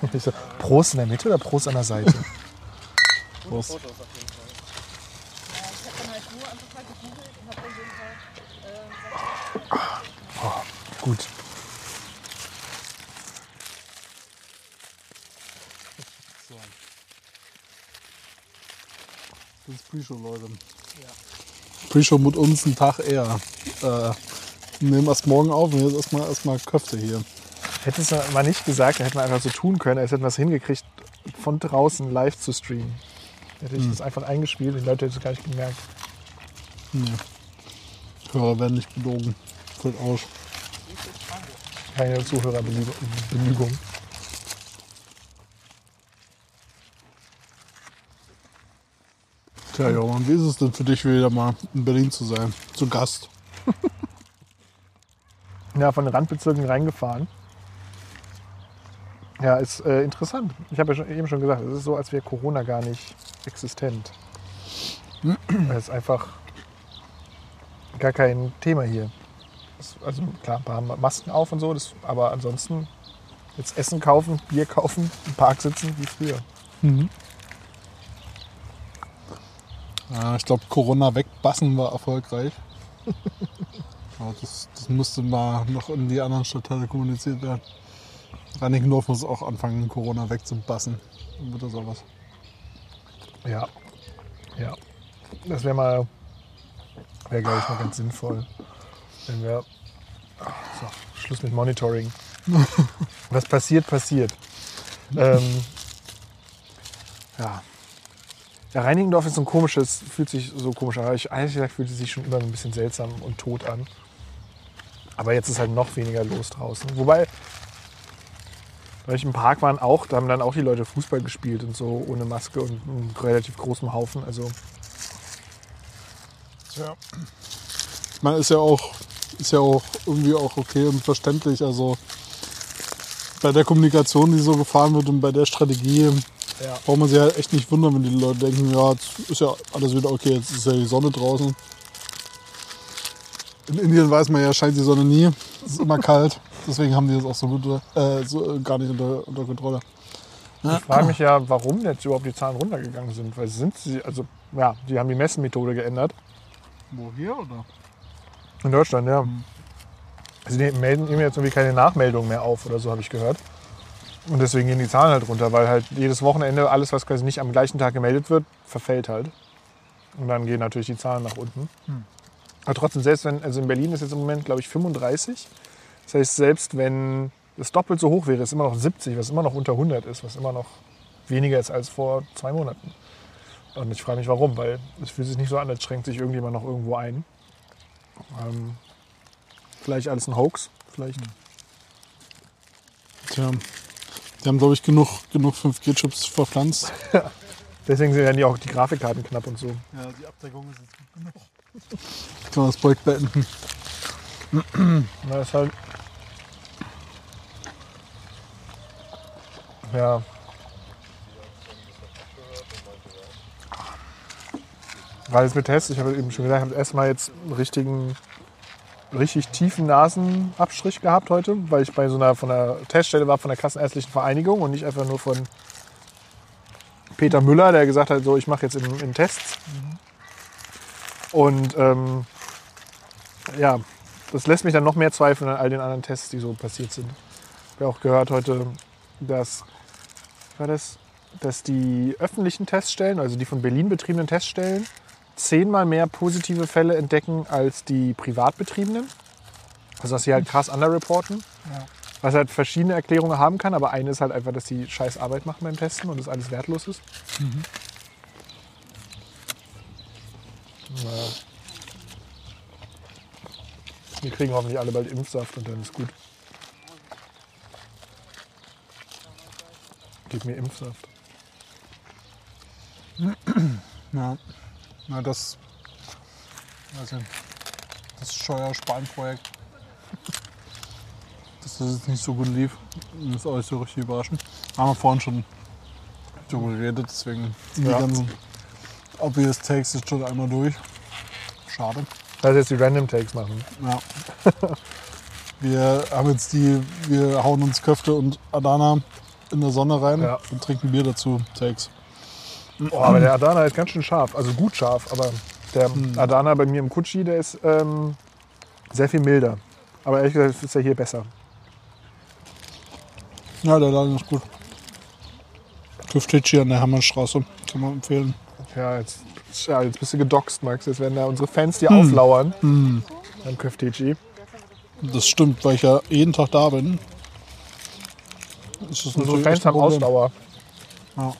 Ich so, Prost in der Mitte oder Prost an der Seite? Prost. Fotos auf jeden Fall. Ja, ich habe dann nur einfach mal gegoogelt und habe dann so ein paar äh, Gut. So. Das ist Pre-Show, Leute. Pre-Show mit uns einen Tag eher. Äh, wir nehmen erst morgen auf und jetzt erstmal erstmal Köfte hier. Hätte es mal nicht gesagt, dann hätten wir einfach so tun können, als hätten wir es hingekriegt, von draußen live zu streamen. Hätte ich das einfach eingespielt, die Leute hätten es gar nicht gemerkt. Nee. Hörer werden nicht belogen. Fällt aus. Keine Zuhörerbenügung. Tja, Johann, wie ist es denn für dich, wieder mal in Berlin zu sein? Zu Gast. Ja, von den Randbezirken reingefahren. Ja, ist äh, interessant. Ich habe ja schon, eben schon gesagt, es ist so, als wäre Corona gar nicht existent. Es ist einfach gar kein Thema hier. Es, also klar, ein paar Masken auf und so, das, aber ansonsten jetzt Essen kaufen, Bier kaufen, im Park sitzen wie früher. Ja, ich glaube, Corona wegbassen war erfolgreich. Aber das, das musste mal noch in die anderen Stadtteile kommuniziert werden. Reinickendorf muss auch anfangen, Corona wegzubassen. Dann wird das auch was. Ja. Ja. Das wäre mal, wäre glaube ich mal ganz sinnvoll, wenn wir. So, Schluss mit Monitoring. Was passiert, passiert. Ähm, ja. Ja, Reinigendorf ist so ein komisches, fühlt sich so komisch an. Ich, ehrlich gesagt fühlt es sich schon immer ein bisschen seltsam und tot an. Aber jetzt ist halt noch weniger los draußen. Wobei, weil ich im Park waren auch, da haben dann auch die Leute Fußball gespielt und so ohne Maske und einem relativ großem Haufen. Also Ja. Ich meine, ist ja auch, ist ja auch irgendwie auch okay und verständlich. Also bei der Kommunikation, die so gefahren wird und bei der Strategie, ja. braucht man sich halt echt nicht wundern, wenn die Leute denken, ja, jetzt ist ja alles wieder okay, jetzt ist ja die Sonne draußen. In Indien weiß man ja, scheint die Sonne nie. Es ist immer kalt. Deswegen haben die das auch so gut, äh, so, äh, gar nicht unter, unter Kontrolle. Ich frage mich ja, warum jetzt überhaupt die Zahlen runtergegangen sind. Weil sind sie, also ja, die haben die Messenmethode geändert. Wo, hier oder? In Deutschland, ja. Also die melden ihm jetzt irgendwie keine Nachmeldung mehr auf oder so, habe ich gehört. Und deswegen gehen die Zahlen halt runter, weil halt jedes Wochenende alles, was quasi nicht am gleichen Tag gemeldet wird, verfällt halt. Und dann gehen natürlich die Zahlen nach unten. Aber trotzdem, selbst wenn, also in Berlin ist jetzt im Moment, glaube ich, 35. Das heißt, selbst wenn es doppelt so hoch wäre, ist immer noch 70, was immer noch unter 100 ist, was immer noch weniger ist als vor zwei Monaten. Und ich frage mich, warum, weil es fühlt sich nicht so an, als schränkt sich irgendjemand noch irgendwo ein. Ähm, vielleicht alles ein Hoax, vielleicht. Tja, die haben, glaube ich, genug, genug 5G-Chips verpflanzt. Deswegen sind ja die auch die Grafikkarten knapp und so. Ja, die Abdeckung ist jetzt gut genug. Kann man das Projekt beenden. Na, ist halt. Ja. Weil es mit Tests, ich habe eben schon gesagt, ich habe erstmal jetzt einen richtigen, richtig tiefen Nasenabstrich gehabt heute, weil ich bei so einer von der Teststelle war von der Kassenärztlichen Vereinigung und nicht einfach nur von Peter Müller, der gesagt hat, so ich mache jetzt in, in Tests. Und ähm, ja, das lässt mich dann noch mehr zweifeln an all den anderen Tests, die so passiert sind. Ich habe auch gehört heute, dass, war das, dass die öffentlichen Teststellen, also die von Berlin betriebenen Teststellen, zehnmal mehr positive Fälle entdecken als die privat betriebenen. Also dass sie halt krass underreporten. Was halt verschiedene Erklärungen haben kann, aber eine ist halt einfach, dass sie scheiß Arbeit machen beim Testen und das alles wertlos ist. Naja. Wir kriegen hoffentlich alle bald Impfsaft und dann ist gut. Gib mir Impfsaft. Ja, na das, nicht, das Steuersparenprojekt, dass das jetzt nicht so gut lief, ist euch so richtig überraschend. Haben wir vorhin schon darüber geredet, deswegen sind Ja. die ganzen obvious Takes jetzt schon einmal durch. Schade. Also jetzt die Random Takes machen. Ja. wir haben jetzt die, wir hauen uns Köfte und Adana in der Sonne rein Ja. und trinke ein Bier dazu. Takes. Oh, aber der Adana ist ganz schön scharf, also gut scharf. Aber der Hm. Adana bei mir im Kutschi, der ist ähm, sehr viel milder. Aber ehrlich gesagt ist er hier besser. Ja, der Laden ist gut. Tüftitschi an der Hammerstraße. Kann man empfehlen. Ja, jetzt, ja, jetzt bist du gedoxt, Max. Jetzt werden da unsere Fans Hm. dir auflauern. Beim Köfteci. Das stimmt, weil ich ja jeden Tag da bin. Ist das Unsere natürlich Fans haben. Ausdauer. Ja.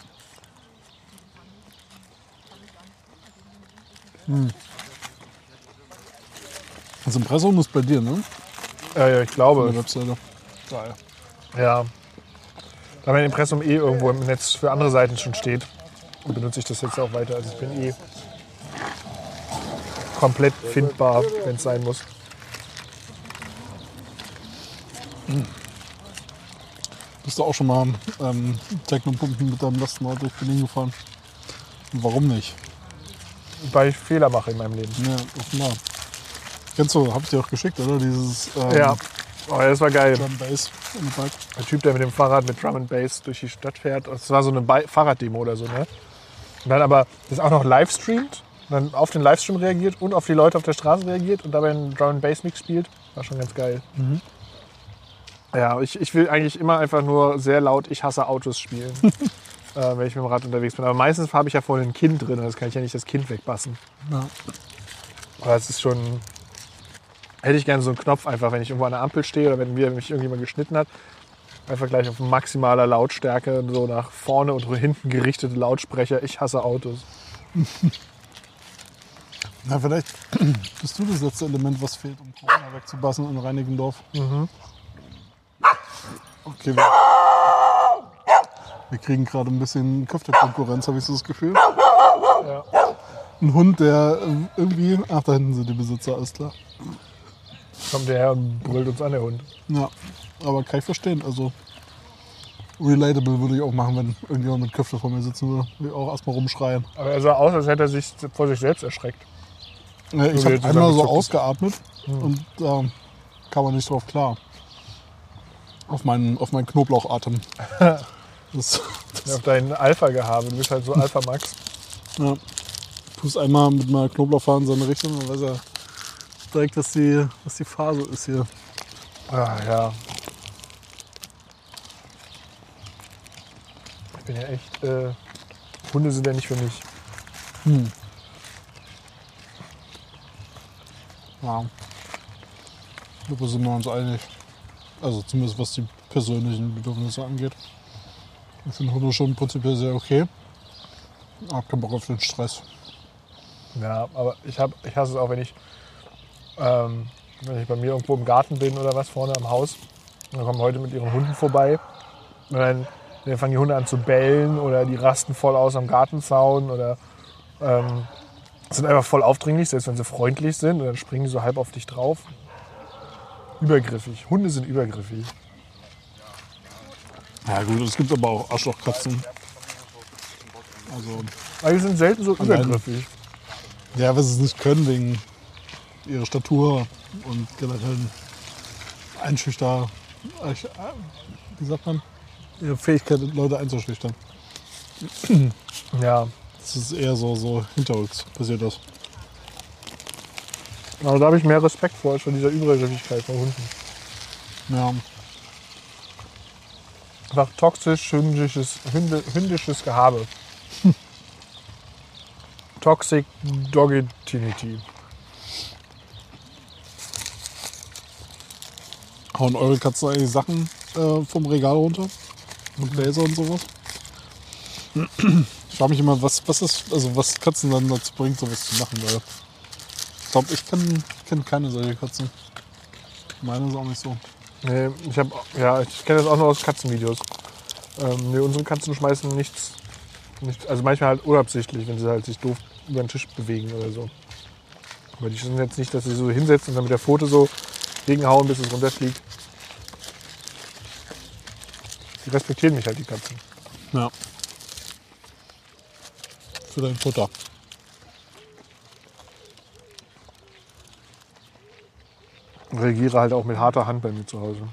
Das Impressum ist bei dir, ne? Ja, ja, ich glaube. Webseite. Geil. Ja. Da mein Impressum eh irgendwo im Netz für andere Seiten schon steht, benutze ich das jetzt auch weiter. Also ich bin eh komplett findbar, wenn es sein muss. Bist du auch schon mal ähm, Technopumpen mit deinem Lastenauto durch Berlin gefahren? Warum nicht? Weil ich Fehler mache in meinem Leben. Ja, offenbar. Kennst du, hab ich dir auch geschickt, oder? Dieses ähm, Ja. Oh, das war geil. Drum Bass in der Typ, der mit dem Fahrrad mit Drum and Bass durch die Stadt fährt. Das war so eine Bi- Fahrraddemo oder so, ne? Und dann aber das auch noch live streamt, dann auf den Livestream reagiert und auf die Leute auf der Straße reagiert und dabei einen Drum and Bass Mix spielt. War schon ganz geil. Ja, ich, ich will eigentlich immer einfach nur sehr laut Ich hasse Autos spielen, äh, wenn ich mit dem Rad unterwegs bin. Aber meistens habe ich ja vorne ein Kind drin das kann ich ja nicht das Kind wegbassen. Ja. Aber es ist schon. Hätte ich gerne so einen Knopf einfach, wenn ich irgendwo an der Ampel stehe oder wenn mir mich irgendjemand geschnitten hat. Einfach gleich auf maximaler Lautstärke, so nach vorne und hinten gerichtete Lautsprecher. Ich hasse Autos. Na, vielleicht bist du das letzte Element, was fehlt, um Corona wegzubassen in Reinigendorf. Okay, wir, wir kriegen gerade ein bisschen Köfterkonkurrenz, habe ich so das Gefühl. Ja. Ein Hund, der ähm, irgendwie. Ach, da hinten sind die Besitzer, alles klar. Kommt der her und brüllt uns an, der Hund. Ja, aber kann ich verstehen. Also, relatable würde ich auch machen, wenn irgendjemand mit Köfte vor mir sitzen würde. Würde auch erstmal rumschreien. Aber er sah aus, als hätte er sich vor sich selbst erschreckt. Ja, ich habe einmal so ausgeatmet und da kam man nicht drauf klar. Auf meinen, auf meinen Knoblauchatem. Das, Ja, auf dein Alpha-Gehabe. Du bist halt so Alpha-Max. ja. Tust einmal mit einer Knoblauchfahren in seine Richtung, dann weiß er direkt, was die, was die Phase ist hier. Ah, ja. Ich bin ja echt. Äh, Hunde sind ja nicht für mich. Ja. Ich glaube, sind wir uns einig. Also zumindest was die persönlichen Bedürfnisse angeht. Ich finde Hunde schon prinzipiell sehr okay. Hab keinen Bock auf den Stress. Ja, aber ich, hab, ich hasse es auch, wenn ich, ähm, wenn ich bei mir irgendwo im Garten bin oder was vorne am Haus. Und dann kommen Leute mit ihren Hunden vorbei. Und dann, dann fangen die Hunde an zu bellen oder die rasten voll aus am Gartenzaun oder ähm, sind einfach voll aufdringlich, selbst wenn sie freundlich sind. Und dann springen die so halb auf dich drauf. Übergriffig. Hunde sind übergriffig. Ja gut, es gibt aber auch Arschlochkatzen. Also, Aber die sind selten so Allein- übergriffig. ja, weil sie es nicht können wegen ihrer Statur und generellen Einschüchter. Äh, Wie sagt man? Ihre Fähigkeit, Leute einzuschüchtern. Ja. Das ist eher so, so hinterrücks passiert das. Aber da habe ich mehr Respekt vor als vor dieser Übergriffigkeit von Hunden. Ja, Einfach toxisch hündisches, hünde, hündisches Gehabe. Toxic Doggitinity. hauen eure Katzen eigentlich Sachen äh, vom Regal runter? Mit Gläser und sowas? Ich frage mich immer, was, was ist, also was Katzen dann dazu bringt, sowas zu machen, weil ich glaube, ich kenne kenn keine solche Katzen. Meine ist auch nicht so. Nee, ich habe ja, ich kenne das auch nur aus Katzenvideos. Ähm, nee, unsere Katzen schmeißen nichts, nicht, also manchmal halt unabsichtlich, wenn sie halt sich doof über den Tisch bewegen oder so. Aber die sind jetzt nicht, dass sie so hinsetzen und dann mit der Pfote so gegenhauen, bis es runterfliegt. Die respektieren mich halt, die Katzen. Ja. Für dein Futter. Reagiere halt auch mit harter Hand bei mir zu Hause.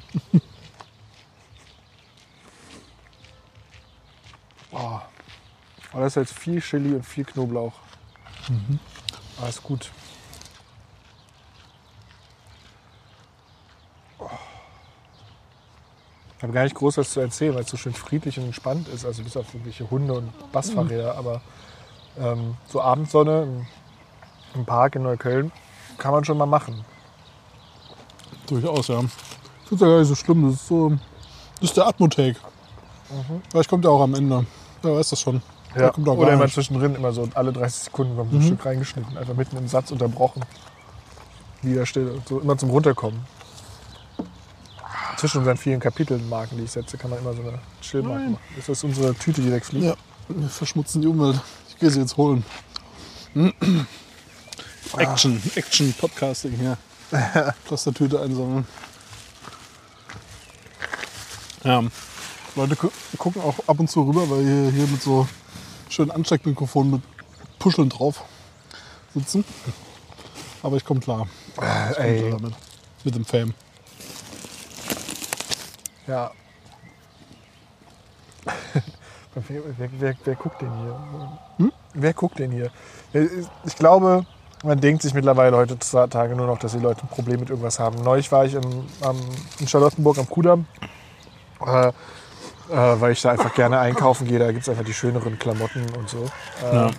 Oh. Aber das ist jetzt viel Chili und viel Knoblauch. Aber ist gut. Oh. Ich habe gar nicht groß was zu erzählen, weil es so schön friedlich und entspannt ist. Also bis auf irgendwelche Hunde und Bassfahrräder. Aber ähm, so Abendsonne im, im Park in Neukölln kann man schon mal machen. Durchaus, ja. Das ist ja gar nicht so schlimm. Das ist so. Das ist der Atmotake. Vielleicht kommt er auch am Ende. Wer weiß das schon. Der kommt auch Oder immer nicht. zwischendrin, immer so alle 30 Sekunden kommt ein Stück reingeschnitten, einfach mitten im Satz unterbrochen. Wieder still, so immer zum Runterkommen. Zwischen unseren vielen Kapitelmarken, die ich setze, kann man immer so eine Chillmarke machen. Das ist unsere Tüte, die wegfliegt. Ja, wir verschmutzen die Umwelt. Ich gehe sie jetzt holen. Action, Action, Podcasting hier. Aus der Tüte einsammeln. Ja, Leute gu gucken auch ab und zu rüber, weil wir hier mit so schönen Ansteckmikrofonen mit Puscheln drauf sitzen. Aber ich komme klar. Ich komm ey. klar damit. Mit dem Fame. Ja. wer, wer, wer, wer guckt den hier? Hm? Wer guckt den hier? Ich glaube, man denkt sich mittlerweile heutzutage nur noch, dass die Leute ein Problem mit irgendwas haben. Neulich war ich im, am, in Charlottenburg am Kudamm, äh, äh, weil ich da einfach gerne einkaufen gehe. Da gibt es einfach die schöneren Klamotten und so. Äh, Ja.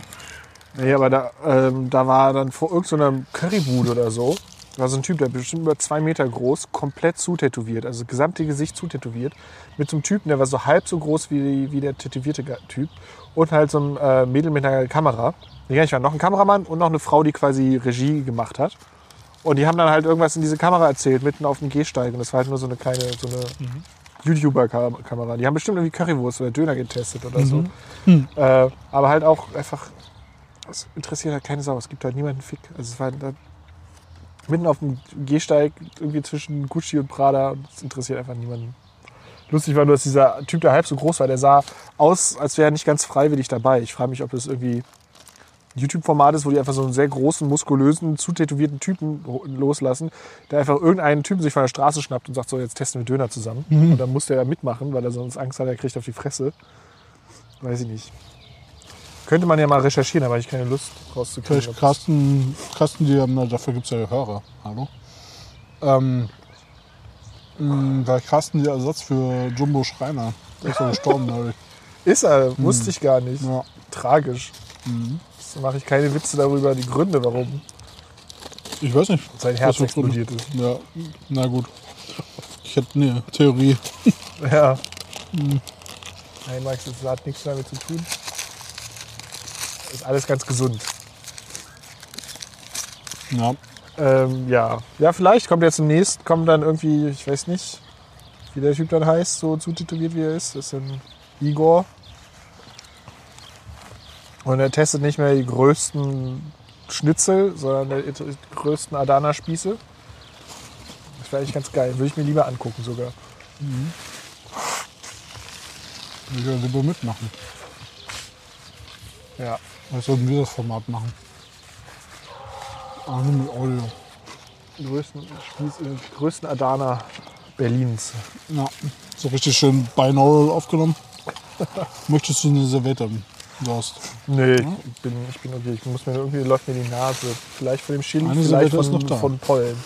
Nee, aber da, ähm, da war dann vor irgendeiner Currybude oder so, war so ein Typ, der bestimmt über zwei Meter groß, komplett zutätowiert, also das gesamte Gesicht zutätowiert, mit so einem Typen, der war so halb so groß wie, wie der tätowierte Typ und halt so ein äh, Mädel mit einer Kamera. Nee, ich war noch ein Kameramann und noch eine Frau, die quasi Regie gemacht hat. Und die haben dann halt irgendwas in diese Kamera erzählt, mitten auf dem Gehsteig. Und das war halt nur so eine kleine, so eine YouTuber-Kamera. Die haben bestimmt irgendwie Currywurst oder Döner getestet oder so. Äh, aber halt auch einfach das interessiert halt keine Sau. Es gibt halt niemanden Fick. Also es war da mitten auf dem Gehsteig, irgendwie zwischen Gucci und Prada und es interessiert einfach niemanden. Lustig war nur, dass dieser Typ, der halb so groß war, der sah aus, als wäre er nicht ganz freiwillig dabei. Ich frage mich, ob das irgendwie ein YouTube-Format ist, wo die einfach so einen sehr großen, muskulösen, zutätowierten Typen loslassen, der einfach irgendeinen Typen sich von der Straße schnappt und sagt, so, jetzt testen wir Döner zusammen. Und dann muss der da mitmachen, weil er sonst Angst hat, er kriegt auf die Fresse. Weiß ich nicht. Könnte man ja mal recherchieren, aber ich keine Lust rauszukriegen. Vielleicht Carsten, Carsten die haben, na, dafür gibt es ja Hörer. Hallo. Ähm, mh, vielleicht Carsten der Ersatz für Jumbo Schreiner. Der ist ja gestorben, glaube ich. Ist er, wusste ich gar nicht. Ja. Tragisch. Jetzt mache ich keine Witze darüber, die Gründe, warum Ich weiß nicht. sein Herz explodiert ist. Ja, na gut. Ich hätte eine Theorie. Ja. Nein, Max, das hat nichts damit zu tun. Ist alles ganz gesund. Ja. Ähm, ja. ja, vielleicht kommt er demnächst, kommt dann irgendwie, ich weiß nicht, wie der Typ dann heißt, so zutätowiert wie er ist. Das ist ein Igor. Und er testet nicht mehr die größten Schnitzel, sondern die größten Adana-Spieße. Das wäre eigentlich ganz geil. Würde ich mir lieber angucken sogar. Ich würde lieber mitmachen. Ja. Was sollten wir das Format machen? Ah, nur mit Audio. Die größten, äh, größten Adana Berlins. Ja. So richtig schön binaural aufgenommen. Möchtest du eine Serviette haben? Du hast. Nee, ich bin, ich bin okay. Ich muss mir irgendwie läuft mir die Nase. Vielleicht von dem Chili, vielleicht Serviette ist von, noch da. von Pollen.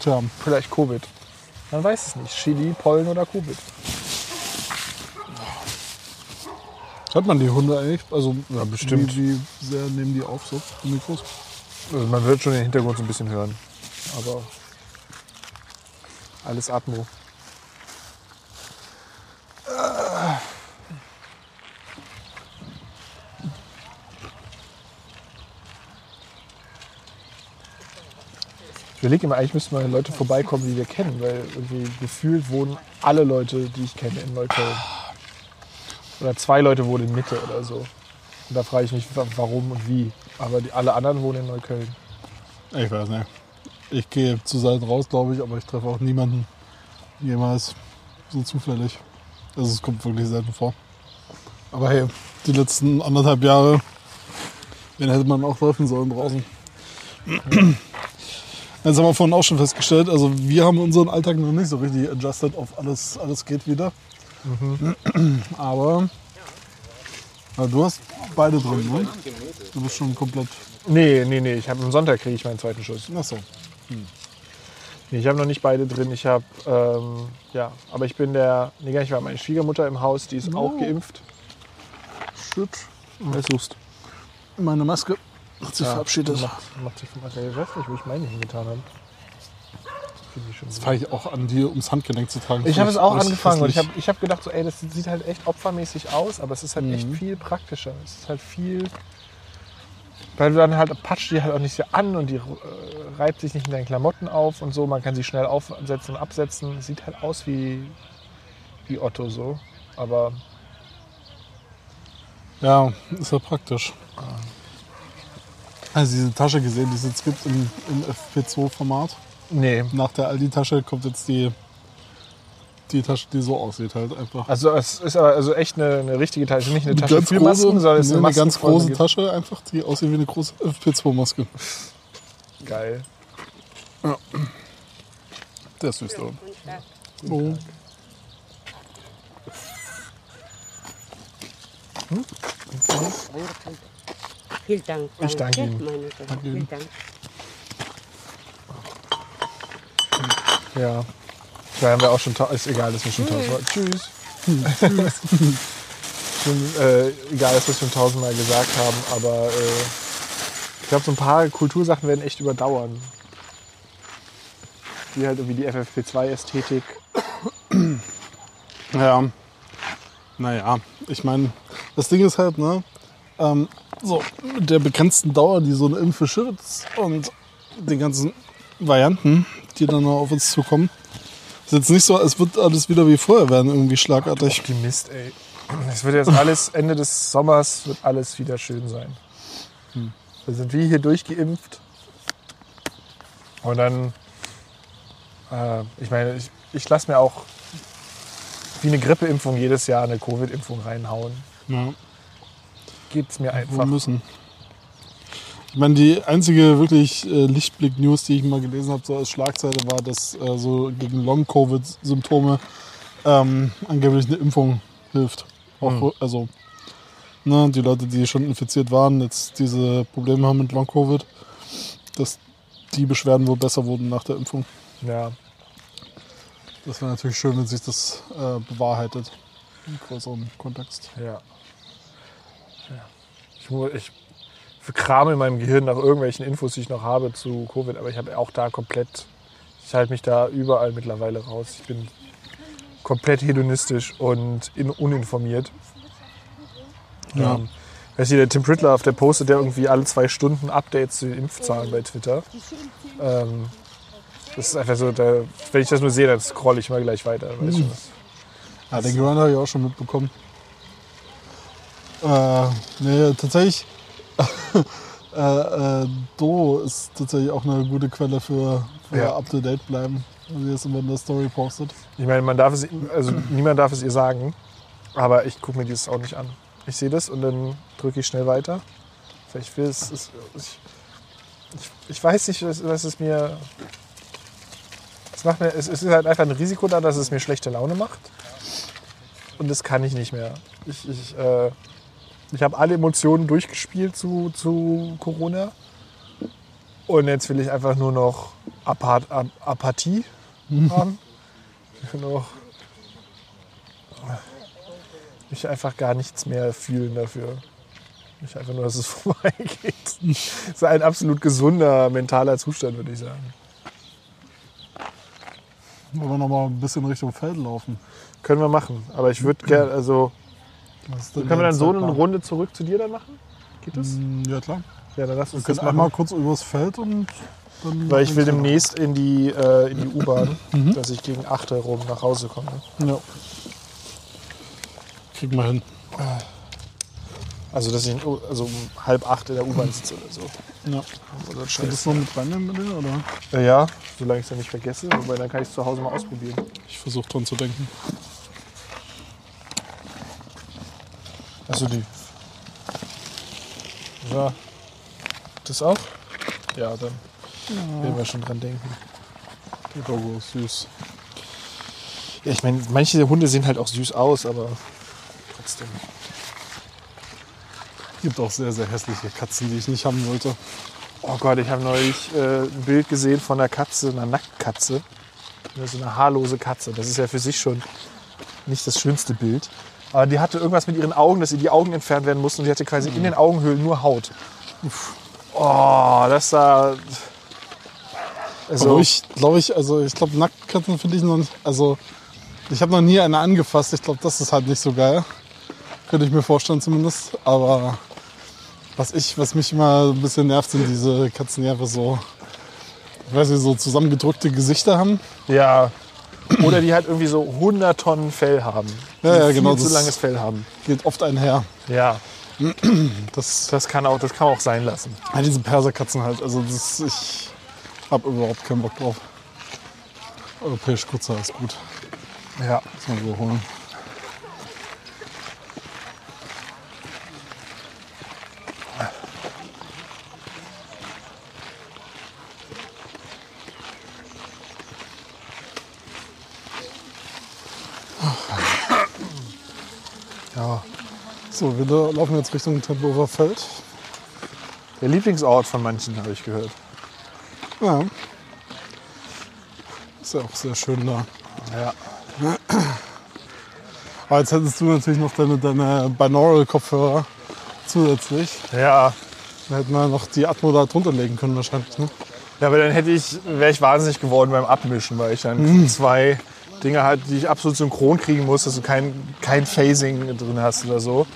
Tja, Vielleicht Covid. Man weiß es nicht. Chili, Pollen oder Covid. Hört man die Hunde eigentlich? Also, Ja, bestimmt. Wie, wie sehr nehmen die auf so? Die Mikros? Also man wird schon den Hintergrund so ein bisschen hören. Aber alles Atmo. Ich überlege immer, eigentlich müssten mal Leute vorbeikommen, die wir kennen, weil irgendwie gefühlt wohnen alle Leute, die ich kenne, in Neukölln. Oder zwei Leute wohnen in Mitte oder so. Und da frage ich mich, wa- warum und wie. Aber die, alle anderen wohnen in Neukölln. Ich weiß nicht. Ich gehe zu selten raus, glaube ich, aber ich treffe auch niemanden jemals so zufällig. Also es kommt wirklich selten vor. Aber hey, die letzten anderthalb Jahre, wen hätte man auch treffen sollen draußen? Jetzt haben wir vorhin auch schon festgestellt, also wir haben unseren Alltag noch nicht so richtig adjusted auf alles, alles geht wieder. Aber aber du hast beide drin, ne? Du bist schon komplett. Nee, nee, nee. Ich habe am Sonntag kriege ich meinen zweiten Schuss. Achso. Nee, ich habe noch nicht beide drin. Ich habe, ähm, ja, aber ich bin der, nee, gar nicht, war meine Schwiegermutter im Haus, die ist auch geimpft. Shit. Suchst Meine Maske hat sich verabschiedet. Macht, macht sich vom Alter. Ich weiß nicht, wo ich meine hingetan habe. Das fange ich auch an, dir ums Handgelenk zu tragen. Ich habe es auch angefangen und ich habe ich hab gedacht, so, ey, das sieht halt echt opfermäßig aus, aber es ist halt echt Mhm. viel praktischer. Es ist halt viel. Weil du dann halt patscht die halt auch nicht so an und die äh, reibt sich nicht in deinen Klamotten auf und so. Man kann sie schnell aufsetzen und absetzen. Sieht halt aus wie, wie Otto so. Aber Ja, ist ja praktisch. Also diese Tasche gesehen, die es jetzt gibt im, im FP2-Format. Nee. Nach der Aldi-Tasche kommt jetzt die, die Tasche, die so aussieht halt einfach. Also es ist aber also echt eine, eine richtige Tasche. Nicht eine Tasche ganz für Masken, sondern es ist nee, eine, eine ganz große. Tasche einfach, die aussieht wie eine große FP2-Maske. Geil. Der ist süß da. Oh. Vielen Dank. Ich danke Ihnen. Meine Damen. Ja. Da haben wir auch schon ist egal, dass wir schon tausendmal. Tschüss. schon, äh, egal, dass wir es schon tausendmal gesagt haben, aber äh, ich glaube, so ein paar Kultursachen werden echt überdauern. Wie halt irgendwie die FFP2-Ästhetik. Ja. Naja, ich meine, das Ding ist halt, ne? Ähm, so, mit der begrenzten Dauer, die so eine Impfe schützt und den ganzen Varianten, die dann noch auf uns zukommen, ist jetzt nicht so, als wird alles wieder wie vorher werden, irgendwie schlagartig. Optimist, ey. Es wird jetzt alles, Ende des Sommers wird alles wieder schön sein. Da sind wir hier durchgeimpft. Und dann, äh, ich meine, ich, ich lasse mir auch wie eine Grippeimpfung jedes Jahr eine Covid-Impfung reinhauen. Ja, Geht's mir wir einfach. müssen. Ich meine, die einzige wirklich äh, Lichtblick-News, die ich mal gelesen habe, so als Schlagzeile, war, dass äh, so gegen Long-Covid-Symptome ähm, angeblich eine Impfung hilft. Auch, Hm. Also, ne, die Leute, die schon infiziert waren, jetzt diese Probleme haben mit Long-Covid, dass die Beschwerden wohl besser wurden nach der Impfung. Ja. Das wäre natürlich schön, wenn sich das äh, bewahrheitet im größeren Kontext. Ja. ja. Ich, ich krame in meinem Gehirn nach irgendwelchen Infos, die ich noch habe zu Covid, aber ich habe auch da komplett, ich halte mich da überall mittlerweile raus. Ich bin komplett hedonistisch und in, uninformiert. Ja. Ähm, weißt du, der Tim Pritlove, der postet ja irgendwie alle zwei Stunden Updates zu den Impfzahlen bei Twitter. Ähm, das ist einfach so, da, wenn ich das nur sehe, dann scroll ich mal gleich weiter. Weißt das- Ja, den Grind habe ich auch schon mitbekommen. Äh, nee, tatsächlich. äh, äh, Do ist tatsächlich auch eine gute Quelle für, für Ja. up to date bleiben. Wenn sie das immer in der Story postet. Ich meine, man darf es, also niemand darf es ihr sagen, aber ich gucke mir dieses auch nicht an. Ich sehe das und dann drücke ich schnell weiter. Vielleicht will es, es ich, ich, ich weiß nicht, was, was es mir, es macht mir, es, es ist halt einfach ein Risiko da, dass es mir schlechte Laune macht und das kann ich nicht mehr. Ich, ich, äh, ich habe alle Emotionen durchgespielt zu, zu Corona und jetzt will ich einfach nur noch Apath Ap Apathie haben. Ich will noch mich einfach gar nichts mehr fühlen dafür. Ich einfach nur, dass es vorbeigeht. Das ist ein absolut gesunder mentaler Zustand, würde ich sagen. Wollen wir noch mal ein bisschen Richtung Feld laufen? Können wir machen. Aber ich würde gerne, also Denn können wir dann so eine? Runde zurück zu dir dann machen? Geht das? Mm, Ja, klar. Ja, dann lass Wir uns können das machen. einmal kurz übers Feld und dann. Weil ich will demnächst in die, äh, in die U-Bahn, Mhm. dass ich gegen 8 herum nach Hause komme. Ja. Krieg mal hin. Also, dass ich also um halb acht in der U-Bahn sitze oder so. Ja. Oder Kannst du das noch mit reinnehmen, bitte, oder? Ja, ja, solange ich es dann nicht vergesse. Wobei, dann kann ich es zu Hause mal ausprobieren. Ich versuche dran zu denken. Achso, die. Ja. Das auch? Ja, dann werden wir schon dran denken. Der Dogo ist süß. Ja, ich meine, manche Hunde sehen halt auch süß aus, aber trotzdem. Gibt auch sehr, sehr hässliche Katzen, die ich nicht haben wollte. Oh Gott, ich habe neulich äh, ein Bild gesehen von einer Katze, einer Nacktkatze. Das ist eine haarlose Katze. Das ist ja für sich schon nicht das schönste Bild. Aber die hatte irgendwas mit ihren Augen, dass ihr die Augen entfernt werden mussten. Und die hatte quasi in den Augenhöhlen nur Haut. Uff. Oh, das sah. Also, Aber ich glaube, ich, also ich glaube, Nacktkatzen finde ich noch nicht. Also, ich habe noch nie eine angefasst. Ich glaube, das ist halt nicht so geil. Könnte ich mir vorstellen zumindest. Aber was ich, was mich immer ein bisschen nervt, sind diese Katzen, die einfach so, ich weiß nicht, so zusammengedrückte Gesichter haben. ja. Oder die halt irgendwie so 100 Tonnen Fell haben. Ja, ja, Die genau, Viel zu langes Fell haben. Geht oft einher. Ja, Das, das kann, auch, das kann man auch sein lassen. ja, diese Perserkatzen halt. Also das, ich habe überhaupt keinen Bock drauf. Europäisch kurzer ist gut. Ja. Muss man so holen. Ja. So, wir laufen jetzt Richtung Tempelhofer Feld. Der Lieblingsort von manchen, habe ich gehört. Ja. Ist ja auch sehr schön da. Ja. Aber jetzt hättest du natürlich noch deine, deine Binaural-Kopfhörer zusätzlich. Ja. Da hätten wir noch die Atmo da drunter legen können wahrscheinlich. Ne? Ja, aber dann hätte ich, wäre ich wahnsinnig geworden beim Abmischen, weil ich dann zwei Dinge halt, die ich absolut synchron kriegen muss, dass du kein, kein Phasing drin hast oder so.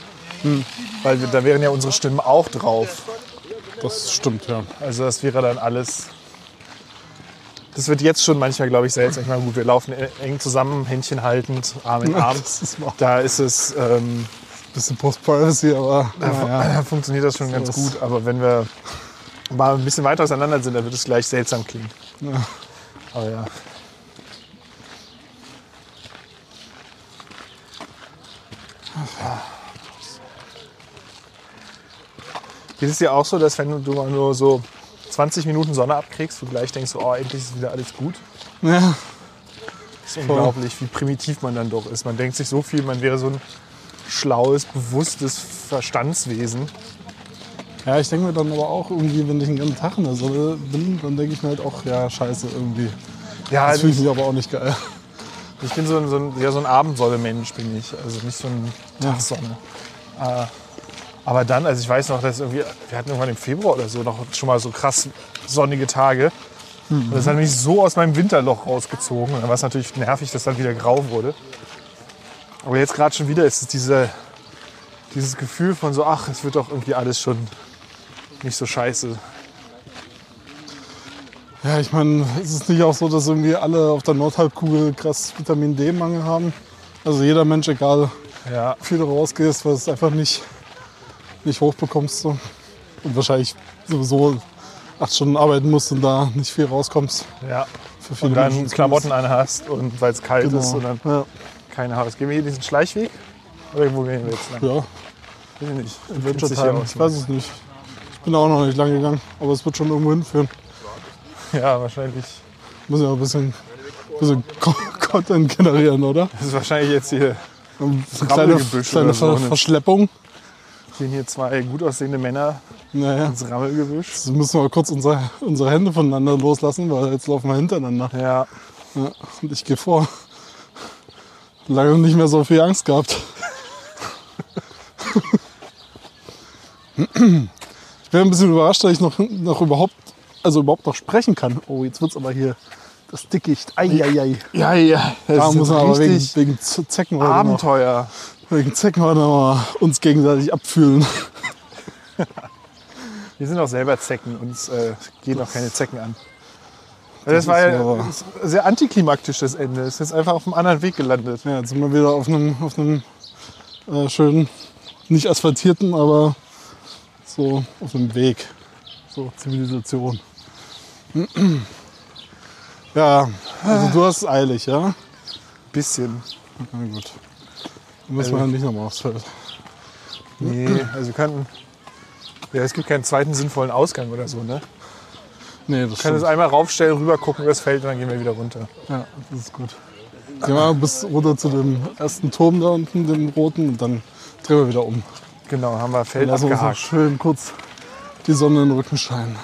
Weil wir- da wären ja unsere Stimmen auch drauf. Das stimmt, ja. Also das wäre dann alles. Das wird jetzt schon manchmal, glaube ich, seltsam. Ich meine, gut, wir laufen eng zusammen, Händchen haltend, Arm in Arm. Ist Da ist es, ähm, bisschen Post-Privacy, aber da, naja. da funktioniert das schon ganz ist- gut. Aber wenn wir mal ein bisschen weiter auseinander sind, dann wird es gleich seltsam klingen. Ja. Aber ja. Geht es dir auch so, dass wenn du mal nur so 20 Minuten Sonne abkriegst, du gleich denkst, oh, endlich ist wieder alles gut? ja. Das ist unglaublich, wie primitiv man dann doch ist. Man denkt sich so viel, man wäre so ein schlaues, bewusstes Verstandswesen. Ja, ich denke mir dann aber auch irgendwie, wenn ich den ganzen Tag in der Sonne bin, dann denke ich mir halt auch, ja, scheiße irgendwie. Ja, Das fühlt sich aber auch nicht geil. Ich bin so ein, so ein, ja, so ein Abendsonne-Mensch, bin ich. Also nicht so ein Tagssonne. Äh, aber dann, also ich weiß noch, dass irgendwie, wir hatten irgendwann im Februar oder so noch schon mal so krass sonnige Tage. Und das hat mich so aus meinem Winterloch rausgezogen. Und dann war es natürlich nervig, dass dann wieder grau wurde. Aber jetzt gerade schon wieder ist es diese, dieses Gefühl von so, ach, es wird doch irgendwie alles schon nicht so scheiße. Ja, ich meine, ist es nicht auch so, dass irgendwie alle auf der Nordhalbkugel krass Vitamin D-Mangel haben? Also jeder Mensch, egal Ja, wie viel du rausgehst, weil es einfach nicht, nicht hochbekommst. So. Und wahrscheinlich sowieso acht Stunden arbeiten musst und da nicht viel rauskommst. ja. Für viele Und dann Menschen Klamotten anhast und weil es kalt Genau. ist und dann Ja, keine Haare. Gehen wir hier diesen Schleichweg? Oder wo gehen wir jetzt lang? ja, Weiß ich nicht. Adventure Time. Ich weiß es nicht. Ich bin auch noch nicht lang gegangen, aber es wird schon irgendwo hinführen. Ja, wahrscheinlich. Muss ja ein bisschen, bisschen Co- Content generieren, oder? Das ist wahrscheinlich jetzt hier. Eine kleine, kleine so, ne? Verschleppung. Stehen hier zwei gut aussehende Männer Naja, ins Rammelgebüsch. jetzt müssen wir kurz unsere, unsere Hände voneinander loslassen, weil jetzt laufen wir hintereinander. Ja. Ja, und ich gehe vor. Lange nicht mehr so viel Angst gehabt. Ich bin ein bisschen überrascht, dass ich noch, noch überhaupt, also überhaupt noch sprechen kann. Oh, jetzt wird's aber hier das Dickicht. Eieiei. Ja, ja. Das Da muss man aber wegen, wegen Zecken noch, Abenteuer. Wegen Zecken mal uns gegenseitig abfühlen. Wir sind auch selber Zecken. Uns äh, gehen auch keine Zecken an. Weil Das, war ja sehr antiklimaktisch, das Ende. Es ist jetzt einfach auf einem anderen Weg gelandet. Ja, jetzt sind wir wieder auf einem, auf einem äh, schönen, nicht asphaltierten, aber so auf einem Weg. So Zivilisation. Ja, also du hast es eilig, ja? Bisschen. Na gut. Dann müssen wir ja nicht nochmal aufs Feld. Nee, also wir könnten. Ja, es gibt keinen zweiten sinnvollen Ausgang oder so, ne? Nee, das Wir können uns stimmt. einmal raufstellen, rüber gucken das Feld und dann gehen wir wieder runter. Ja, das ist gut. Gehen wir bis runter zu dem ersten Turm da unten, dem roten, und dann drehen wir wieder um. Genau, haben wir Feld Lass uns noch abgehakt. schön kurz die Sonne in den Rücken scheinen.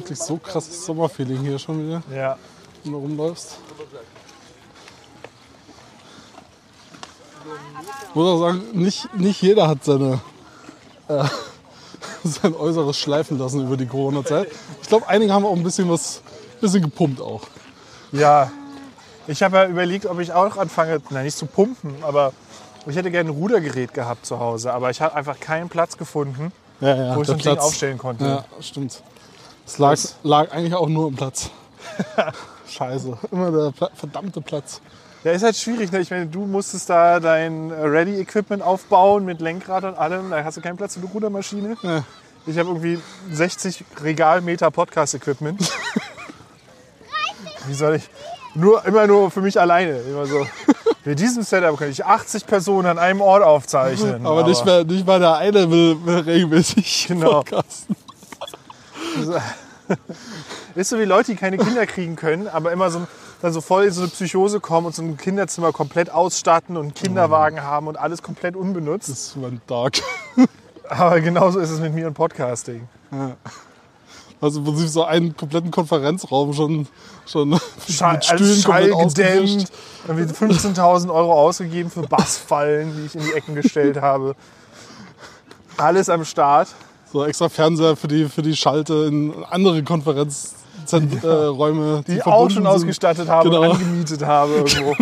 Wirklich so krasses Sommerfeeling hier schon wieder, Ja. wenn du rumläufst. Ich muss auch sagen, nicht, nicht jeder hat seine, äh, sein Äußeres schleifen lassen über die Corona-Zeit. Ich glaube, einige haben auch ein bisschen was, bisschen gepumpt auch. Ja. Ich habe ja überlegt, ob ich auch anfange, na nicht zu pumpen, aber ich hätte gerne ein Rudergerät gehabt zu Hause, aber ich habe einfach keinen Platz gefunden, Ja, ja, wo ich der das Ding aufstellen konnte. Ja, stimmt. Es lag, lag eigentlich auch nur im Platz. Scheiße, immer der Pla verdammte Platz. Ja, ist halt schwierig. Ne? Ich meine, du musstest da dein Ready-Equipment aufbauen mit Lenkrad und allem. Da hast du keinen Platz für eine Rudermaschine. Ja. Ich habe irgendwie 60 Regalmeter Podcast-Equipment. Wie soll ich? Nur, immer nur für mich alleine. Immer so. Mit diesem Setup kann ich 80 Personen an einem Ort aufzeichnen. Aber, nicht, mehr, nicht mal der eine will, will regelmäßig Genau. podcasten. Ist so wie Leute, die keine Kinder kriegen können, aber immer so, dann so voll in so eine Psychose kommen und so ein Kinderzimmer komplett ausstatten und einen Kinderwagen haben und alles komplett unbenutzt. Das ist mein Dark. Aber genauso ist es mit mir und Podcasting. Also im Prinzip so einen kompletten Konferenzraum schon, schon mit Schall, Stühlen alles komplett schallgedämmt. ausgewischt. Irgendwie 15.000 Euro ausgegeben für Bassfallen, die ich in die Ecken gestellt habe. Alles am Start. So extra Fernseher für die, für die Schalte in andere Konferenzräume, äh, Räume, Die, auch schon sind. ausgestattet habe Genau. und angemietet habe irgendwo.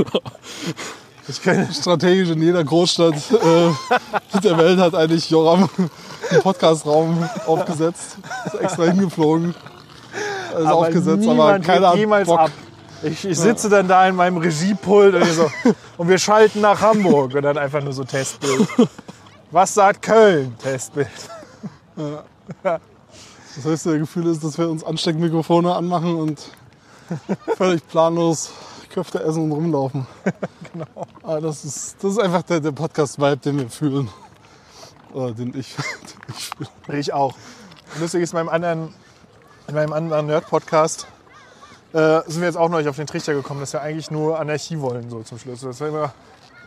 Ich kann, strategisch in jeder Großstadt äh, der Welt hat eigentlich Joram einen Podcastraum aufgesetzt. Ist extra hingeflogen. Ist aber aufgesetzt, aber keiner hat jemals Bock. ab. Ich, ich sitze dann da in meinem Regiepult und, so, und wir schalten nach Hamburg und dann einfach nur so Testbild. Was sagt Köln? Testbild. Das höchste Gefühl ist, dass wir uns Ansteckmikrofone anmachen und völlig planlos Köfte essen und rumlaufen. genau. Aber das ist, das ist einfach der, der Podcast-Vibe, den wir fühlen. Oder den ich, den ich fühle. Ich auch. Lustig ist, in meinem anderen, in meinem anderen Nerd-Podcast äh, sind wir jetzt auch noch nicht auf den Trichter gekommen, dass wir eigentlich nur Anarchie wollen, so zum Schluss. Dass wir immer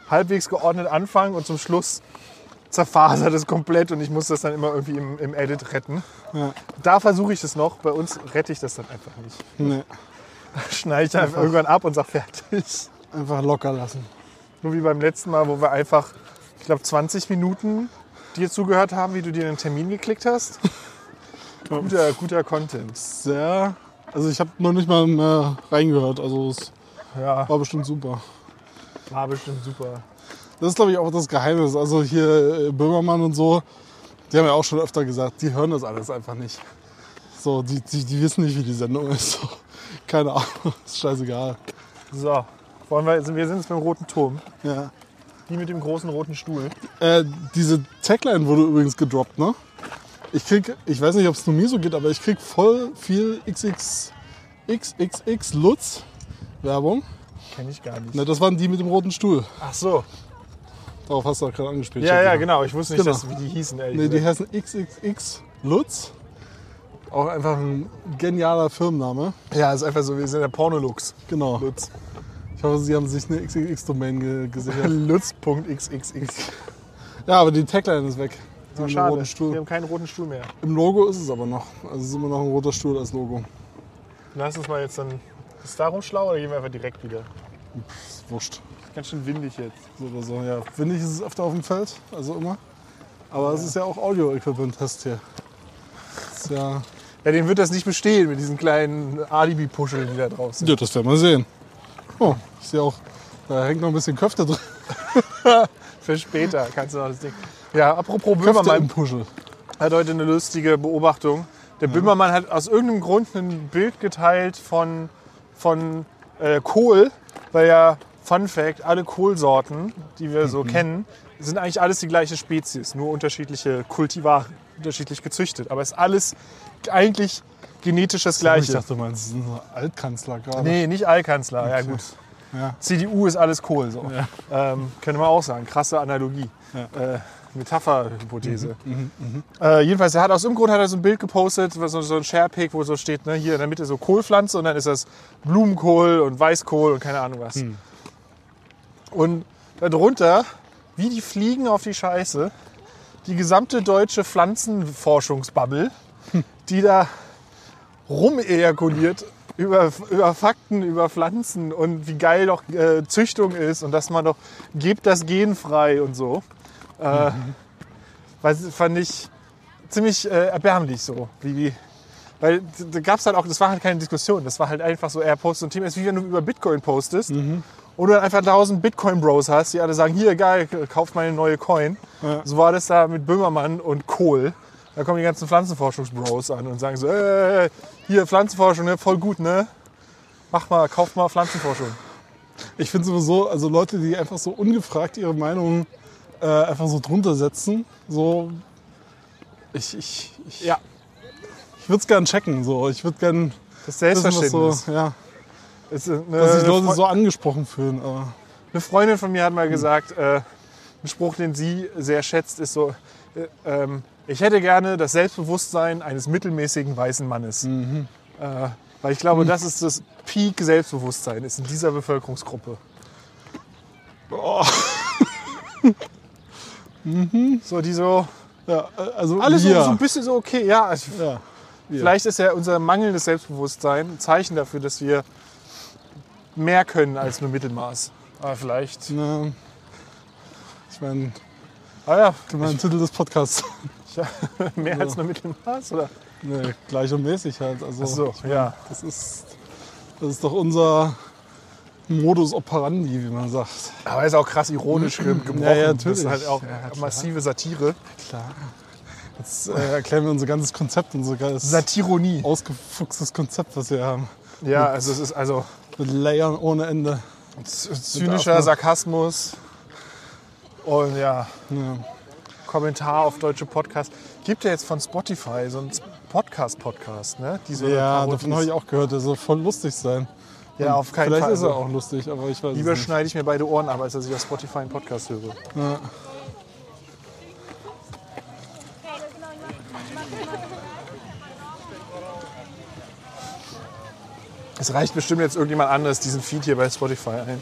halbwegs geordnet anfangen und zum Schluss zerfasert es komplett und ich muss das dann immer irgendwie im, im Edit retten. Ja. Da versuche ich es noch, bei uns rette ich das dann einfach nicht. Nee, Schneide ich einfach irgendwann ab und sag fertig. einfach locker lassen. Nur wie beim letzten Mal, wo wir einfach, ich glaube, 20 Minuten dir zugehört haben, wie du dir einen Termin geklickt hast. Guter, guter Content. Sehr. Also ich habe noch nicht mal mehr reingehört. Also es Ja, war bestimmt super. war bestimmt super. Das ist, glaube ich, auch das Geheimnis. Also hier äh, Böhmermann und so, die haben ja auch schon öfter gesagt, die hören das alles einfach nicht. So, die, die, die wissen nicht, wie die Sendung ist. So, keine Ahnung, ist scheißegal. So, wollen wir, wir sind jetzt beim roten Turm. Ja. Die mit dem großen roten Stuhl. Äh, diese Tagline wurde übrigens gedroppt, ne? Ich krieg, ich weiß nicht, ob es nur mir so geht, aber ich krieg voll viel XX, XXX Lutz Werbung. Kenne ich gar nicht. Ne, das waren die mit dem roten Stuhl. Ach so. Darauf hast du auch gerade angespielt. Ja, ja, genau. Ich wusste nicht, Genau. dass, wie die hießen. ehrlich Nee, die heißen XXX Lutz. Auch einfach ein genialer Firmenname. ja, ist einfach so, wir sind der Pornolux. Genau. Lutz. Ich hoffe, sie haben sich eine XXX-Domain ge gesichert. Lutz.xxx. ja, aber die Tagline ist weg. Die schade. roten Wir haben keinen roten Stuhl mehr. Im Logo ist es aber noch. Also es ist immer noch ein roter Stuhl als Logo. Lass uns mal jetzt dann. Ist darum schlau oder gehen wir einfach direkt wieder? Ist wurscht. Ganz schön windig jetzt. So oder so, ja. Windig ist es öfter auf dem Feld, also immer. Aber es ist ja auch Audio-Equipment-Test hier. Ist ja, Ja, den wird das nicht bestehen mit diesen kleinen Alibi-Puscheln, die da drauf sind. ja, das werden wir sehen. Oh, ich sehe auch, da hängt noch ein bisschen Köfte drin. Für später kannst du noch das Ding. Ja, apropos Köfte Böhmermann Puschel. hat heute eine lustige Beobachtung. Der Böhmermann hat aus irgendeinem Grund ein Bild geteilt von, von äh, Kohl, weil ja, Fun Fact, alle Kohlsorten, die wir so kennen, sind eigentlich alles die gleiche Spezies, nur unterschiedliche Kultivare, unterschiedlich gezüchtet. Aber es ist alles eigentlich genetisch das Ich Gleiche. dachte, du meinst, es ist ein Altkanzler gerade. Nee, nicht Allkanzler, ja Okay. gut. Ja. CDU ist alles Kohl. So. Ähm, könnte man auch sagen. Krasse Analogie. Äh, Metapher-Hypothese. Äh, jedenfalls, er hat aus dem Grund hat er so ein Bild gepostet, so, so ein Sharepick, wo so steht, ne, hier in der Mitte so Kohlpflanze und dann ist das Blumenkohl und Weißkohl und keine Ahnung was. Und darunter, wie die Fliegen auf die Scheiße, die gesamte deutsche Pflanzenforschungsbubble, die da rumejakuliert über, über Fakten, über Pflanzen und wie geil doch äh, Züchtung ist und dass man doch, gebt das Gen frei und so. Äh, weil, fand ich ziemlich äh, erbärmlich so. Wie, weil da gab es halt auch, das war halt keine Diskussion, das war halt einfach so, er postet ein Thema, ist wie wenn du über Bitcoin postest und du dann einfach tausend Bitcoin-Bros hast, die alle sagen, hier geil, kauf meine neue Coin. Ja. So war das da mit Böhmermann und Kohl. Da kommen die ganzen Pflanzenforschungsbros an und sagen so, äh, hier Pflanzenforschung, ne, voll gut, ne? Mach mal, kauf mal Pflanzenforschung. Ich finde sowieso, also Leute, die einfach so ungefragt ihre Meinung äh, einfach so drunter setzen, so. Ich, ich, ich, Ja, ich würde es gern checken. So. Ich würde gern das wissen, Selbstverständnis. so, ja, äh, eine, dass sich Leute Fre- so angesprochen fühlen. Aber eine Freundin von mir hat mal gesagt, äh, ein Spruch, den sie sehr schätzt, ist so, äh, ähm, ich hätte gerne das Selbstbewusstsein eines mittelmäßigen weißen Mannes. Mhm. Äh, weil ich glaube, das ist das Peak Selbstbewusstsein, ist in dieser Bevölkerungsgruppe. oh, So, die so, ja, also alles so, so ein bisschen so okay, ja. Ja. Vielleicht ist ja unser mangelndes Selbstbewusstsein ein Zeichen dafür, dass wir mehr können als nur Mittelmaß. Aber vielleicht. Ne, ich meine, Ah ja, mein Titel des Podcasts. mehr als nur Mittelmaß, oder? Ne, gleichermäßig halt. Also, Ach so, ich mein, ja. Das ist, das ist doch unser Modus operandi, wie man sagt. Aber ist auch krass ironisch ge- gebrochen. Ja, ja, Das ist natürlich. halt auch Ja, massive Satire. Klar. Jetzt äh, erklären wir unser ganzes Konzept, unser geiles Satironie. ausgefuchstes Konzept, was wir haben. Ja, also es ist also Mit Layern ohne Ende. zynischer Sarkasmus und ja, Ja. Kommentar auf deutsche Podcasts. Gibt ja jetzt von Spotify so einen Podcast-Podcast, ne? Die so eine Ja, davon habe ich auch gehört, der soll voll lustig sein. Ja, auf keinen Vielleicht Fall. ist er auch lustig, aber ich weiß Lieber schneide ich mir beide Ohren ab, als dass ich auf Spotify einen Podcast höre. Ja. Es reicht bestimmt jetzt irgendjemand anderes diesen Feed hier bei Spotify ein.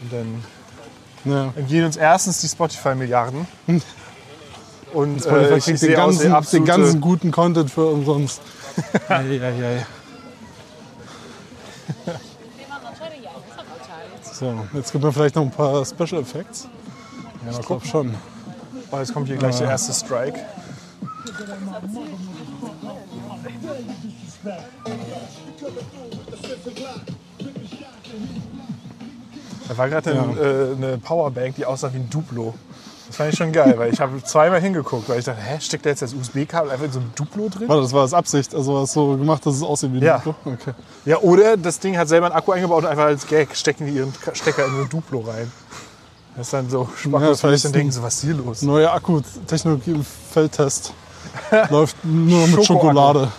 Und dann Ja. entgehen uns erstens die Spotify-Milliarden. Und Spotify äh, ich kriegt den aus, ganzen, der den ganzen guten Content für umsonst. Eieiei. So, jetzt gibt man vielleicht noch ein paar Special Effects. Ja, ich glaube schon. Oh, jetzt kommt hier gleich der erste Strike. Da war gerade ein, äh, eine Powerbank, die aussah wie ein Duplo. Das fand ich schon geil, weil ich habe zweimal hingeguckt, weil ich dachte, hä, steckt da jetzt das USB-Kabel einfach in so einem Duplo drin? Warte, das war das Absicht. Also hast so gemacht, dass es aussieht wie ein Ja. Duplo? Okay. Ja, oder das Ding hat selber einen Akku eingebaut und einfach als Gag stecken die ihren Stecker in so ein Duplo rein. Das ist dann so Ja, vielleicht ja, dann denken sie, was ist hier los? Neue Akkutechnologie im Feldtest. Läuft nur mit. Schokolade.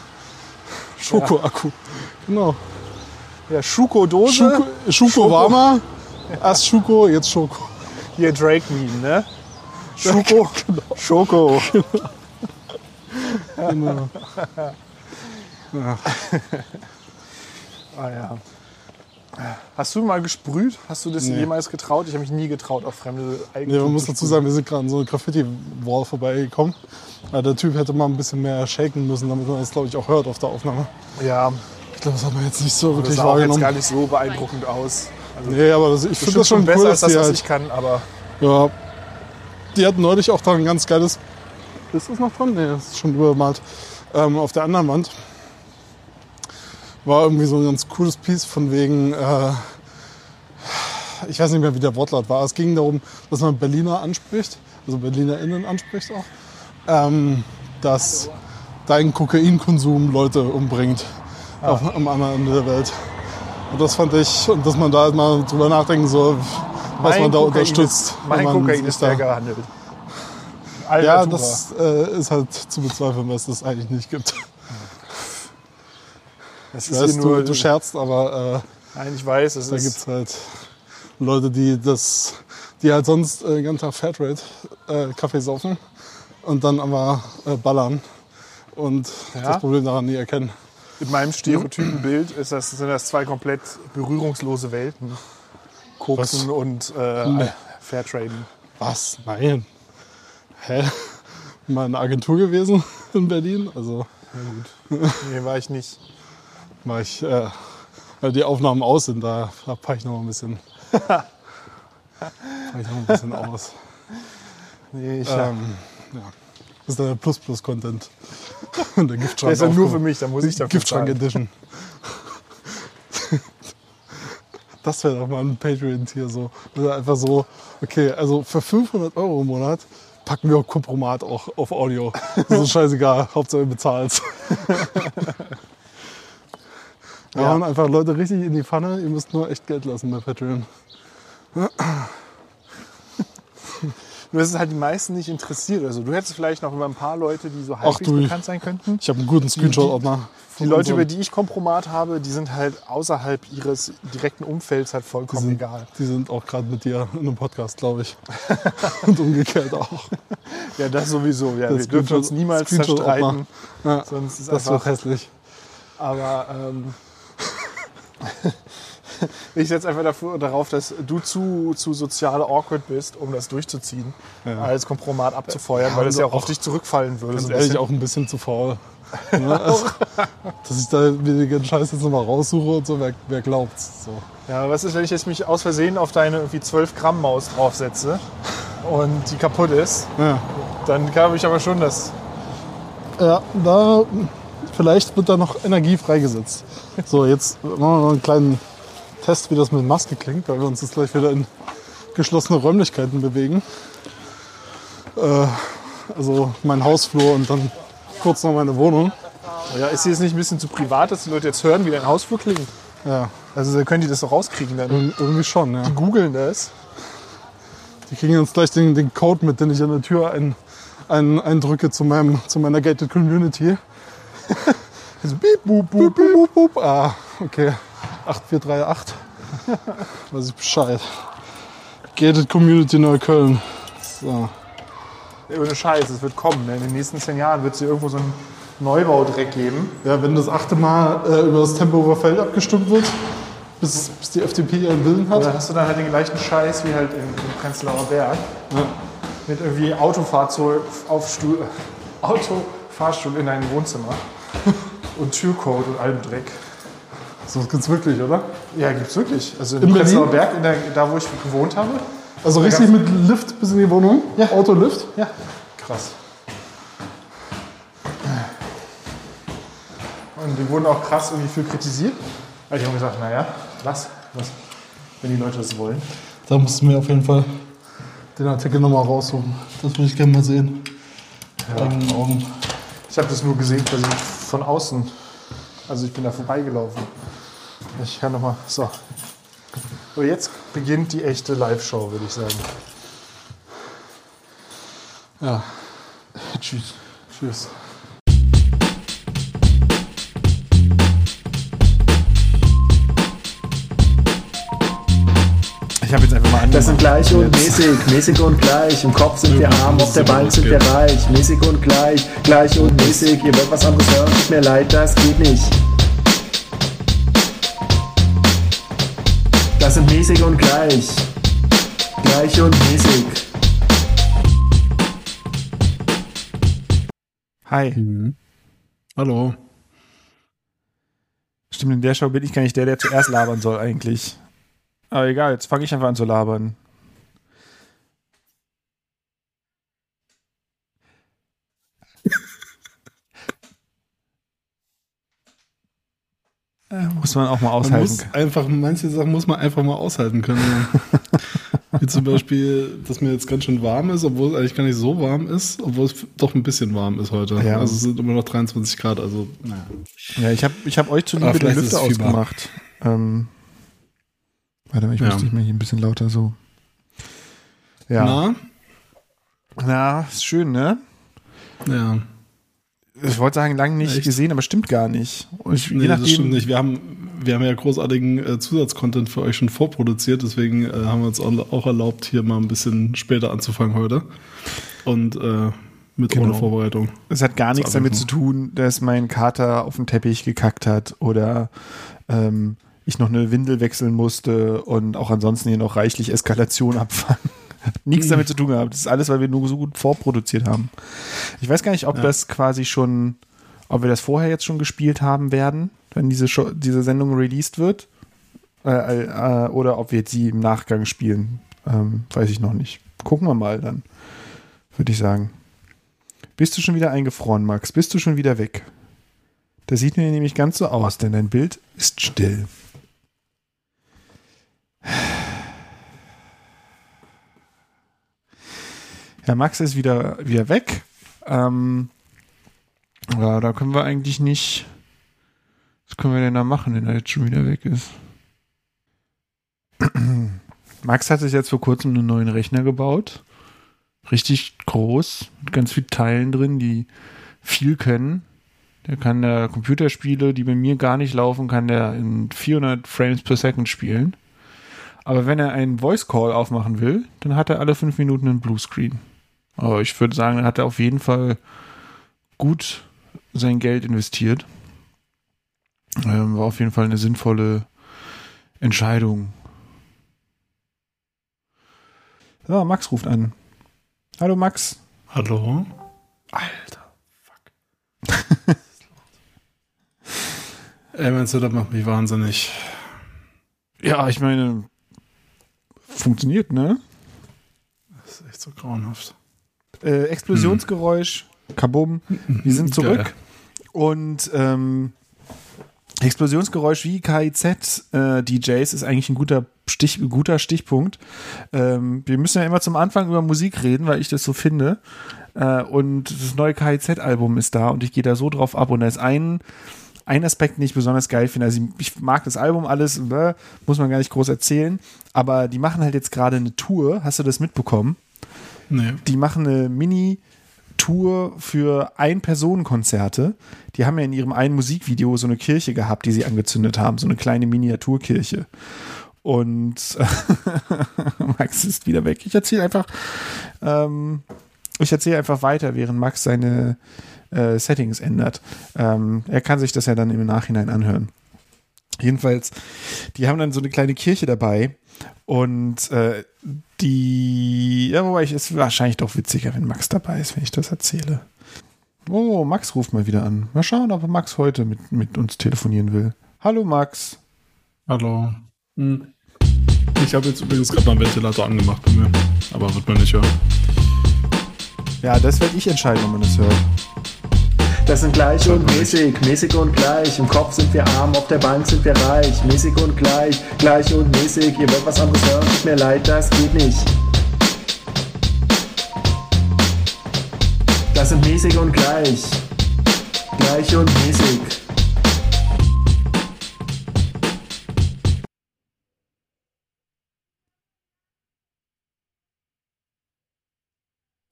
Schokoakku. Genau. Ja, Schuko-Dose, Schuko, Schuko warmer. Erst Schuko, jetzt Schoko. hier Drake-Meme, ne? Schuko, Schoko. Genau. Ah ja. Hast du mal gesprüht? Hast du das Nee. jemals getraut? Ich habe mich nie getraut, auf fremde Eigentum man muss zu dazu sagen, wir sind gerade an so einer Graffiti-Wall vorbeigekommen. Ja, der Typ hätte mal ein bisschen mehr shaken müssen, damit man das, glaube ich, auch hört auf der Aufnahme. Ja, Ich glaube, das hat man jetzt nicht so das wirklich sah auch jetzt wahrgenommen. gar nicht so beeindruckend aus. Also, Nee, aber das, ich finde das schon besser cool, als dass das, was halt, ich kann, aber ja, die hatten neulich auch da ein ganz geiles, ist das noch dran? Nee, das ist schon übermalt. Ähm, auf der anderen Wand war irgendwie so ein ganz cooles Piece von wegen, äh, ich weiß nicht mehr, wie der Wortlaut war. Es ging darum, dass man Berliner anspricht, also BerlinerInnen anspricht auch, ähm, dass dein Kokainkonsum Leute umbringt auf, am anderen Ende der Welt. Und das fand ich, und dass man da halt mal drüber nachdenken soll, was mein man da Kokain unterstützt. Ist, wenn mein man Kokain ist da- gehandelt. Alter Ja, das äh, ist halt zu bezweifeln, was es eigentlich nicht gibt. Das Ich ist weiß, hier du, nur, du scherzt, aber Nein, ich weiß, es Da ist. gibt's halt Leute, die das, die halt sonst äh, den ganzen Tag Fairtrade äh, Kaffee saufen und dann aber äh, ballern und Ja. das Problem daran nie erkennen. Mit meinem Stereotypenbild ist das, sind das zwei komplett berührungslose Welten. Koksen und äh, Nee. Fairtraden. Was? Nein. Hä? Mal in einer Agentur gewesen in Berlin. Also Nee, war ich nicht. Mal ich, äh, weil die Aufnahmen aus sind, da, da packe ich noch mal ein bisschen. pack ich noch ein bisschen aus. Nee, ich, Ähm, ja. Das ist der Plus-Plus-Content. der Giftschrank. der ist ja nur für mich, da muss ich dafür Giftschrank zahlen. Edition. Das wäre doch mal ein Patreon-Tier so. Das ist einfach so, okay, also für 500 Euro im Monat packen wir auch Kompromat auch auf Audio. Das ist scheißegal, Hauptsache ihr bezahlt. Wir Ja. hauen einfach Leute richtig in die Pfanne. Ihr müsst nur echt Geld lassen bei Patreon. Nur dass es halt die meisten nicht interessiert. Also du hättest vielleicht noch über ein paar Leute, die so halbwegs bekannt sein könnten. Ich habe einen guten Screenshot-Ordner. Die Leute, über die ich Kompromat habe, die sind halt außerhalb ihres direkten Umfelds halt die vollkommen sind, egal. die sind auch gerade mit dir in einem Podcast, glaube ich. Und umgekehrt auch. Ja, das sowieso. Ja, wir Das dürfen uns niemals zerstreiten. Ja, Sonst ist das wird hässlich. aber ähm, ich setze einfach dafür, darauf, dass du zu, zu sozial awkward bist, um das durchzuziehen, Ja. als Kompromat abzufeuern, Ja, weil es ja auch auf dich zurückfallen würde. Ganz so ehrlich auch ein bisschen zu faul. Ne? Also, dass ich da mir den Scheiß jetzt nochmal raussuche und so, wer, wer glaubt's? So. Ja, was ist, wenn ich jetzt mich aus Versehen auf deine irgendwie 12 Gramm Maus draufsetze und die kaputt ist? Ja. Dann glaube ich aber schon, dass. ja, da vielleicht wird da noch Energie freigesetzt. So, jetzt machen wir noch einen kleinen Test, wie das mit Maske klingt, weil wir uns jetzt gleich wieder in geschlossene Räumlichkeiten bewegen. Äh, also mein Hausflur und dann kurz noch meine Wohnung. Ja, ist hier jetzt nicht ein bisschen zu privat, dass die Leute jetzt hören, wie dein Hausflur klingt? Ja, Also können die das doch rauskriegen dann. ir- irgendwie schon, ja. Die googeln das. Die kriegen jetzt gleich den, den Code mit, den ich an der Tür ein, ein, eindrücke zu, meinem, zu meiner Gated Community. Also beep, boop, Boop, boop. boop, boop. Ah, okay. 8438. Weiß ich Bescheid. Gated Community Neukölln. So. Ja, Ohne Scheiß, es wird kommen. Ne? In den nächsten zehn Jahren wird es hier irgendwo so einen Neubaudreck geben. Ja, wenn das achte Mal äh, über das Tempelhofer Feld abgestimmt wird, bis, bis die FDP ihren Willen hat. Oder hast du dann halt den gleichen Scheiß wie halt in Prenzlauer Berg. Ja. Mit irgendwie Autofahrzeug auf Stuhl, Autofahrstuhl in dein Wohnzimmer. und Türcode und allem Dreck. So gibt's wirklich, oder? Ja, gibt's wirklich. Also in, Prenzlauer? Berg, in der, da wo ich gewohnt habe. Also richtig mit Lift bis in die Wohnung? Ja. Autolift? Ja. Krass. Und die wurden auch krass irgendwie für kritisiert. Also ich habe gesagt, naja, was? was? Wenn die Leute das wollen. Da musst du mir auf jeden Fall den Artikel nochmal raussuchen. Das würde ich gerne mal sehen. Ja. Eigenen Augen. Ich habe das nur gesehen quasi von außen. Also ich bin da vorbeigelaufen. Ich kann noch mal. So. Aber jetzt beginnt die echte Live-Show, würde ich sagen. Ja. Tschüss. Tschüss. Ich habe jetzt einfach mal Das sind gleich und mäßig, mäßig und gleich. Im Kopf sind wir arm, auf der Bank sind wir reich. Mäßig und gleich, gleich und mäßig. Ihr wollt was anderes hören, tut mir leid, das geht nicht. Das sind mäßig und gleich. Gleich und mäßig. Hi. Hallo. Stimmt, in der Show bin ich gar nicht der, der zuerst labern soll eigentlich. Aber egal, jetzt fange ich einfach an zu labern. Äh, Muss man auch mal Man aushalten. muss einfach, manche Sachen muss man einfach mal aushalten können. Wie zum Beispiel, dass mir jetzt ganz schön warm ist, obwohl es eigentlich gar nicht so warm ist, obwohl es doch ein bisschen warm ist heute. Ja. Also es sind immer noch 23 Grad, also naja. Ja, ich habe ich hab euch zuliebe den Lüfter ausgemacht. Ähm, warte mal, ich Ja. muss dich mal hier ein bisschen lauter so. Ja. Na, Na? ist schön, ne? Ja. Ich wollte sagen, lange nicht Echt? gesehen, aber stimmt gar nicht. Ich, Nee, je das stimmt nachdem, nicht. Wir haben, wir haben ja großartigen äh, Zusatzcontent für euch schon vorproduziert, deswegen äh, haben wir uns auch, erlaubt, hier mal ein bisschen später anzufangen heute. Und äh, mit Genau. ohne Vorbereitung. Es hat gar nichts damit zu tun, dass mein Kater auf den Teppich gekackt hat oder ähm, ich noch eine Windel wechseln musste und auch ansonsten hier noch reichlich Eskalation abfangen. Nichts damit zu tun gehabt. Das ist alles, weil wir nur so gut vorproduziert haben. Ich weiß gar nicht, ob Ja. das quasi schon, ob wir das vorher jetzt schon gespielt haben werden, wenn diese, Show, diese Sendung released wird. Äh, äh, oder ob wir jetzt sie im Nachgang spielen. Ähm, weiß ich noch nicht. Gucken wir mal dann, würde ich sagen. Bist du schon wieder eingefroren, Max? Bist du schon wieder weg? Das sieht mir nämlich ganz so aus, denn dein Bild ist still. Ja, Max ist wieder, wieder weg. Ähm, ja, da können wir eigentlich nicht. Was können wir denn da machen, wenn er jetzt schon wieder weg ist? Max hat sich jetzt vor kurzem einen neuen Rechner gebaut. Richtig groß, mit ganz vielen Teilen drin, die viel können. Der kann da Computerspiele, die bei mir gar nicht laufen, kann der in 400 Frames per Second spielen. Aber wenn er einen Voice Call aufmachen will, dann hat er alle fünf Minuten einen Bluescreen. Aber ich würde sagen, dann hat er auf jeden Fall gut sein Geld investiert. Ähm, war auf jeden Fall eine sinnvolle Entscheidung. So, Max ruft an. Hallo Max. Hallo? Alter. Ey, meinst du, das macht mich wahnsinnig. Ja, ich meine, funktioniert, ne? Das ist echt so grauenhaft. Äh, Explosionsgeräusch, Kabum, wir sind zurück. Geil. Und ähm, Explosionsgeräusch wie KIZ-DJs ist eigentlich ein guter, Stich, guter Stichpunkt. Ähm, wir müssen ja immer zum Anfang über Musik reden, weil ich das so finde. Äh, und das neue KIZ-Album ist da und ich gehe da so drauf ab. Und da ist ein, ein Aspekt, den ich besonders geil finde. Also ich, mag das Album alles, äh, muss man gar nicht groß erzählen. Aber die machen halt jetzt gerade eine Tour. Hast du das mitbekommen? Nee. die machen eine Mini-Tour für Ein-Personen-Konzerte. Die haben ja in ihrem einen Musikvideo so eine Kirche gehabt, die sie angezündet haben, so eine kleine Miniaturkirche. Und Max ist wieder weg. Ich erzähle einfach, ähm, ich erzähle einfach weiter, während Max seine äh, Settings ändert. Ähm, er kann sich das ja dann im Nachhinein anhören. Jedenfalls, die haben dann so eine kleine Kirche dabei und äh, die, ja, wobei ich, es ist wahrscheinlich doch witziger, wenn Max dabei ist, wenn ich das erzähle. Oh, Max ruft mal wieder an. Mal schauen, ob Max heute mit, mit uns telefonieren will. Hallo Max. Hallo. Hm. Ich habe jetzt übrigens gerade mal einen Ventilator angemacht bei mir. Aber wird man nicht hören. Ja, das werde ich entscheiden, ob man das hört. Das sind gleich und mäßig, mäßig und gleich. Im Kopf sind wir arm, auf der Bank sind wir reich. Mäßig und gleich, gleich und mäßig. Ihr wollt was anderes hören, tut mir leid, das geht nicht. Das sind mäßig und gleich. Gleich und mäßig.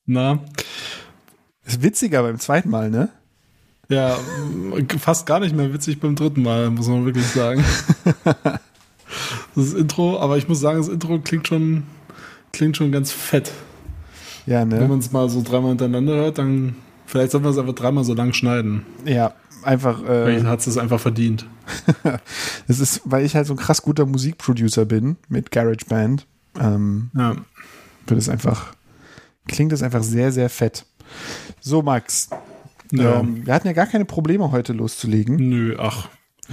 Na, Ist witziger beim zweiten Mal, ne? Ja, fast gar nicht mehr witzig beim dritten Mal, muss man wirklich sagen. Das Intro, aber ich muss sagen, das Intro klingt schon, klingt schon ganz fett. Ja, Wenn ne? man es mal so dreimal hintereinander hört, dann vielleicht sollten wir es einfach dreimal so lang schneiden. Ja, einfach. Vielleicht Äh, hat es einfach verdient. das ist, weil ich halt so ein krass guter Musikproducer bin mit GarageBand. Ähm, Ja. wird es einfach, klingt es einfach sehr, sehr fett. So, Max. Ja. Ähm, wir hatten ja gar keine Probleme heute loszulegen. Nö, ach.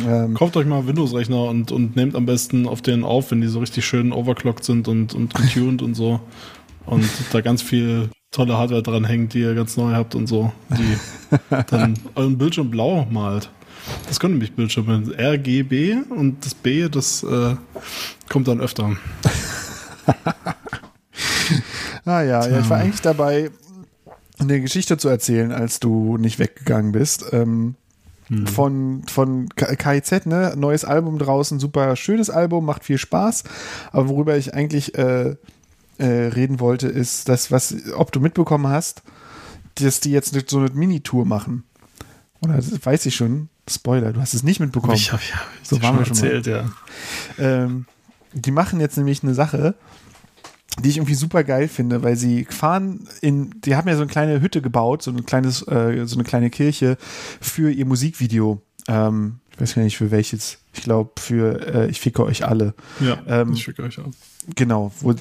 Ähm, Kauft euch mal Windows-Rechner und, und nehmt am besten auf den auf, wenn die so richtig schön overclocked sind und, und getuned und so. Und da ganz viel tolle Hardware dran hängt, die ihr ganz neu habt und so, die dann euren Bildschirm blau malt. Das können nämlich Bildschirme. RGB und das B, das äh, kommt dann öfter. Ah ja, ja, ich war eigentlich dabei, eine Geschichte zu erzählen, als du nicht weggegangen bist. Ähm, Von, von K- KIZ, ne? Neues Album draußen, super schönes Album, macht viel Spaß. Aber worüber ich eigentlich äh, äh, reden wollte, ist das, was, ob du mitbekommen hast, dass die jetzt so eine Mini-Tour machen. oder das weiß ich schon, Spoiler, du hast es nicht mitbekommen. Ich habe ja, So waren wir schon mal. erzählt, ja. Ähm, die machen jetzt nämlich eine Sache, die ich irgendwie super geil finde, weil sie fahren in, die haben ja so eine kleine Hütte gebaut, so ein kleines, äh, so eine kleine Kirche für ihr Musikvideo. Ähm, ich weiß gar nicht für welches. Ich glaube für äh, Ich ficke euch alle. Ja, Ähm, ich schicke euch auch. Genau, wo,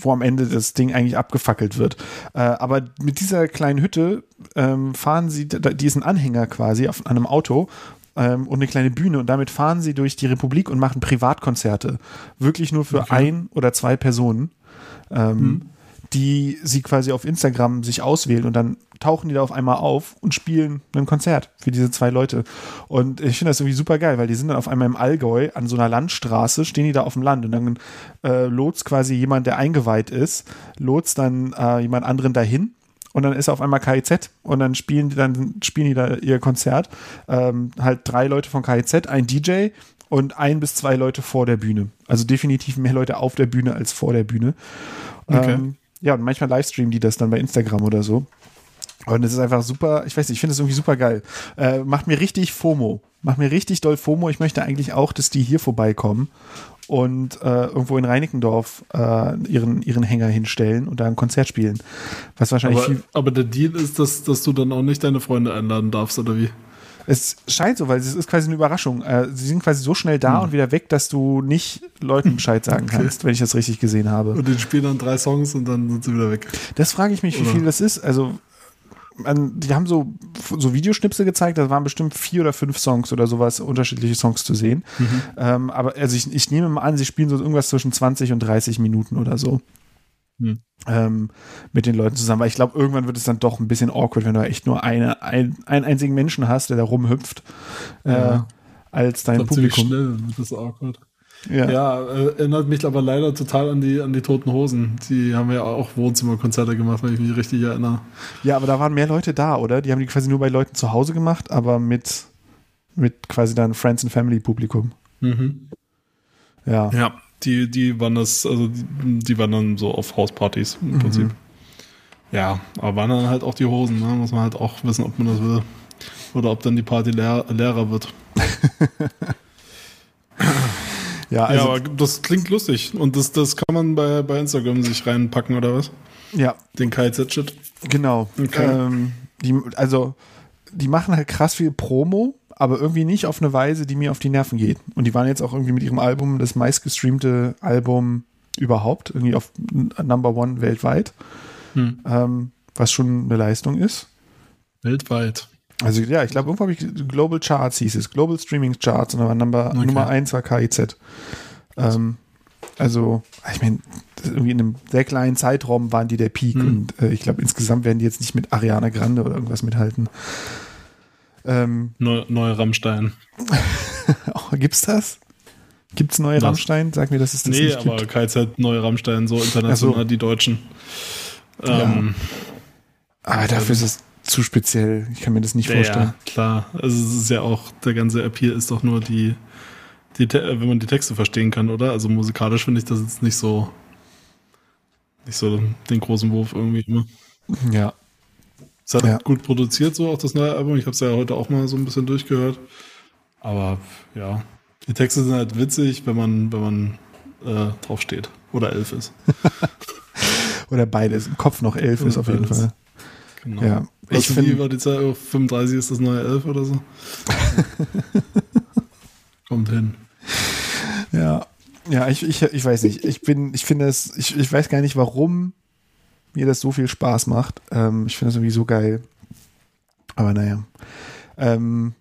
wo am Ende das Ding eigentlich abgefackelt wird. Äh, aber mit dieser kleinen Hütte ähm, fahren sie diesen Anhänger quasi auf einem Auto ähm, und eine kleine Bühne und damit fahren sie durch die Republik und machen Privatkonzerte. Wirklich nur für ein oder zwei Personen, ähm, die sie quasi auf Instagram sich auswählen und dann tauchen die da auf einmal auf und spielen ein Konzert für diese zwei Leute. Und ich finde das irgendwie super geil, weil die sind dann auf einmal im Allgäu an so einer Landstraße, stehen die da auf dem Land und dann äh, lotst quasi jemand, der eingeweiht ist, lotst dann äh, jemand anderen dahin und dann ist auf einmal KIZ und dann spielen die dann spielen die da ihr Konzert. Ähm, halt drei Leute von KIZ, ein DJ und ein bis zwei Leute vor der Bühne. Also definitiv mehr Leute auf der Bühne als vor der Bühne. Okay. Ähm, ja, und manchmal livestreamen die das dann bei Instagram oder so. Und es ist einfach super, ich weiß nicht, ich finde es irgendwie super geil. Äh, macht mir richtig FOMO. Macht mir richtig doll FOMO. Ich möchte eigentlich auch, dass die hier vorbeikommen und äh, irgendwo in Reinickendorf äh, ihren, ihren Hänger hinstellen und da ein Konzert spielen. Was wahrscheinlich Aber, viel. aber der Deal ist, dass, dass du dann auch nicht deine Freunde einladen darfst, oder wie? Es scheint so, weil es ist quasi eine Überraschung. Äh, sie sind quasi so schnell da und wieder weg, dass du nicht Leuten Bescheid sagen Okay. kannst, wenn ich das richtig gesehen habe. Und die spielen dann drei Songs und dann sind sie wieder weg. Das frage ich mich, wie Oder? viel das ist. Also, die haben so, so Videoschnipsel gezeigt, da waren bestimmt vier oder fünf Songs oder sowas, unterschiedliche Songs zu sehen. Ähm, aber also ich, ich nehme mal an, sie spielen so irgendwas zwischen 20 und 30 Minuten oder so. Hm. Ähm, mit den Leuten zusammen, weil ich glaube, irgendwann wird es dann doch ein bisschen awkward, wenn du echt nur eine, ein, einen einzigen Menschen hast, der da rumhüpft, äh, Ja. als dein Publikum. schnell wird das awkward. Ja. Ja, äh, erinnert mich aber leider total an die, an die Toten Hosen. Die haben ja auch Wohnzimmerkonzerte gemacht, wenn ich mich richtig erinnere. ja, aber da waren mehr Leute da, oder? Die haben die quasi nur bei Leuten zu Hause gemacht, aber mit, mit quasi dann Friends and Family Publikum. Mhm. Ja. Ja, die, die waren das, also die, die waren dann so auf Hauspartys im Prinzip. Ja, aber waren dann halt auch die Hosen, ne? Muss man halt auch wissen, ob man das will. Oder ob dann die Party leer, leerer wird. Ja, ja, also, aber das klingt lustig. Und das, das kann man bei, bei Instagram sich reinpacken, oder was? ja, Den KZ-Shit. genau. Okay. Ähm, die, also, die machen halt krass viel Promo, aber irgendwie nicht auf eine Weise, die mir auf die Nerven geht. Und die waren jetzt auch irgendwie mit ihrem Album das meistgestreamte Album überhaupt, irgendwie auf Number One weltweit, Hm. ähm, was schon eine Leistung ist. Weltweit. Also ja, ich glaube, irgendwo habe ich Global Charts hieß es, Global Streaming Charts und da war Number, Okay. Nummer 1 war KIZ. Ähm, also, ich meine, irgendwie in einem sehr kleinen Zeitraum waren die der Peak Hm. und äh, ich glaube, insgesamt werden die jetzt nicht mit Ariana Grande oder irgendwas mithalten. Ähm, Neu, neue Rammstein. oh, gibt's das? Gibt's neue Was? Rammstein? Sag mir, dass es das nee, nicht aber gibt. KZ, neue Rammstein, so international, so. die Deutschen. Ähm, Aber dafür ist es zu speziell. Ich kann mir das nicht ja, vorstellen. ja, klar. Also es ist ja auch, der ganze Appeal ist doch nur die, die wenn man die Texte verstehen kann, oder? Also musikalisch finde ich das jetzt nicht so, nicht so den großen Wurf irgendwie immer. Ja. Es hat Ja. gut produziert, so auch das neue Album. Ich habe es ja heute auch mal so ein bisschen durchgehört. Aber ja, die Texte sind halt witzig, wenn man, wenn man äh, drauf steht oder elf ist. Oder beides. Im Kopf noch elf Oder ist auf jeden beides. Fall. Genau. Ja. Was Ich ich wie find- war die Zeit? Oh, 35 ist das neue 11 oder so? Kommt hin. Ja, ja, ich, ich, ich weiß nicht. Ich bin, ich finde es, ich, ich weiß gar nicht, warum mir das so viel Spaß macht. Ähm, ich finde es irgendwie so geil. Aber naja. Ähm,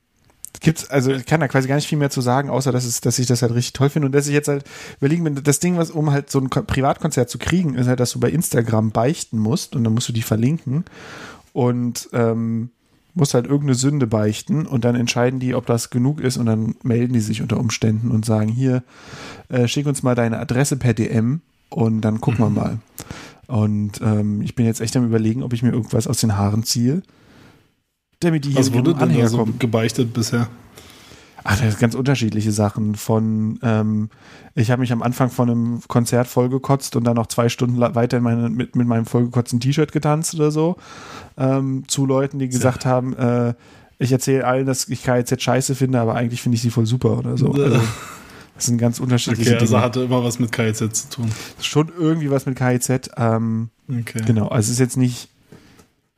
gibt's, also ich kann da quasi gar nicht viel mehr zu sagen, außer dass es, dass ich das halt richtig toll finde und dass ich jetzt halt überlegen bin, das Ding, was um halt so ein Ko- Privatkonzert zu kriegen, ist halt, dass du bei Instagram beichten musst und dann musst du die verlinken und ähm, musst halt irgendeine Sünde beichten und dann entscheiden die, ob das genug ist und dann melden die sich unter Umständen und sagen, hier, äh, schick uns mal deine Adresse per DM und dann gucken wir mal. Und ähm, ich bin jetzt echt am überlegen, ob ich mir irgendwas aus den Haaren ziehe, damit die hier Was wurde denn da so kommen. gebeichtet bisher? Ach, das sind ganz unterschiedliche Sachen. Von, ähm, ich habe mich am Anfang von einem Konzert vollgekotzt und dann noch zwei Stunden weiter in meine, mit, mit meinem vollgekotzten T-Shirt getanzt oder so. Ähm, zu Leuten, die gesagt haben, äh, ich erzähle allen, dass ich KIZ scheiße finde, aber eigentlich finde ich sie voll super oder so. Also, das sind ganz unterschiedliche Okay, also Dinge. hatte immer was mit KIZ zu tun. Schon irgendwie was mit KIZ. Ähm, Okay. Genau, also es ist jetzt nicht,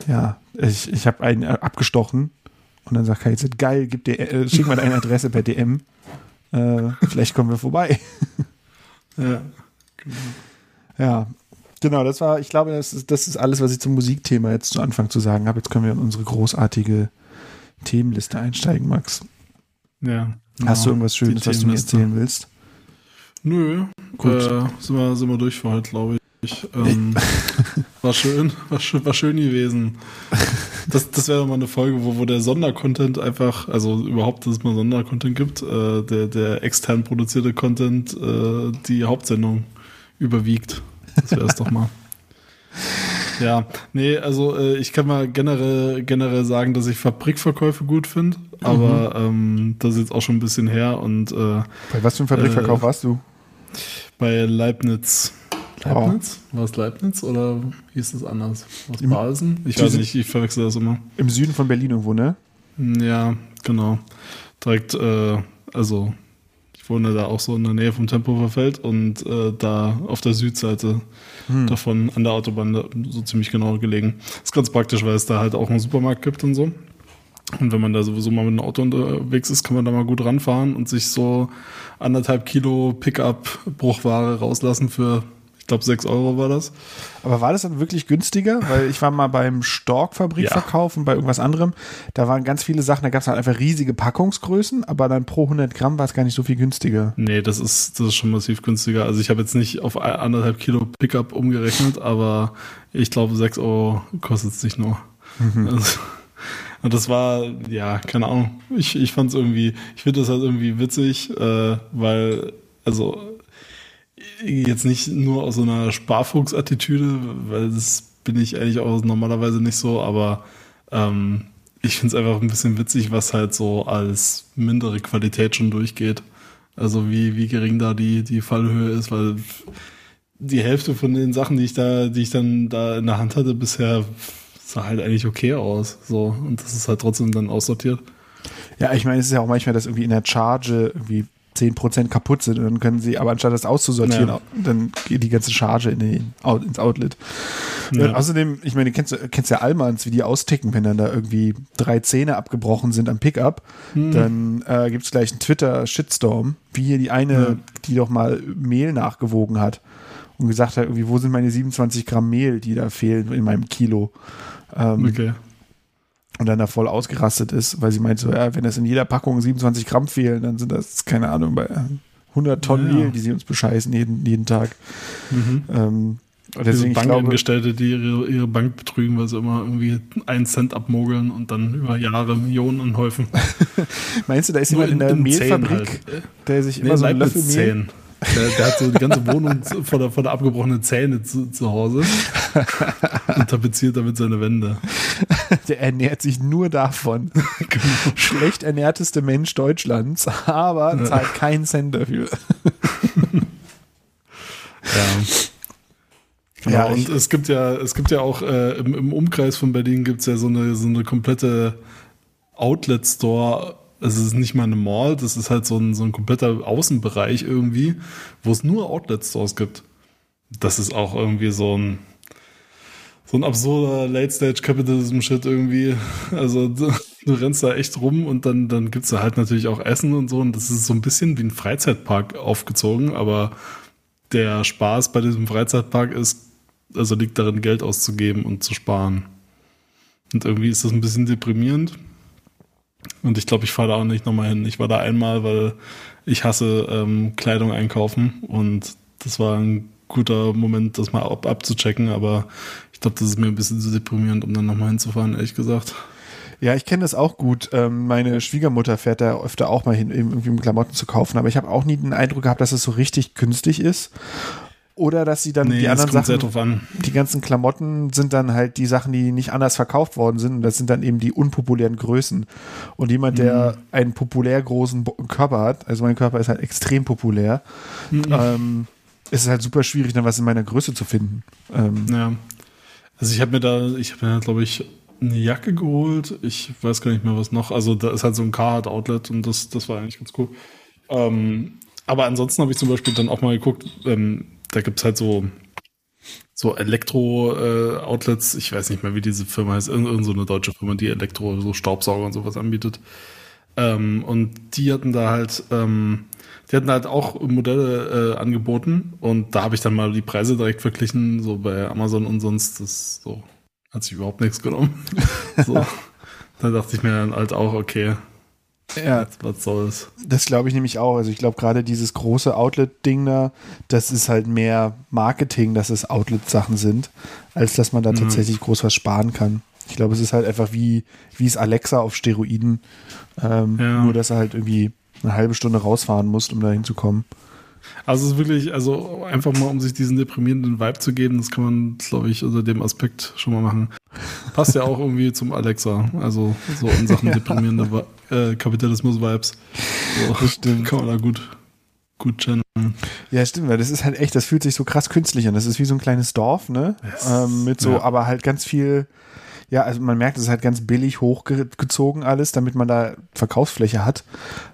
ja, ich, ich habe einen äh, abgestochen und dann sagt KIZ, geil, gib dir, äh, schick mal deine Adresse per DM. Äh, vielleicht kommen wir vorbei. Ja. Ja, genau, das war, ich glaube, das ist, das ist alles, was ich zum Musikthema jetzt zu Anfang zu sagen habe. Jetzt können wir in unsere großartige Themenliste einsteigen, Max. ja. Hast du irgendwas Schönes, was du mir erzählen willst? Nö, Gut. Äh, sind, wir, sind wir durch für heute, glaube ich. Ähm, war schön, war schön, war schön gewesen. Das, das wäre mal eine Folge, wo, wo der Sondercontent einfach, also überhaupt, dass es mal Sondercontent gibt, äh, der, der extern produzierte Content, äh, die Hauptsendung überwiegt. Das wäre es doch mal. Ja, nee, also äh, ich kann mal generell, generell sagen, dass ich Fabrikverkäufe gut finde, aber ähm, das ist jetzt auch schon ein bisschen her und äh, Bei was für einem Fabrikverkauf Äh, warst du? bei Leibniz. Oh. Leibniz? War es Leibniz oder hieß es anders? Aus Im- Balsen? Ich weiß nicht, ich verwechsel das immer. Im Süden von Berlin irgendwo, ne? Ja, genau. Direkt, äh, also ich wohne da auch so in der Nähe vom Tempelhofer Feld und äh, da auf der Südseite Hm. davon an der Autobahn so ziemlich genau gelegen. ist ganz praktisch, weil es da halt auch einen Supermarkt gibt und so. Und wenn man da sowieso mal mit dem Auto unterwegs ist, kann man da mal gut ranfahren und sich so anderthalb Kilo Pickup-Bruchware rauslassen für, ich glaube, sechs Euro war das. Aber war das dann wirklich günstiger? Weil ich war mal beim Stork-Fabrikverkauf und bei irgendwas anderem. Da waren ganz viele Sachen, da gab es halt einfach riesige Packungsgrößen, aber dann pro 100 Gramm war es gar nicht so viel günstiger. Nee, das ist, das ist schon massiv günstiger. Also ich habe jetzt nicht auf anderthalb Kilo Pickup umgerechnet, aber ich glaube, sechs Euro kostet es nicht nur. Also, und das war, ja, keine Ahnung. Ich, ich fand es irgendwie, ich finde das halt irgendwie witzig, äh, weil, also jetzt nicht nur aus so einer Sparfuchs-Attitüde, weil das bin ich eigentlich auch normalerweise nicht so, aber ähm, ich finde es einfach ein bisschen witzig, was halt so als mindere Qualität schon durchgeht. Also wie, wie gering da die, die Fallhöhe ist, weil die Hälfte von den Sachen, die ich da, die ich dann da in der Hand hatte, bisher sah halt eigentlich okay aus. So, und das ist halt trotzdem dann aussortiert. Ja, ich meine, es ist ja auch manchmal, dass irgendwie in der Charge irgendwie 10% kaputt sind und dann können sie, aber anstatt das auszusortieren, Ja. dann geht die ganze Charge in den, ins Outlet. Ja. Außerdem, ich meine, du kennst, du kennst ja Allmanns, wie die austicken, wenn dann da irgendwie drei Zähne abgebrochen sind am Pickup, Hm. dann äh, gibt es gleich einen Twitter-Shitstorm, wie hier die eine, Ja. die doch mal Mehl nachgewogen hat und gesagt hat, irgendwie, wo sind meine 27 Gramm Mehl, die da fehlen in meinem Kilo. Ähm, Okay. Und dann da voll ausgerastet ist, weil sie meint so, ja, wenn das in jeder Packung 27 Gramm fehlen, dann sind das, keine Ahnung, bei 100 Tonnen Ja, ja. Mehl, die sie uns bescheißen jeden, jeden Tag. Mhm. Ähm, Diese deswegen, glaube, Bankangestellte, die ihre, ihre Bank betrügen, weil sie immer irgendwie einen Cent abmogeln und dann über Jahre Millionen anhäufen. meinst du, da ist Nur jemand in, der in Mehlfabrik, halt. der sich Nee, immer so einen Löffel Mehl... Zähnen. Der, der hat so die ganze Wohnung vor der abgebrochenen Zähne zu, zu Hause und tapeziert damit seine Wände. Der ernährt sich nur davon. Schlecht ernährteste Mensch Deutschlands, aber zahlt keinen Cent dafür. Ja. Genau, Ja, und es gibt ja, es gibt ja auch äh, im, im Umkreis von Berlin gibt es ja so eine, so eine komplette Outlet-Store. Es ist nicht mal eine Mall, das ist halt so ein, so ein kompletter Außenbereich irgendwie, wo es nur Outlet-Stores gibt. Das ist auch irgendwie so ein, so ein absurder Late-Stage-Capitalism-Shit irgendwie. Also du, du rennst da echt rum und dann, dann gibt's da halt natürlich auch Essen und so. Und das ist so ein bisschen wie ein Freizeitpark aufgezogen, aber der Spaß bei diesem Freizeitpark ist, also liegt darin, Geld auszugeben und zu sparen. Und irgendwie ist das ein bisschen deprimierend. Und ich glaube, ich fahre da auch nicht nochmal hin. Ich war da einmal, weil ich hasse ähm, Kleidung einkaufen und das war ein guter Moment, das mal ab abzuchecken, aber ich glaube, das ist mir ein bisschen zu deprimierend, um dann nochmal hinzufahren, ehrlich gesagt. Ja, ich kenne das auch gut. Ähm, meine Schwiegermutter fährt da öfter auch mal hin, irgendwie um Klamotten zu kaufen. Aber ich habe auch nie den Eindruck gehabt, dass es so richtig günstig ist. Oder dass sie dann die es anderen Sachen, die ganzen Klamotten sind dann halt die Sachen, die nicht anders verkauft worden sind. Und das sind dann eben die unpopulären Größen. Und jemand, der einen populär großen Körper hat, also mein Körper ist halt extrem populär, ähm, ist es halt super schwierig, dann was in meiner Größe zu finden. Ähm, Ja. Also ich habe mir da, ich habe mir, glaube ich, eine Jacke geholt. Ich weiß gar nicht mehr, was noch. Also da ist halt so ein Carhartt-Outlet und das, das war eigentlich ganz cool. Ähm, aber ansonsten habe ich zum Beispiel dann auch mal geguckt, ähm, da gibt es halt so, so Elektro-Outlets. ich weiß nicht mehr, wie diese Firma heißt. Irgend, irgend so eine deutsche Firma, die Elektro, so Staubsauger und sowas anbietet. Ähm, und die hatten da halt, ähm, die hatten halt auch Modelle äh, angeboten und da habe ich dann mal die Preise direkt verglichen, so bei Amazon und sonst, das so hat sich überhaupt nichts genommen. so. Da dachte ich mir dann halt auch, okay, Ja, was soll's. das glaube ich nämlich auch. Also ich glaube gerade dieses große Outlet-Ding da, das ist halt mehr Marketing, dass es Outlet-Sachen sind, als dass man da Mhm. tatsächlich groß was sparen kann. Ich glaube, es ist halt einfach wie, wie es Alexa auf Steroiden. Ähm, Ja. Nur, dass er halt irgendwie eine halbe Stunde rausfahren muss, um da hinzukommen. Also es ist wirklich, also einfach mal, um sich diesen deprimierenden Vibe zu geben, das kann man, glaube ich, unter dem Aspekt schon mal machen. Passt ja auch irgendwie zum Alexa, also so in Sachen deprimierende Vi- äh, Kapitalismus-Vibes. So, stimmt. Kann man da gut, gut channeln. Ja, stimmt, weil das ist halt echt, das fühlt sich so krass künstlich an. Das ist wie so ein kleines Dorf, ne? Yes. Ähm, mit so, Ja. aber halt ganz viel, ja, also man merkt, es ist halt ganz billig hochgezogen alles, damit man da Verkaufsfläche hat.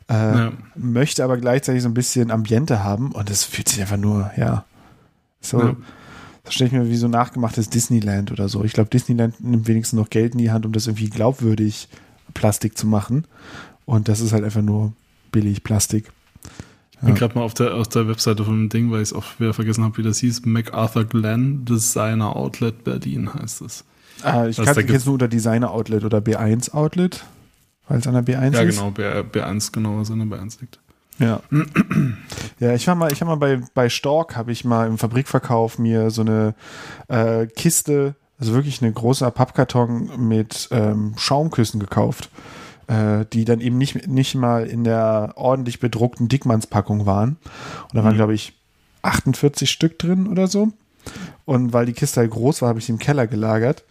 Äh, Ja. Möchte aber gleichzeitig so ein bisschen Ambiente haben und das fühlt sich einfach nur, ja. So, Ja. das stelle ich mir wie so nachgemachtes Disneyland oder so. Ich glaube, Disneyland nimmt wenigstens noch Geld in die Hand, um das irgendwie glaubwürdig Plastik zu machen. Und das ist halt einfach nur billig Plastik. Ich bin Ja. gerade mal auf der, auf der Webseite von dem Ding, weil ich es auch wieder vergessen habe, wie das hieß. MacArthur Glenn Designer Outlet Berlin heißt es. Ah, ich kannte jetzt nur unter Designer Outlet oder B1 Outlet, weil es an der B1 Ja, ist. genau, B, B1, genau, was in der B1 liegt. Ja. ja, ich war mal, ich habe mal bei, bei Stork, habe ich mal im Fabrikverkauf mir so eine äh, Kiste, also wirklich eine großer Pappkarton mit ähm, Schaumküssen gekauft, äh, die dann eben nicht, nicht mal in der ordentlich bedruckten Dickmannspackung waren. Und da waren, Mhm. glaube ich, 48 Stück drin oder so. Und weil die Kiste halt groß war, habe ich sie im Keller gelagert.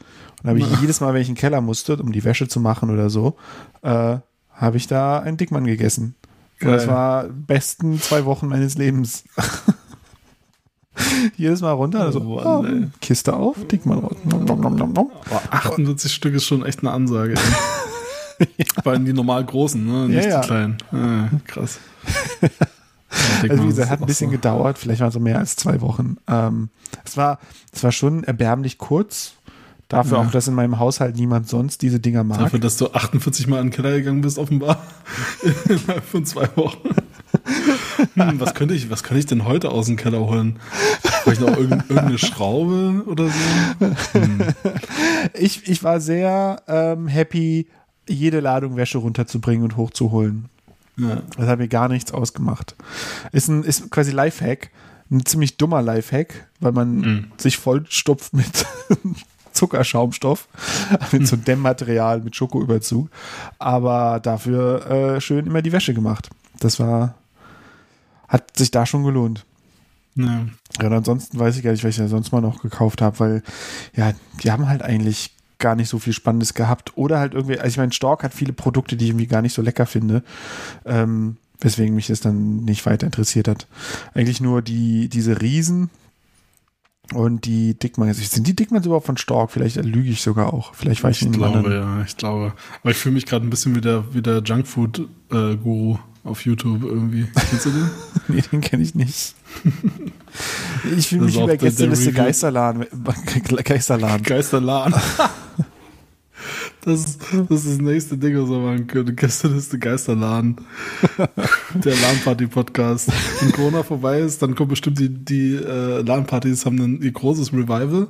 Und habe ich jedes Mal, wenn ich in den Keller musste, um die Wäsche zu machen oder so, äh, habe ich da einen Dickmann gegessen. Und das war besten zwei Wochen meines Lebens. Jedes Mal runter, also Oh oh. Kiste auf, Dickmann raus. Boah, 48 Stück ist schon echt eine Ansage. ey. Vor allem die normal großen, ne? Nicht Ja, ja. die kleinen. Ah, krass. Ja, Also wie gesagt, hat ein bisschen so. gedauert, vielleicht waren es so mehr als zwei Wochen. Ähm, es, war, es war schon erbärmlich kurz. Dafür Ja. auch, dass in meinem Haushalt niemand sonst diese Dinger mag. Dafür, dass du 48 Mal in den Keller gegangen bist, offenbar. Innerhalb von zwei Wochen. Hm, was, könnte ich, was könnte ich denn heute aus dem Keller holen? Vielleicht noch irgend, irgendeine Schraube oder so? Hm. Ich, ich war sehr ähm, happy, jede Ladung Wäsche runterzubringen und hochzuholen. Ja. Das hat mir gar nichts ausgemacht. Ist, ein, ist quasi Lifehack. Ein ziemlich dummer Lifehack, weil man Mhm. sich vollstopft mit Zuckerschaumstoff, mit so Dämmmaterial, mit Schokoüberzug. Aber dafür äh, schön immer die Wäsche gemacht. Das war, hat sich da schon gelohnt. Ja. Ja, und ansonsten weiß ich gar nicht, was ich da sonst mal noch gekauft habe, weil ja, die haben halt eigentlich gar nicht so viel Spannendes gehabt. Oder halt irgendwie, also ich meine, Stork hat viele Produkte, die ich irgendwie gar nicht so lecker finde. Ähm, weswegen mich das dann nicht weiter interessiert hat. Eigentlich nur die, diese Riesen und die Dickmanns. Sind die Dickmanns überhaupt von Stork? Vielleicht lüge ich sogar auch. Vielleicht war ich, Ich in glaube, anderen. ja, ich glaube. Aber ich fühle mich gerade ein bisschen wie der, wie der Junkfood-Guru auf YouTube irgendwie. Kennst du den? Nee, den kenne ich nicht. ich fühle mich der- der Gästeliste. Geisterladen. Geisterladen. Geisterladen. Das ist, das ist das nächste Ding, was wir machen können. Gästeliste Geisterladen. Der LAN-Party-Podcast. Wenn Corona vorbei ist, dann kommt bestimmt die, die äh, LAN-Partys haben ein großes Revival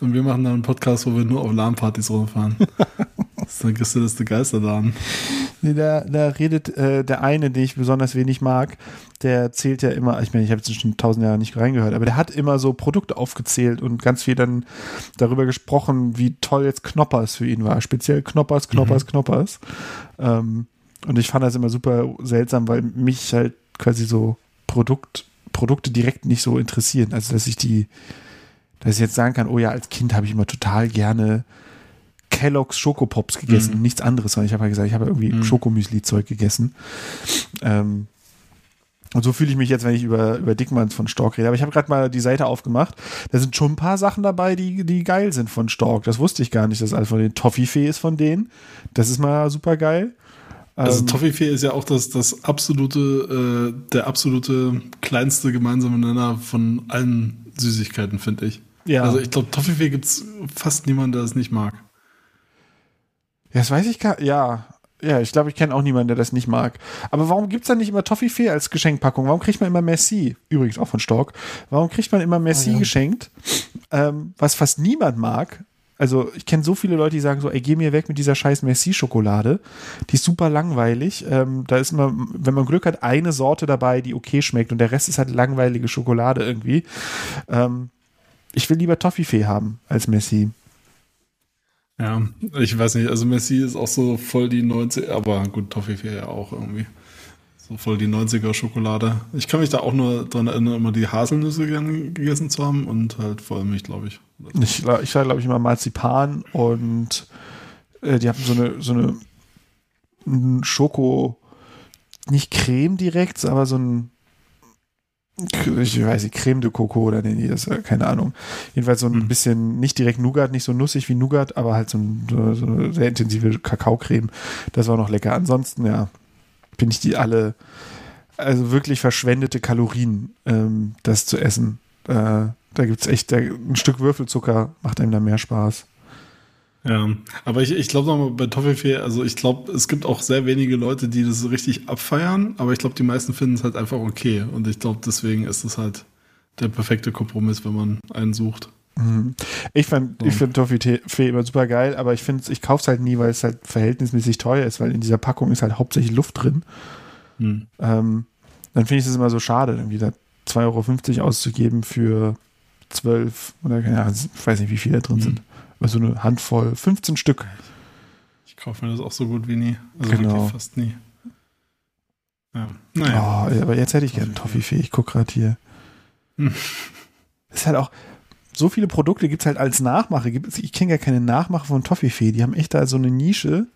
und wir machen dann einen Podcast, wo wir nur auf LAN-Partys rumfahren. Das ist eine Gästeliste Geisterladen. Nee, da, da redet äh, der eine, den ich besonders wenig mag, der zählt ja immer, ich meine, ich habe jetzt schon tausend Jahre nicht reingehört, aber der hat immer so Produkte aufgezählt und ganz viel dann darüber gesprochen, wie toll jetzt Knoppers für ihn war. Speziell Knoppers, Knoppers, Knoppers. Ähm, und ich fand das immer super seltsam, weil mich halt quasi so Produkt, Produkte direkt nicht so interessieren. Also, dass ich die, dass ich jetzt sagen kann, oh ja, als Kind habe ich immer total gerne Kellogg's Schokopops gegessen, nichts anderes, sondern ich habe halt gesagt, ich habe irgendwie Mhm. Schokomüsli-Zeug gegessen. Ähm, Und so fühle ich mich jetzt, wenn ich über, über Dickmanns von Stork rede. Aber ich habe gerade mal die Seite aufgemacht. Da sind schon ein paar Sachen dabei, die, die geil sind von Stork. Das wusste ich gar nicht, dass alles von den Toffifee ist von denen. Das ist mal super geil. Also Ähm, Toffifee ist ja auch das, das absolute, äh, der absolute kleinste gemeinsame Nenner von allen Süßigkeiten, finde ich. ja. Also ich glaube, Toffifee gibt's fast niemanden, der es nicht mag. Ja, das weiß ich gar Ja, ja, ich glaube, ich kenne auch niemanden, der das nicht mag. Aber warum gibt's dann nicht immer Toffifee als Geschenkpackung? Warum kriegt man immer Merci? Übrigens auch von Stork. Warum kriegt man immer Merci Ah, ja. geschenkt? Ähm, was fast niemand mag. Also, ich kenne so viele Leute, die sagen so, ey, geh mir weg mit dieser scheiß Merci-Schokolade. Die ist super langweilig. Ähm, da ist immer, wenn man Glück hat, eine Sorte dabei, die okay schmeckt und der Rest ist halt langweilige Schokolade irgendwie. Ähm, ich will lieber Toffifee haben als Messi. Ja, ich weiß nicht, also Messi ist auch so voll die 90 aber gut, Toffifee ja auch irgendwie. So voll die 90er Schokolade. Ich kann mich da auch nur dran erinnern, immer die Haselnüsse gegessen zu haben und halt Vollmilch, glaube ich. Ich, ich glaube ich, immer Marzipan und äh, die haben so eine, so eine ein Schoko, nicht Creme direkt, aber so ein ich weiß nicht, Creme de Coco oder nennen die das, äh, keine Ahnung. Jedenfalls so ein Hm. bisschen, nicht direkt Nougat, nicht so nussig wie Nougat, aber halt so, ein, so, eine sehr intensive Kakaocreme. Das war noch lecker. Ansonsten, ja, finde ich die alle, also wirklich verschwendete Kalorien, ähm, das zu essen. Äh, da gibt's echt, da, ein Stück Würfelzucker macht einem da mehr Spaß. Ja, aber ich, ich glaube nochmal bei Toffifee, also ich glaube, es gibt auch sehr wenige Leute, die das so richtig abfeiern, aber ich glaube, die meisten finden es halt einfach okay. Und ich glaube, deswegen ist es halt der perfekte Kompromiss, wenn man einen sucht. Mhm. Ich fand, So. ich finde Toffifee immer super geil, aber ich finde, ich kaufe es halt nie, weil es halt verhältnismäßig teuer ist, weil in dieser Packung ist halt hauptsächlich Luft drin. Hm. Ähm, dann finde ich es immer so schade, irgendwie da 2,50 Euro auszugeben für 12 oder keine Ahnung, ich weiß nicht, wie viele da drin Mhm. sind. Aber so eine Handvoll, 15 Stück. Ich kaufe mir das auch so gut wie nie. Also Genau. fast nie. Ja, naja. Oh, aber jetzt hätte ich gerne Toffifee. Ich gucke gerade hier. Hm. Ist halt auch, so viele Produkte gibt es halt als Nachmache. Ich kenne gar keine Nachmache von Toffifee. Die haben echt da so eine Nische.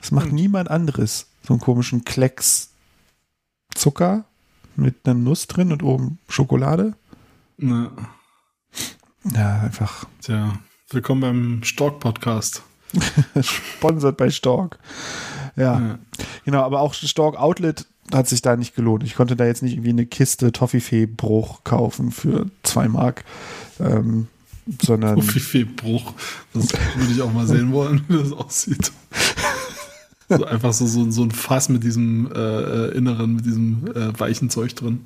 Das macht Stimmt. niemand anderes. So einen komischen Klecks Zucker mit einer Nuss drin und oben Schokolade. Na, Ja, einfach tja, willkommen beim Stork-Podcast. sponsert bei Stork. Ja, Ja. genau, aber auch Stork Outlet hat sich da nicht gelohnt. Ich konnte da jetzt nicht irgendwie eine Kiste Toffifee-Bruch kaufen für zwei Mark, ähm, sondern Toffifee-Bruch. Das würde ich auch mal sehen wollen, wie das aussieht. So einfach so, so, so ein Fass mit diesem äh, äh, Inneren, mit diesem äh, weichen Zeug drin.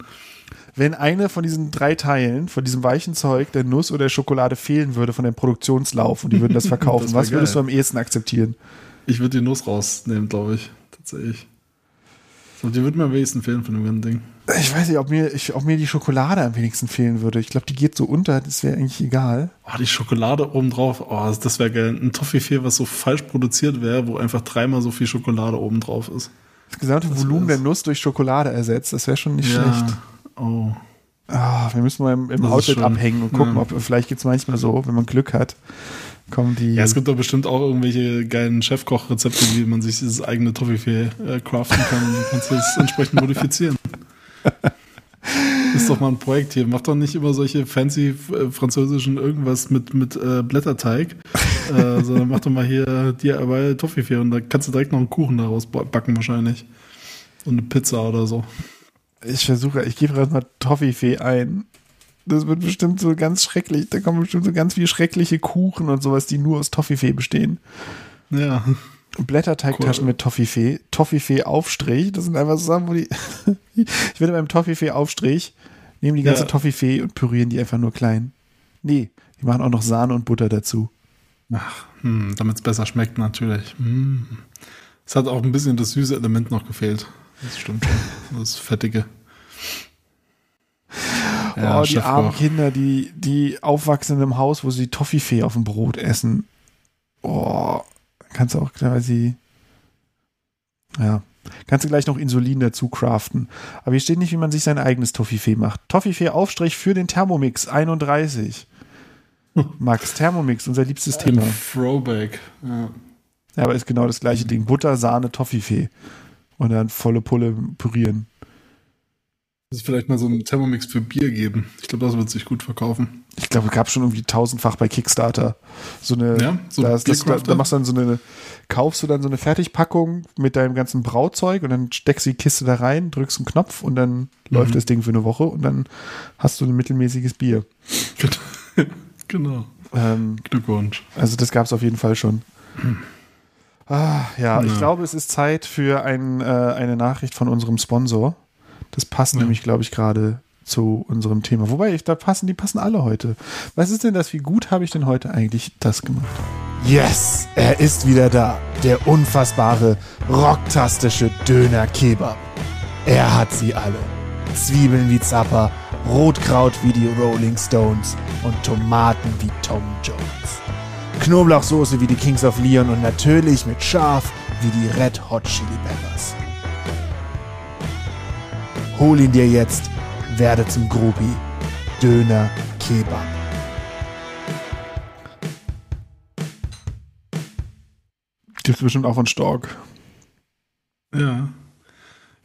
Wenn eine von diesen drei Teilen, von diesem weichen Zeug, der Nuss oder der Schokolade fehlen würde von dem Produktionslauf und die würden das verkaufen, Das was würdest du am ehesten akzeptieren? Ich würde die Nuss rausnehmen, glaube ich. Tatsächlich. Ich glaube, die würde mir am wenigsten fehlen von dem ganzen Ding. Ich weiß nicht, ob mir, ich, ob mir die Schokolade am wenigsten fehlen würde. Ich glaube, die geht so unter, das wäre eigentlich egal. Oh, die Schokolade obendrauf. Oh, das wäre geil. Ein Toffifee, was so falsch produziert wäre, wo einfach dreimal so viel Schokolade obendrauf ist. Das gesamte Das Volumen der. Nuss durch Schokolade ersetzt, das wäre schon nicht schlecht. Oh. Ah, wir müssen mal im, im Outlet schon- abhängen und gucken, ja. ob vielleicht gibt es manchmal so, wenn man Glück hat, kommen die. Ja, es gibt doch bestimmt auch irgendwelche geilen Chefkochrezepte, wie man sich dieses eigene Toffifee äh, craften kann. Du kannst das entsprechend modifizieren. Ist doch mal ein Projekt hier. Mach doch nicht immer solche fancy äh, französischen irgendwas mit, mit äh, Blätterteig, äh, sondern mach doch mal hier DIY Toffifee und da kannst du direkt noch einen Kuchen daraus ba- backen wahrscheinlich. Und eine Pizza oder so. Ich versuche, ich gebe gerade mal Toffifee ein. Das wird bestimmt so ganz schrecklich. Da kommen bestimmt so ganz viele schreckliche Kuchen und sowas, die nur aus Toffifee bestehen. Ja. Blätterteigtaschen Cool. mit Toffifee, Toffifee-Aufstrich. Das sind einfach so Sachen, wo die. ich würde beim Toffifee-Aufstrich nehmen die ganze Ja. Toffifee und pürieren die einfach nur klein. Nee, die machen auch noch Sahne und Butter dazu. Ach, hm, damit es besser schmeckt natürlich. Hm. Es hat auch ein bisschen das süße Element noch gefehlt. Das stimmt schon. Das Fettige. oh, die Chefkoch. armen Kinder, die, die aufwachsen in einem Haus, wo sie Toffifee auf dem Brot essen. Oh, kannst du auch teilweise. Ja. Kannst du gleich noch Insulin dazu craften. Aber hier steht nicht, wie man sich sein eigenes Toffifee macht. Toffifee-Aufstrich für den Thermomix 31. Max, Thermomix, unser liebstes Thema. Throwback. Ja. Ja, aber ist genau das gleiche Ding. Butter, Sahne, Toffifee. Und dann volle Pulle pürieren. Das vielleicht mal so einen Thermomix für Bier geben. Ich glaube, das wird sich gut verkaufen. Ich glaube, es gab schon irgendwie tausendfach bei Kickstarter. So eine, Ja, so da, das, da, da machst du dann so eine, kaufst du dann so eine Fertigpackung mit deinem ganzen Brauzeug und dann steckst du die Kiste da rein, drückst einen Knopf und dann Mhm. läuft das Ding für eine Woche und dann hast du ein mittelmäßiges Bier. genau. Ähm, Glückwunsch. also das gab es auf jeden Fall schon. Ah, ja, ich Ja. glaube, es ist Zeit für ein, äh, eine Nachricht von unserem Sponsor. Das passt Ja. nämlich, glaube ich, gerade zu unserem Thema. Wobei, ich, da passen, die passen alle heute. Was ist denn das? Wie gut habe ich denn heute eigentlich das gemacht? Yes, er ist wieder da. Der unfassbare, rocktastische Döner-Kebab. Er hat sie alle. Zwiebeln wie Zappa, Rotkraut wie die Rolling Stones und Tomaten wie Tom Jones. Knoblauchsoße wie die Kings of Leon und natürlich mit Schaf wie die Red Hot Chili Peppers. Hol ihn dir jetzt, werde zum Groupie. Döner Kebab. Gibt's bestimmt auch von Stork. Ja.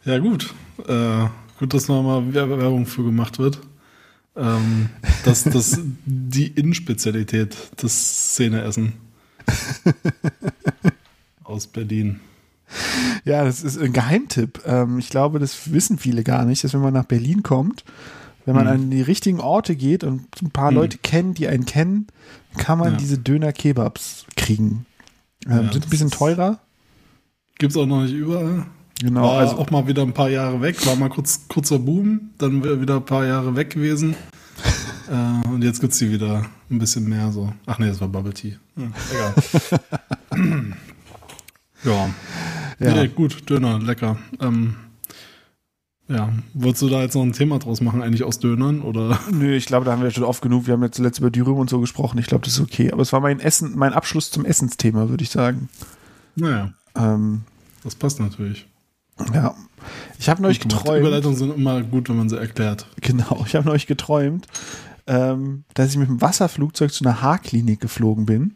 Ja, gut. Äh, gut, dass nochmal Werbung für gemacht wird. Ähm, das das die Innenspezialität, das Szeneessen. Aus Berlin. Ja, das ist ein Geheimtipp. Ähm, ich glaube, das wissen viele gar nicht, dass wenn man nach Berlin kommt, wenn man Hm. an die richtigen Orte geht und ein paar Hm. Leute kennen, die einen kennen, kann man Ja. diese Döner-Kebabs kriegen. Ähm, Ja, sind ein bisschen teurer. Gibt's auch noch nicht überall. Genau, War also auch mal wieder ein paar Jahre weg, war mal kurz kurzer Boom, dann wieder ein paar Jahre weg gewesen. äh, und jetzt gibt's die wieder ein bisschen mehr so. Ach nee, das war Bubble Tea. Hm, egal. ja. Ja. Nee, gut, Döner, lecker. Ähm, ja, wolltest du da jetzt noch ein Thema draus machen, eigentlich aus Dönern? Oder? Nö, ich glaube, da haben wir schon oft genug. Wir haben jetzt zuletzt über Dürüm und so gesprochen. Ich glaube, das ist okay. Aber es war mein Essen, mein Abschluss zum Essensthema, würde ich sagen. Naja, Ähm, das passt natürlich. Ja. Ich habe neulich geträumt. Überleitungen sind immer gut, wenn man sie erklärt. Genau, ich habe neulich geträumt, ähm, dass ich mit dem Wasserflugzeug zu einer Haarklinik geflogen bin,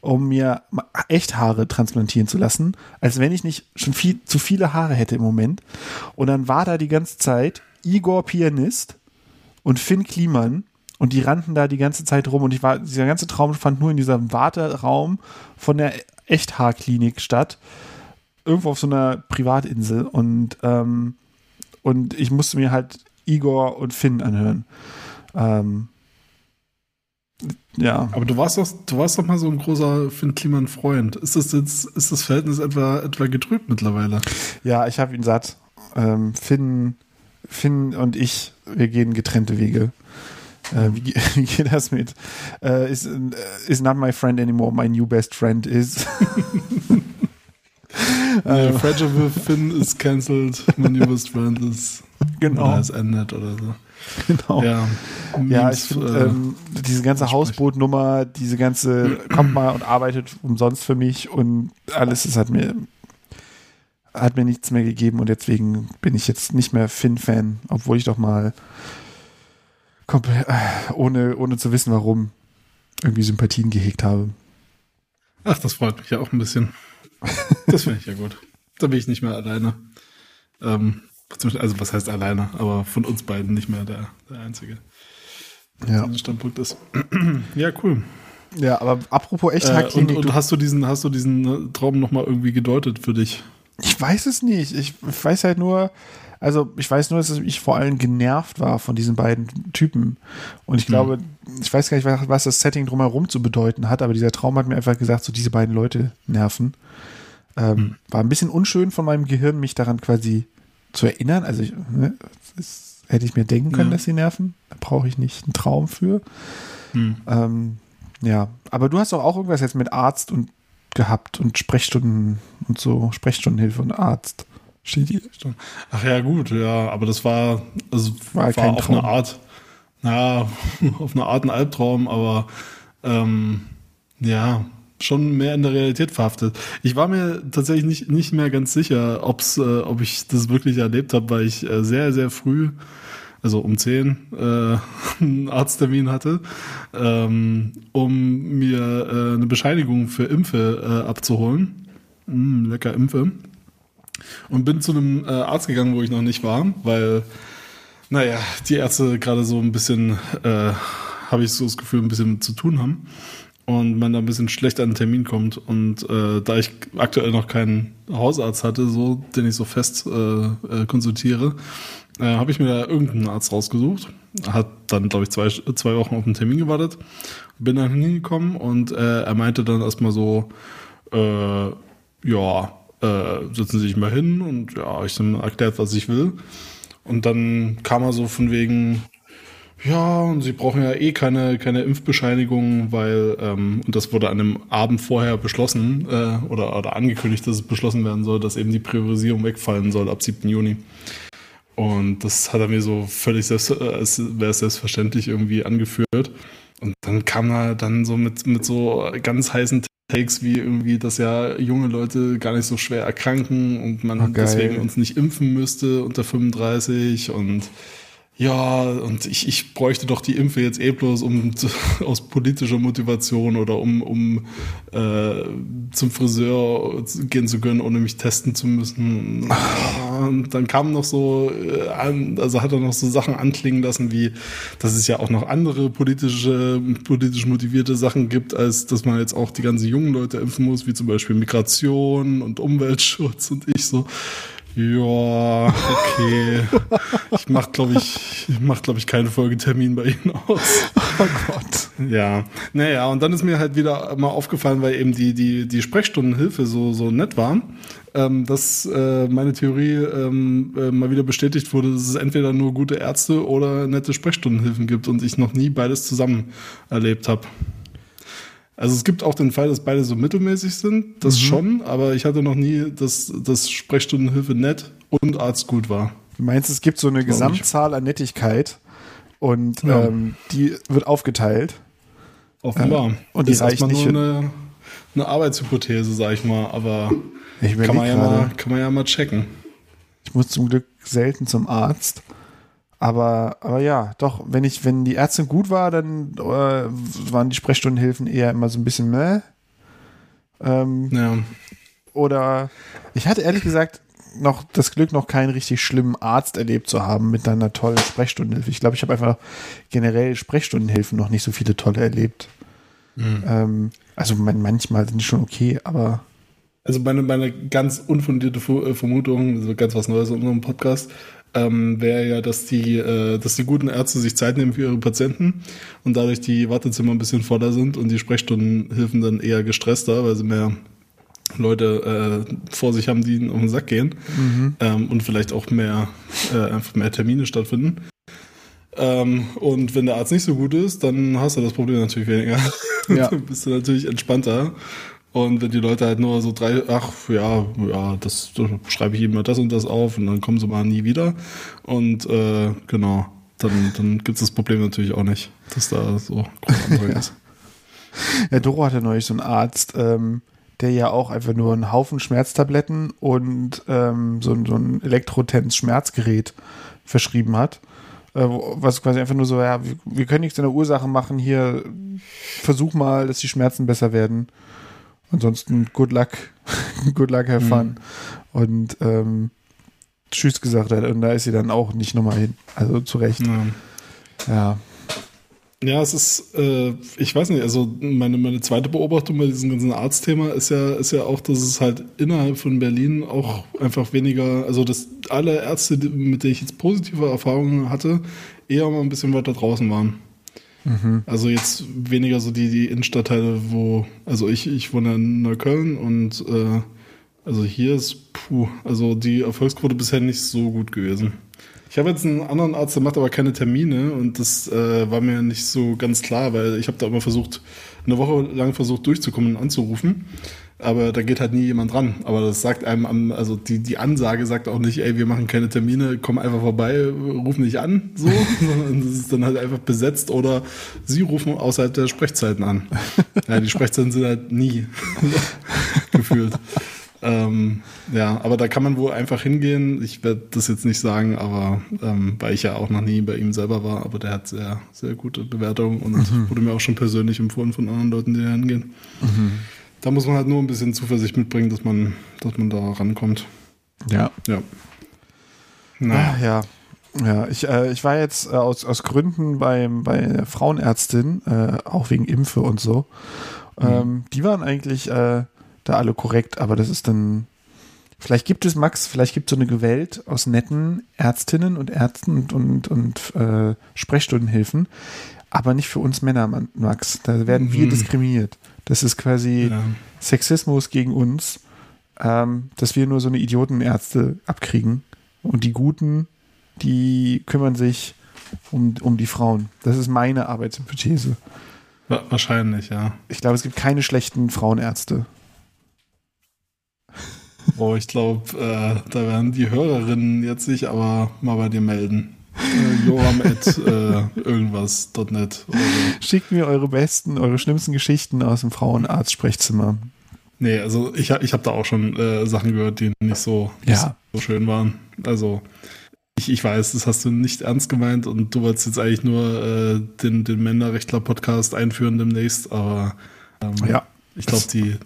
um mir ma- Echthaare transplantieren zu lassen, als wenn ich nicht schon viel zu viele Haare hätte im Moment. Und dann war da die ganze Zeit Igor Pianist und Finn Kliman und die rannten da die ganze Zeit rum und ich war, dieser ganze Traum fand nur in diesem Warteraum von der Echthaarklinik statt. Irgendwo auf so einer Privatinsel und ähm, und ich musste mir halt Igor und Finn anhören. Ähm, ja, Aber du warst doch, du warst doch mal so ein großer Finn Kliman Freund. Ist das jetzt, ist das Verhältnis etwa, etwa getrübt mittlerweile? ja, ich habe ihn satt. Ähm, Finn, Finn und ich, wir gehen getrennte Wege. Äh, wie, wie geht das mit? Äh, is, äh, is not my friend anymore, my new best friend is. Äh, Fragile Finn ist cancelled, my newest friend ist genau, oder es endet oder so. genau. Ja, Ja, ich finde, äh, ähm, diese ganze. Hausbootnummer, diese ganze, kommt mal und arbeitet umsonst für mich und alles, das hat mir, hat mir nichts mehr gegeben und deswegen bin ich jetzt nicht mehr Finn-Fan, obwohl ich doch mal äh, ohne, ohne zu wissen warum, irgendwie Sympathien gehegt habe. Ach, das freut mich ja auch ein bisschen. Das finde ich ja gut. Da bin ich nicht mehr alleine. Ähm, also was heißt alleine, aber von uns beiden nicht mehr der, der Einzige, der Ja, ein Standpunkt ist. ja, cool. ja aber apropos Äh, und, und hast du diesen, hast du diesen äh, Traum nochmal irgendwie gedeutet für dich? Ich weiß es nicht. Ich weiß halt nur, also ich weiß nur, dass ich vor allem genervt war von diesen beiden Typen. Und ich glaube, ich weiß gar nicht, was- das Setting drumherum zu bedeuten hat, aber dieser Traum hat mir einfach gesagt, so diese beiden Leute nerven. Ähm, War ein bisschen unschön von meinem Gehirn, mich daran quasi zu erinnern. Also ich, ne, das hätte ich mir denken können, Ja. dass sie nerven. Da brauche ich nicht einen Traum für. Hm. Ähm, ja, aber du hast doch auch irgendwas jetzt mit Arzt und gehabt und Sprechstunden und so, Sprechstundenhilfe und Arzt. Steht hier. Ach ja, gut, ja, aber das war, also War war, kein auf Traum. eine Art, naja, auf eine Art ein Albtraum, aber ähm, ja, schon mehr in der Realität verhaftet. Ich war mir tatsächlich nicht, nicht mehr ganz sicher, ob's, äh, ob ich das wirklich erlebt habe, weil ich äh, sehr, sehr früh, also um 10, äh, einen Arzttermin hatte, ähm, um mir äh, eine Bescheinigung für Impfe äh, abzuholen. Mm, lecker Impfe und bin zu einem äh, Arzt gegangen, wo ich noch nicht war, weil Naja, die Ärzte gerade so ein bisschen, äh, habe ich so das Gefühl, ein bisschen zu tun haben. Und man da ein bisschen schlecht an den Termin kommt. Und äh, da ich aktuell noch keinen Hausarzt hatte, so, den ich so fest äh, äh, konsultiere, äh, habe ich mir da irgendeinen Arzt rausgesucht. Hat dann, glaube ich, zwei, zwei Wochen auf den Termin gewartet. Bin dann hingekommen und äh, er meinte dann erstmal so, äh, ja, äh, setzen Sie sich mal hin und ja, ich dann erklärt, was ich will. Und dann kam er so von wegen, ja, und Sie brauchen ja eh keine, keine Impfbescheinigung, weil, ähm, und das wurde an einem Abend vorher beschlossen äh, oder, oder angekündigt, dass es beschlossen werden soll, dass eben die Priorisierung wegfallen soll ab 7. Juni. Und das hat er mir so völlig selbst, äh, selbstverständlich irgendwie angeführt. Und dann kam er dann so mit, mit so ganz heißen Takes wie irgendwie, dass ja junge Leute gar nicht so schwer erkranken und man Ah, geil. deswegen uns nicht impfen müsste unter 35 und ja, und ich, ich bräuchte doch die Impfe jetzt eh bloß um zu, aus politischer Motivation oder um, um äh, zum Friseur gehen zu können, ohne mich testen zu müssen. Und dann kamen noch so, äh, also hat er noch so Sachen anklingen lassen, wie, dass es ja auch noch andere politische, politisch motivierte Sachen gibt, als dass man jetzt auch die ganzen jungen Leute impfen muss, wie zum Beispiel Migration und Umweltschutz und ich so. Ja, okay. Ich mach, glaube ich, ich mach, glaube ich, keinen Folgetermin bei Ihnen aus. Oh Gott. Ja, naja, und dann ist mir halt wieder mal aufgefallen, weil eben die, die, die Sprechstundenhilfe so, so nett war, ähm, dass äh, meine Theorie ähm, äh, mal wieder bestätigt wurde, dass es entweder nur gute Ärzte oder nette Sprechstundenhilfen gibt und ich noch nie beides zusammen erlebt habe. Also es gibt auch den Fall, dass beide so mittelmäßig sind, das schon, aber ich hatte noch nie, dass, dass Sprechstundenhilfe nett und Arzt gut war. Du meinst, es gibt so eine. Gesamtzahl an Nettigkeit und Ja. ähm, die wird aufgeteilt. Offenbar. Ähm, und die ist reicht nicht eine, eine Arbeitshypothese, sag ich mal, aber Ich kann man, ja mal, kann man ja mal checken. Ich muss zum Glück selten zum Arzt. Aber, aber ja, doch, wenn ich, wenn die Ärztin gut war, dann äh, waren die Sprechstundenhilfen eher immer so ein bisschen meh. Ähm, Ja. oder ich hatte ehrlich gesagt noch das Glück, noch keinen richtig schlimmen Arzt erlebt zu haben mit einer tollen Sprechstundenhilfe. Ich glaube, ich habe einfach generell Sprechstundenhilfen noch nicht so viele tolle erlebt. Ähm, also man, manchmal sind die schon okay, aber Also meine, meine ganz unfundierte Fu- äh, Vermutung, also ganz was Neues in unserem Podcast, ähm, wäre ja, dass die, äh, dass die guten Ärzte sich Zeit nehmen für ihre Patienten und dadurch die Wartezimmer ein bisschen voller sind und die Sprechstundenhilfen dann eher gestresster, weil sie mehr Leute äh, vor sich haben, die ihnen auf den Sack gehen ähm, und vielleicht auch mehr, äh, einfach mehr Termine stattfinden. Ähm, und wenn der Arzt nicht so gut ist, dann hast du das Problem natürlich weniger. Ja. dann bist du natürlich entspannter. Und wenn die Leute halt nur so drei, ach ja, ja, das, das schreibe ich ihm mal das und das auf und dann kommen sie mal nie wieder. Und äh, genau, dann, dann gibt es das Problem natürlich auch nicht, dass da so groß Andrang ist. Ja, Doro hatte neulich so einen Arzt, ähm, der ja auch einfach nur einen Haufen Schmerztabletten und ähm, so, ein- so ein Elektrotens-Schmerzgerät verschrieben hat. Äh, was quasi einfach nur so, ja, wir, wir können nichts an der Ursache machen, hier versuch mal, dass die Schmerzen besser werden. Ansonsten good luck, good luck, have fun. Und ähm, Tschüss gesagt hat. Und da ist sie dann auch nicht nochmal hin. Also zu Recht. Ja. Ja. Ja, es ist, äh, ich weiß nicht, also meine, meine zweite Beobachtung bei diesem ganzen Arztthema ist ja, ist ja auch, dass es halt innerhalb von Berlin auch einfach weniger, also dass alle Ärzte, mit denen ich jetzt positive Erfahrungen hatte, eher mal ein bisschen weiter draußen waren. Also jetzt weniger so die, die Innenstadtteile, wo, also ich, ich wohne in Neukölln und äh, also hier ist, puh, also die Erfolgsquote bisher nicht so gut gewesen. Ich habe jetzt einen anderen Arzt, der macht aber keine Termine und das äh, war mir nicht so ganz klar, weil ich habe da immer versucht, eine Woche lang versucht durchzukommen und anzurufen, aber da geht halt nie jemand ran. Aber das sagt einem, also die, die Ansage sagt auch nicht, ey, wir machen keine Termine, komm einfach vorbei, ruf nicht an, so, sondern das ist dann halt einfach besetzt oder sie rufen außerhalb der Sprechzeiten an. Ja, die Sprechzeiten sind halt nie gefühlt. Ähm, ja, aber da kann man wohl einfach hingehen. Ich werde das jetzt nicht sagen, aber ähm, weil ich ja auch noch nie bei ihm selber war, aber der hat sehr, sehr gute Bewertungen und wurde mir auch schon persönlich empfohlen von anderen Leuten, die da hingehen. Da muss man halt nur ein bisschen Zuversicht mitbringen, dass man, dass man da rankommt. Ja. Ja. Na, Ah, ja. Ja, ich, äh, ich war jetzt äh, aus, aus Gründen beim, bei der Frauenärztin, äh, auch wegen Impfe und so. Ähm, Die waren eigentlich äh, da alle korrekt, aber das ist dann. Vielleicht gibt es, Max, vielleicht gibt es so eine Welt aus netten Ärztinnen und Ärzten und, und, und äh, Sprechstundenhilfen, aber nicht für uns Männer, Max. Da werden wir Mhm. diskriminiert. Das ist quasi Ja. Sexismus gegen uns, ähm, dass wir nur so eine Idiotenärzte abkriegen. Und die Guten, die kümmern sich um, um die Frauen. Das ist meine Arbeitshypothese. Wa- Wahrscheinlich, ja. Ich glaube, es gibt keine schlechten Frauenärzte. Oh, ich glaube, äh, da werden die Hörerinnen jetzt sich aber mal bei dir melden. Äh, Joram at äh, irgendwas.net so. Schickt mir eure besten, eure schlimmsten Geschichten aus dem Frauenarzt-Sprechzimmer. Nee, also ich, ich habe da auch schon äh, Sachen gehört, die nicht so, Ja. so schön waren. Also ich, ich weiß, das hast du nicht ernst gemeint und du wolltest jetzt eigentlich nur äh, den, den Männerrechtler-Podcast einführen demnächst, aber ähm, Ja. ich glaube, die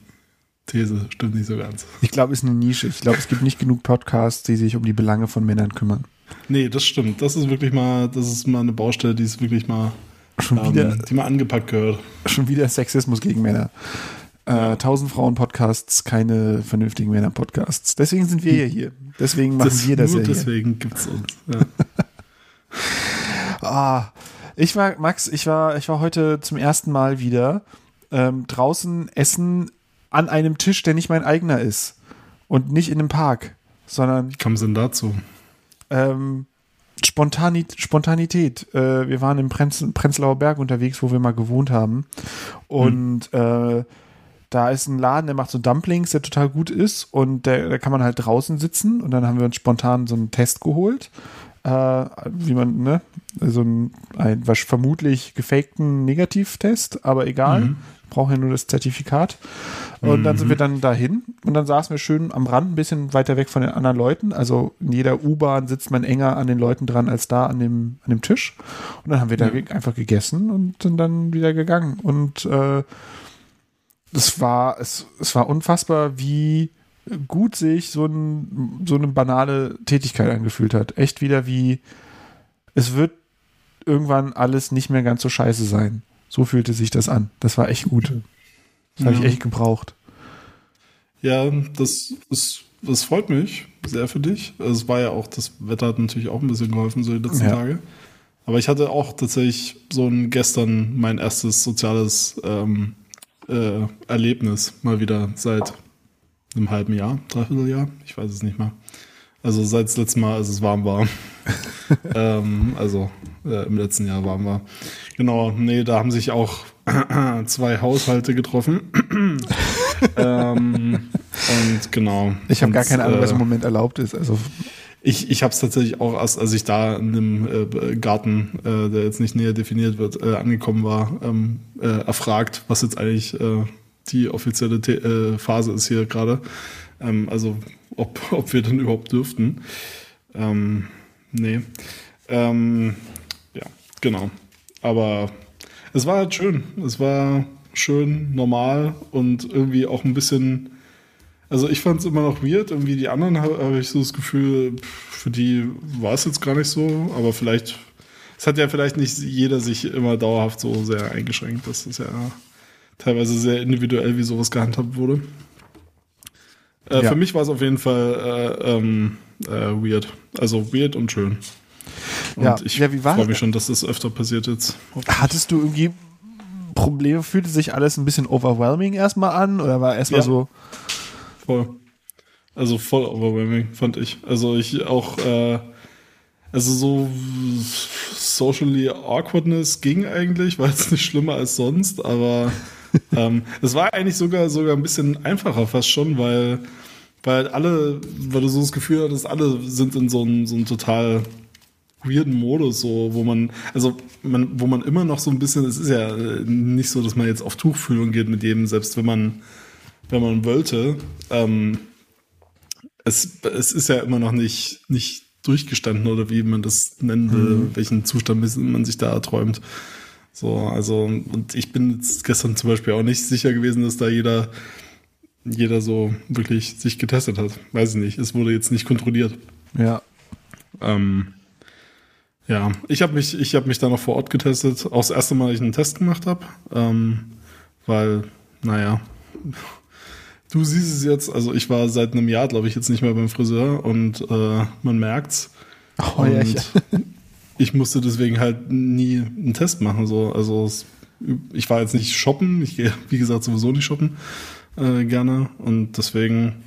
These stimmt nicht so ganz. Ich glaube, es ist eine Nische. Ich glaube, es gibt nicht genug Podcasts, die sich um die Belange von Männern kümmern. Nee, das stimmt. Das ist wirklich mal, das ist mal eine Baustelle, die ist wirklich mal, Schon ähm, wieder, die mal angepackt gehört. schon wieder Sexismus gegen Männer. Äh, Tausend Frauen-Podcasts, keine vernünftigen Männer-Podcasts. Deswegen sind wir ja hier. Deswegen machen wir das nur ja hier. deswegen gibt's uns. Ja. Ah, ich war, Max, ich war, ich war heute zum ersten Mal wieder ähm, draußen essen an einem Tisch, der nicht mein eigener ist. Und nicht in einem Park, sondern Wie kam es denn dazu? Ähm, Spontanit Spontanität. Äh, wir waren im Prenz Prenzlauer Berg unterwegs, wo wir mal gewohnt haben. Und äh, da ist ein Laden, der macht so Dumplings, der total gut ist. Und der, da kann man halt draußen sitzen. Und dann haben wir uns spontan so einen Test geholt. Äh, wie man, ne? So ein, ein was vermutlich gefakten Negativtest, aber egal. Mhm. Brauchen ja nur das Zertifikat. Und dann sind Mhm. wir dann dahin und dann saßen wir schön am Rand, ein bisschen weiter weg von den anderen Leuten. Also in jeder U-Bahn sitzt man enger an den Leuten dran als da an dem, an dem Tisch. Und dann haben wir da Ja. einfach gegessen und sind dann wieder gegangen. Und äh, es war, es, es war unfassbar, wie gut sich so, ein, so eine banale Tätigkeit angefühlt hat. Echt wieder wie, es wird irgendwann alles nicht mehr ganz so scheiße sein. So fühlte sich das an. Das war echt gut. Das habe ich Ja. echt gebraucht. Ja, das ist, das freut mich sehr für dich. Es war ja auch, das Wetter hat natürlich auch ein bisschen geholfen, so die letzten Ja. Tage. Aber ich hatte auch tatsächlich so ein gestern mein erstes soziales ähm, äh, Erlebnis mal wieder seit einem halben Jahr, dreiviertel Jahr, ich weiß es nicht mehr. Also seit das letzte Mal, als es warm war. ähm, also äh, im letzten Jahr warm war. Genau, nee, da haben sich auch zwei Haushalte getroffen. ähm, und genau. Ich habe gar keine Ahnung, was äh, im Moment erlaubt ist. Also ich, ich habe es tatsächlich auch erst, als ich da in einem äh, Garten, äh, der jetzt nicht näher definiert wird, äh, angekommen war, ähm, äh, erfragt, was jetzt eigentlich äh, die offizielle The äh, Phase ist hier gerade. Ähm, also ob, ob wir denn überhaupt dürften. Ähm, nee. Ähm, ja, genau. Aber es war halt schön. Es war schön, normal und irgendwie auch ein bisschen also ich fand es immer noch weird. Irgendwie die anderen habe hab ich so das Gefühl, für die war es jetzt gar nicht so. Aber vielleicht, es hat ja vielleicht nicht jeder sich immer dauerhaft so sehr eingeschränkt. Das ist ja teilweise sehr individuell, wie sowas gehandhabt wurde. Äh, Ja. Für mich war es auf jeden Fall äh, ähm, äh, weird. Also weird und schön. Und Ja. ich Ja, freue mich schon, dass das öfter passiert jetzt. hattest du irgendwie Probleme? Fühlte sich alles ein bisschen overwhelming erstmal an? Oder war erstmal Ja. so, Voll. Also voll overwhelming, fand ich. Also ich auch, äh, also so socially awkwardness ging eigentlich, war jetzt nicht schlimmer als sonst, aber ähm, es war eigentlich sogar sogar ein bisschen einfacher fast schon, weil weil alle, weil du so das Gefühl hattest, alle sind in so einem so einem total weirden Modus, so, wo man, also man, wo man immer noch so ein bisschen, es ist ja äh, nicht so, dass man jetzt auf Tuchfühlung geht mit jedem, selbst wenn man, wenn man wollte. Ähm, es, es ist ja immer noch nicht, nicht durchgestanden oder wie man das nennen will, welchen Zustand man sich da erträumt. So, also, und ich bin jetzt gestern zum Beispiel auch nicht sicher gewesen, dass da jeder, jeder so wirklich sich getestet hat. Weiß ich nicht. Es wurde jetzt nicht kontrolliert. ja. Ähm, Ja, ich habe mich, ich mich da noch vor Ort getestet. Auch das erste Mal, dass ich einen Test gemacht habe. Ähm, weil, naja, du siehst es jetzt, also ich war seit einem Jahr, glaube ich, jetzt nicht mehr beim Friseur und äh, man merkt's. Oh, ja, und ich, ich musste deswegen halt nie einen Test machen. So. Also es, ich war jetzt nicht shoppen, ich gehe, wie gesagt, sowieso nicht shoppen äh, gerne. Und deswegen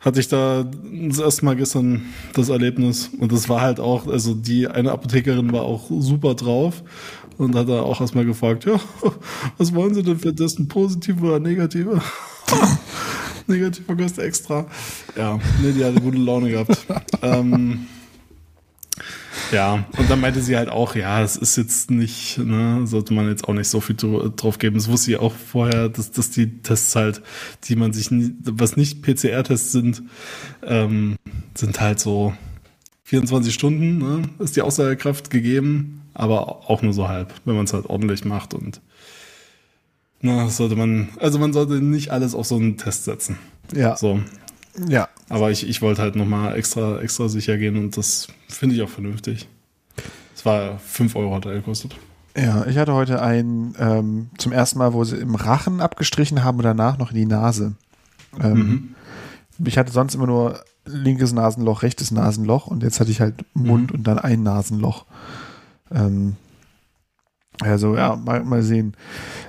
hatte ich da das erste Mal gestern das Erlebnis. Und das war halt auch, also die eine Apothekerin war auch super drauf und hat da auch erstmal gefragt, ja, was wollen Sie denn für testen, positive oder negative? Negativer kostet extra. Ja, nee, die hatte gute Laune gehabt. ähm, ja, und dann meinte sie halt auch, ja, es ist jetzt nicht, ne, sollte man jetzt auch nicht so viel dr- drauf geben. Das wusste sie auch vorher, dass, dass die Tests halt, die man sich, nie, was nicht PCR-Tests sind, ähm, sind halt so 24 Stunden, ne, ist die Aussagekraft gegeben, aber auch nur so halb, wenn man es halt ordentlich macht und na, das sollte man, also man sollte nicht alles auf so einen Test setzen. ja, So, ja. aber ich, ich wollte halt nochmal extra, extra sicher gehen und das finde ich auch vernünftig. Es war 5 Euro hat er gekostet. Ja, ich hatte heute einen ähm, zum ersten Mal, wo sie im Rachen abgestrichen haben und danach noch in die Nase. Ähm, Ich hatte sonst immer nur linkes Nasenloch, rechtes Nasenloch und jetzt hatte ich halt Mund und dann ein Nasenloch. Ähm, also ja, mal, mal sehen.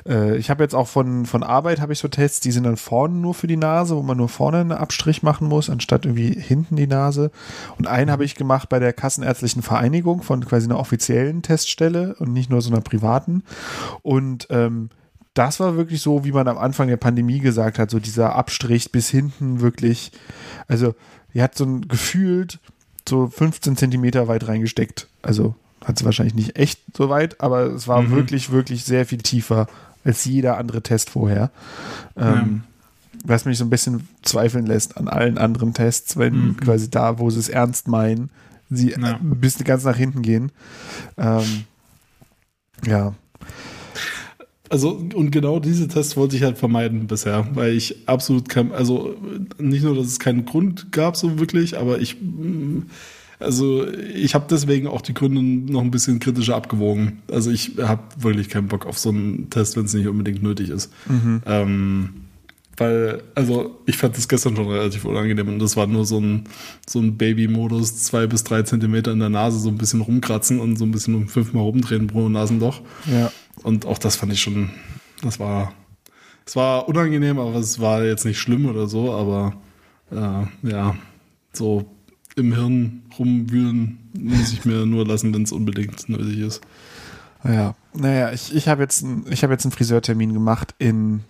Äh, ich habe jetzt auch von, von Arbeit habe ich so Tests, die sind dann vorne nur für die Nase, wo man nur vorne einen Abstrich machen muss, anstatt irgendwie hinten die Nase. Und einen habe ich gemacht bei der Kassenärztlichen Vereinigung von quasi einer offiziellen Teststelle und nicht nur so einer privaten. Und ähm, das war wirklich so, wie man am Anfang der Pandemie gesagt hat, so dieser Abstrich bis hinten wirklich, also die hat so ein gefühlt so 15 Zentimeter weit reingesteckt. Also hat sie wahrscheinlich nicht echt so weit, aber es war Mhm. wirklich, wirklich sehr viel tiefer als jeder andere Test vorher. Ähm, Was mich so ein bisschen zweifeln lässt an allen anderen Tests, wenn Mhm. quasi da, wo sie es ernst meinen, sie Ja. äh, bis ganz nach hinten gehen. Ähm, ja, Also, und genau diese Tests wollte ich halt vermeiden bisher, weil ich absolut kein, also nicht nur, dass es keinen Grund gab, so wirklich, aber ich, mm, also ich habe deswegen auch die Gründe noch ein bisschen kritischer abgewogen. Also ich habe wirklich keinen Bock auf so einen Test, wenn es nicht unbedingt nötig ist. Ähm, weil, also ich fand das gestern schon relativ unangenehm und das war nur so ein, so ein Baby-Modus, zwei bis drei Zentimeter in der Nase, so ein bisschen rumkratzen und so ein bisschen um fünfmal rumdrehen pro Nasenloch. ja. Und auch das fand ich schon, das war, es war unangenehm, aber es war jetzt nicht schlimm oder so, aber äh, ja, so im Hirn rumwühlen muss ich mir nur lassen, wenn es unbedingt nötig ist. Ja, naja, ich, ich habe jetzt, ein- ich hab jetzt einen Friseurtermin gemacht in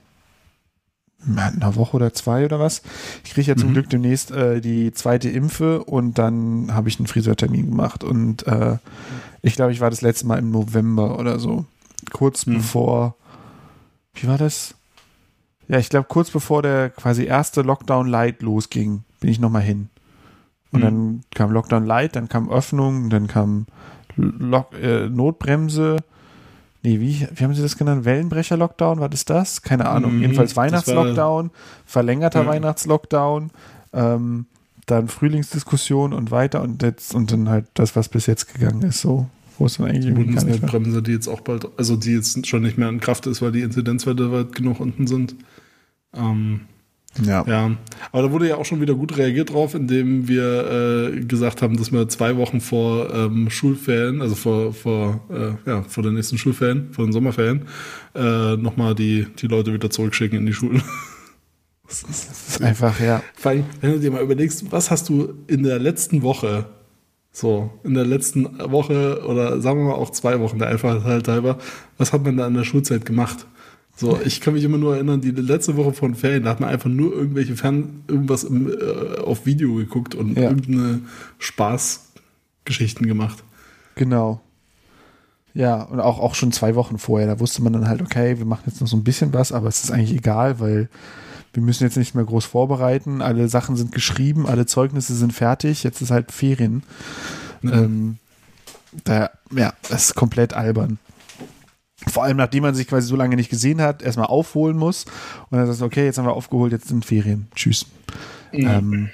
einer Woche oder zwei oder was. Ich kriege ja zum Mhm. Glück demnächst äh, die zweite Impfe und dann habe ich einen Friseurtermin gemacht. Und äh, ich glaube, ich war das letzte Mal im November oder so. Kurz Mhm. bevor, wie war das? Ja, ich glaube, kurz bevor der quasi erste Lockdown Light losging, bin ich nochmal hin. Und Mhm. dann kam Lockdown Light, dann kam Öffnung, dann kam Lock, äh, Notbremse. Nee, wie, wie haben sie das genannt? Wellenbrecher-Lockdown, war das das? Keine Ahnung. Mhm, Jedenfalls das war- Weihnachtslockdown, verlängerter Ja. Weihnachtslockdown, ähm, dann Frühlingsdiskussion und weiter und jetzt und dann halt das, was bis jetzt gegangen ist, so, wo es dann eigentlich Die. Bundesnotbremse, die jetzt auch bald, also die jetzt schon nicht mehr in Kraft ist, weil die Inzidenzwerte weit genug unten sind. Ähm, Ja. Ja, aber da wurde ja auch schon wieder gut reagiert drauf, indem wir äh, gesagt haben, dass wir zwei Wochen vor ähm, Schulferien, also vor, vor, äh, ja, vor den nächsten Schulferien, vor den Sommerferien, äh, nochmal die, die Leute wieder zurückschicken in die Schulen. Das ist einfach, ja. Vor allem, wenn du dir mal überlegst, was hast du in der letzten Woche, so, in der letzten Woche oder sagen wir mal auch zwei Wochen der Einfachheit halber, was hat man da in der Schulzeit gemacht? So, ich kann mich immer nur erinnern, die letzte Woche von Ferien, da hat man einfach nur irgendwelche Fern, irgendwas im, äh, auf Video geguckt und Ja. irgendeine Spaßgeschichten gemacht. Genau. Ja, und auch, auch schon zwei Wochen vorher, da wusste man dann halt, okay, wir machen jetzt noch so ein bisschen was, aber es ist eigentlich egal, weil wir müssen jetzt nicht mehr groß vorbereiten, alle Sachen sind geschrieben, alle Zeugnisse sind fertig, jetzt ist halt Ferien. Ähm, da, ja, das ist komplett albern. Vor allem, nachdem man sich quasi so lange nicht gesehen hat, erstmal aufholen muss und dann sagst du, okay, jetzt haben wir aufgeholt, jetzt sind Ferien. Tschüss. Ähm,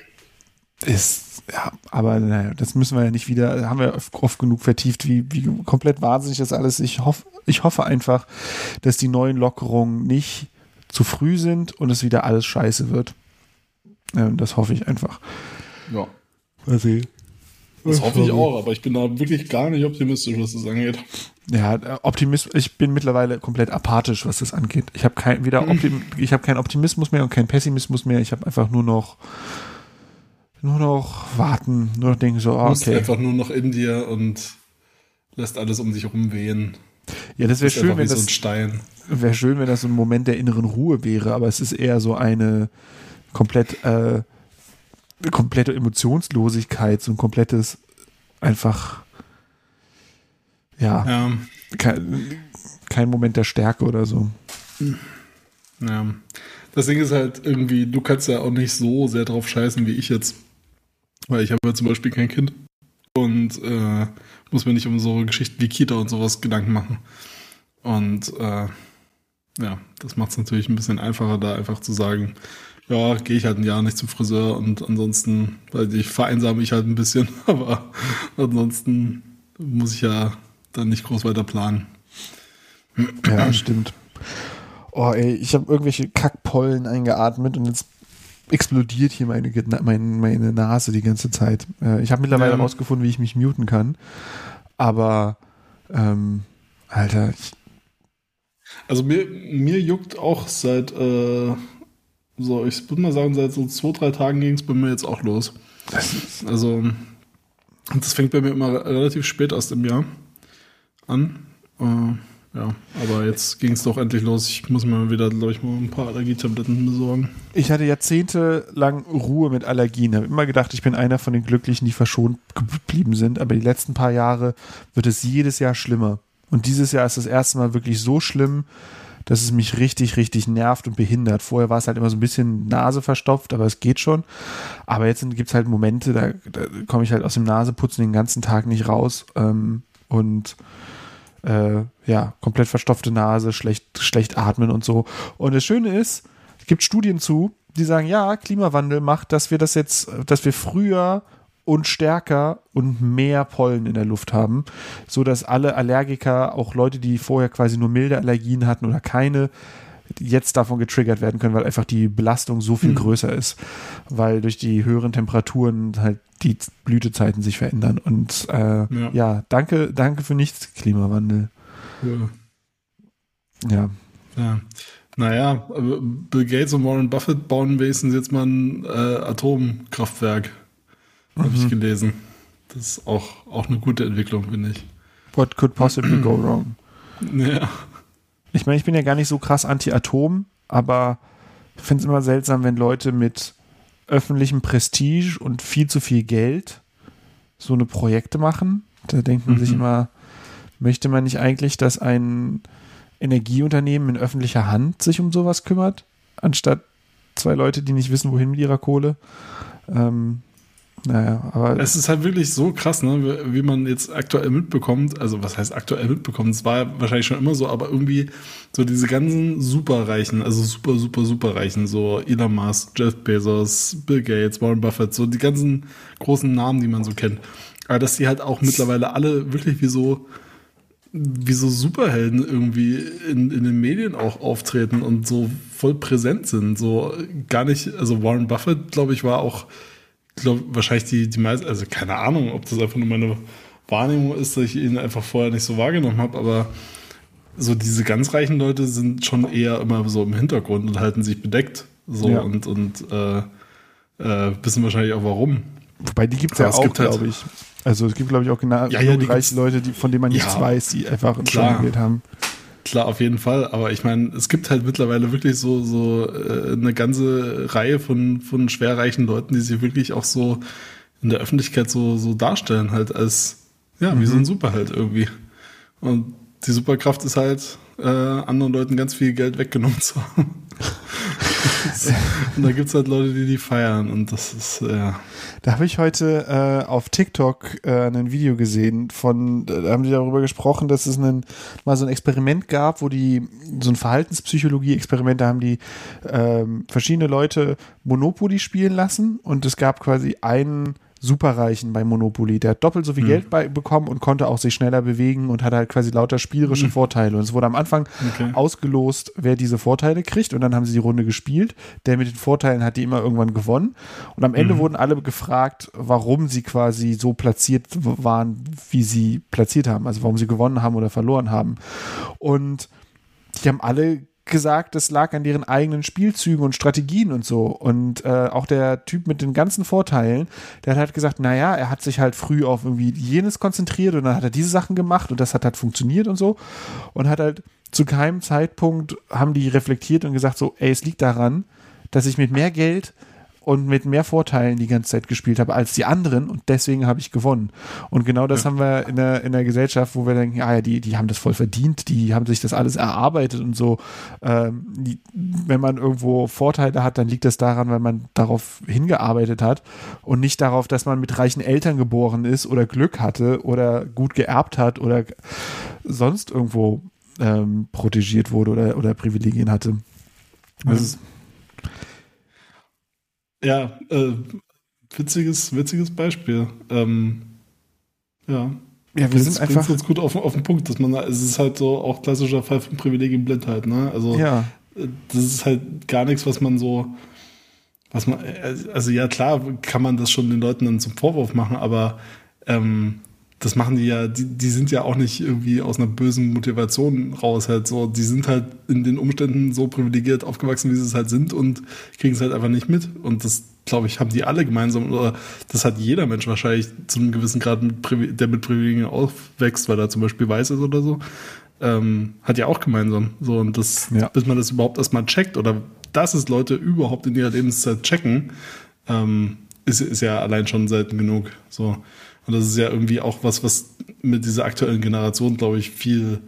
ist, ja, aber naja, das müssen wir ja nicht wieder, haben wir oft genug vertieft, wie, wie komplett wahnsinnig das alles. Ich hoffe, ich hoffe einfach, dass die neuen Lockerungen nicht zu früh sind und es wieder alles scheiße wird. Ähm, das hoffe ich einfach. Ja. Mal sehen. Das hoffe ich auch, aber ich bin da wirklich gar nicht optimistisch, was das angeht. Ja, Optimismus, ich bin mittlerweile komplett apathisch, was das angeht. Ich habe kein, wieder Optim, ich habe keinen Optimismus mehr und keinen Pessimismus mehr. Ich habe einfach nur noch, nur noch warten, nur noch denken so, Du ah, bist okay. einfach nur noch in dir und lässt alles um dich rumwehen. Ja, das wäre Bist schön, wenn so das, ein Stein. wäre schön, wenn das so ein Moment der inneren Ruhe wäre, aber es ist eher so eine komplett, äh, komplette Emotionslosigkeit, so ein komplettes, einfach, ja, Ja, kein, kein Moment der Stärke oder so. ja. Das Ding ist halt irgendwie, du kannst ja auch nicht so sehr drauf scheißen wie ich jetzt. Weil ich habe ja zum Beispiel kein Kind und äh, muss mir nicht um so Geschichten wie Kita und sowas Gedanken machen. Und äh, ja, das macht es natürlich ein bisschen einfacher, da einfach zu sagen, ja, gehe ich halt ein Jahr nicht zum Friseur und ansonsten, weil ich vereinsame ich halt ein bisschen, aber ansonsten muss ich ja dann nicht groß weiter planen. Ja, stimmt. Oh, ey, ich habe irgendwelche Kackpollen eingeatmet und jetzt explodiert hier meine, meine, meine Nase die ganze Zeit. Äh, ich habe mittlerweile Ja. rausgefunden, wie ich mich muten kann. Aber, ähm, Alter, ich, Also mir, mir juckt auch seit, äh, so, ich würde mal sagen, seit so zwei, drei Tagen ging es bei mir jetzt auch los. Also, und das fängt bei mir immer relativ spät erst im Jahr an. Äh, ja, aber jetzt ging es doch endlich los. Ich muss mir wieder, glaube ich, mal ein paar Allergietabletten besorgen. ich hatte jahrzehntelang Ruhe mit Allergien. Habe immer gedacht, ich bin einer von den Glücklichen, die verschont geblieben sind. Aber die letzten paar Jahre wird es jedes Jahr schlimmer. Und dieses Jahr ist das erste Mal wirklich so schlimm, dass es mich richtig, richtig nervt und behindert. Vorher war es halt immer so ein bisschen Nase verstopft, aber es geht schon. Aber jetzt gibt es halt Momente, da, da komme ich halt aus dem Naseputzen den ganzen Tag nicht raus. Ähm, und äh, ja, komplett verstopfte Nase, schlecht, schlecht atmen und so. Und das Schöne ist, es gibt Studien zu, die sagen, ja, Klimawandel macht, dass wir das jetzt, dass wir früher und stärker und mehr Pollen in der Luft haben, so dass alle Allergiker, auch Leute, die vorher quasi nur milde Allergien hatten oder keine, jetzt davon getriggert werden können, weil einfach die Belastung so viel größer ist, weil durch die höheren Temperaturen halt die Blütezeiten sich verändern. Und äh, ja. Ja. danke, danke für nichts, Klimawandel. Ja. Ja. Ja. Naja, Bill Gates und Warren Buffett bauen wenigstens jetzt mal ein äh, Atomkraftwerk. Habe ich gelesen. Das ist auch, auch eine gute Entwicklung, finde ich. What could possibly go wrong? Ja. Ich meine, ich bin ja gar nicht so krass anti-Atom, aber ich finde es immer seltsam, wenn Leute mit öffentlichem Prestige und viel zu viel Geld so eine Projekte machen. Da denkt man sich immer, möchte man nicht eigentlich, dass ein Energieunternehmen in öffentlicher Hand sich um sowas kümmert, anstatt zwei Leute, die nicht wissen, wohin mit ihrer Kohle? Ähm, naja, aber Es ist halt wirklich so krass, ne, wie- man jetzt aktuell mitbekommt. Also, was heißt aktuell mitbekommt? Es war wahrscheinlich schon immer so, aber irgendwie so diese ganzen Superreichen, also super, super, Superreichen, so Elon Musk, Jeff Bezos, Bill Gates, Warren Buffett, so die ganzen großen Namen, die man so kennt. Aber dass die halt auch mittlerweile alle wirklich wie so, wie so Superhelden irgendwie in, in den Medien auch auftreten und so voll präsent sind. So gar nicht, also Warren Buffett, glaube ich, war auch glaube, wahrscheinlich die, die meisten, also keine Ahnung, ob das einfach nur meine Wahrnehmung ist, dass ich ihn einfach vorher nicht so wahrgenommen habe, aber so diese ganz reichen Leute sind schon eher immer so im Hintergrund und halten sich bedeckt. So Ja. und, und äh, äh, wissen wahrscheinlich auch warum. wobei die gibt es ja es auch, gibt halt- glaube ich. Also es gibt, glaube ich, auch genau Ja, ja, die reiche gibt's- Leute, die, von denen man nichts Ja, weiß, die einfach ein. Schulgeld haben. Klar, auf jeden Fall. Aber ich meine, es gibt halt mittlerweile wirklich so, so äh, eine ganze Reihe von, von schwerreichen Leuten, die sich wirklich auch so in der Öffentlichkeit so, so darstellen, halt als, ja, wie so ein Superheld irgendwie. Und die Superkraft ist halt, äh, anderen Leuten ganz viel Geld weggenommen zu haben. Und da gibt's halt Leute, die die feiern und das ist, ja. Da habe ich heute äh, auf TikTok äh, ein Video gesehen von, da haben die darüber gesprochen, dass es einen, mal so ein Experiment gab, wo die, so ein Verhaltenspsychologie-Experiment, da haben die ähm, verschiedene Leute Monopoly spielen lassen und es gab quasi einen Superreichen bei Monopoly. Der hat doppelt so viel Mhm. Geld bei, bekommen und konnte auch sich schneller bewegen und hat halt quasi lauter spielerische Vorteile. Und es wurde am Anfang Mhm. Okay. ausgelost, wer diese Vorteile kriegt. Und dann haben sie die Runde gespielt. Der mit den Vorteilen hat die immer irgendwann gewonnen. Und am Ende wurden alle gefragt, warum sie quasi so platziert waren, wie sie platziert haben. Also warum sie gewonnen haben oder verloren haben. Und die haben alle gesagt, das lag an deren eigenen Spielzügen und Strategien und so. Und äh, auch der Typ mit den ganzen Vorteilen, der hat halt gesagt, naja, er hat sich halt früh auf irgendwie jenes konzentriert und dann hat er diese Sachen gemacht und das hat halt funktioniert und so. Und hat halt zu keinem Zeitpunkt haben die reflektiert und gesagt so, ey, es liegt daran, dass ich mit mehr Geld und mit mehr Vorteilen die ganze Zeit gespielt habe als die anderen und deswegen habe ich gewonnen. Und genau das haben wir in der, in der Gesellschaft, wo wir denken, ah ja, die, die haben das voll verdient, die haben sich das alles erarbeitet und so. Ähm, die, wenn man irgendwo Vorteile hat, dann liegt das daran, weil man darauf hingearbeitet hat und nicht darauf, dass man mit reichen Eltern geboren ist oder Glück hatte oder gut geerbt hat oder sonst irgendwo ähm, protegiert wurde oder, oder Privilegien hatte. Das ist, Ja, äh, witziges, witziges Beispiel. Ähm, ja. ja, wir sind einfach. uns gut auf, auf den Punkt, dass man, es ist halt so auch klassischer Fall von Privilegienblindheit, ne? Also, Ja, das ist halt gar nichts, was man so, was man, äh, also ja klar kann man das schon den Leuten dann zum Vorwurf machen, aber ähm, das machen die ja, die, die sind ja auch nicht irgendwie aus einer bösen Motivation raus halt so, die sind halt in den Umständen so privilegiert aufgewachsen, wie sie es halt sind und kriegen es halt einfach nicht mit und das glaube ich, haben die alle gemeinsam oder das hat jeder Mensch wahrscheinlich zu einem gewissen Grad, mit der mit Privilegien aufwächst, weil er zum Beispiel weiß ist oder so, ähm, hat ja auch gemeinsam. So, und das, Ja. bis man das überhaupt erstmal checkt oder dass es Leute überhaupt in ihrer Lebenszeit checken, ähm, ist, ist ja allein schon selten genug. So. Und das ist ja irgendwie auch was, was mit dieser aktuellen Generation, glaube ich, viel,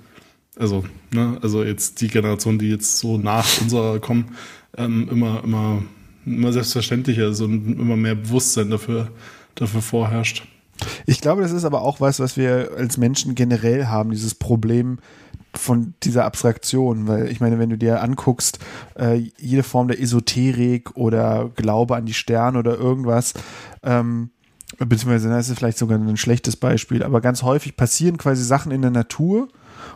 also, ne, also jetzt die Generation, die jetzt so nach unserer kommen, ähm, immer, immer, immer selbstverständlicher ist und immer mehr Bewusstsein dafür, dafür vorherrscht. Ich glaube, das ist aber auch was, was wir als Menschen generell haben, dieses Problem von dieser Abstraktion, weil ich meine, wenn du dir anguckst, äh, jede Form der Esoterik oder Glaube an die Sterne oder irgendwas, ähm, beziehungsweise das ist vielleicht sogar ein schlechtes Beispiel, aber ganz häufig passieren quasi Sachen in der Natur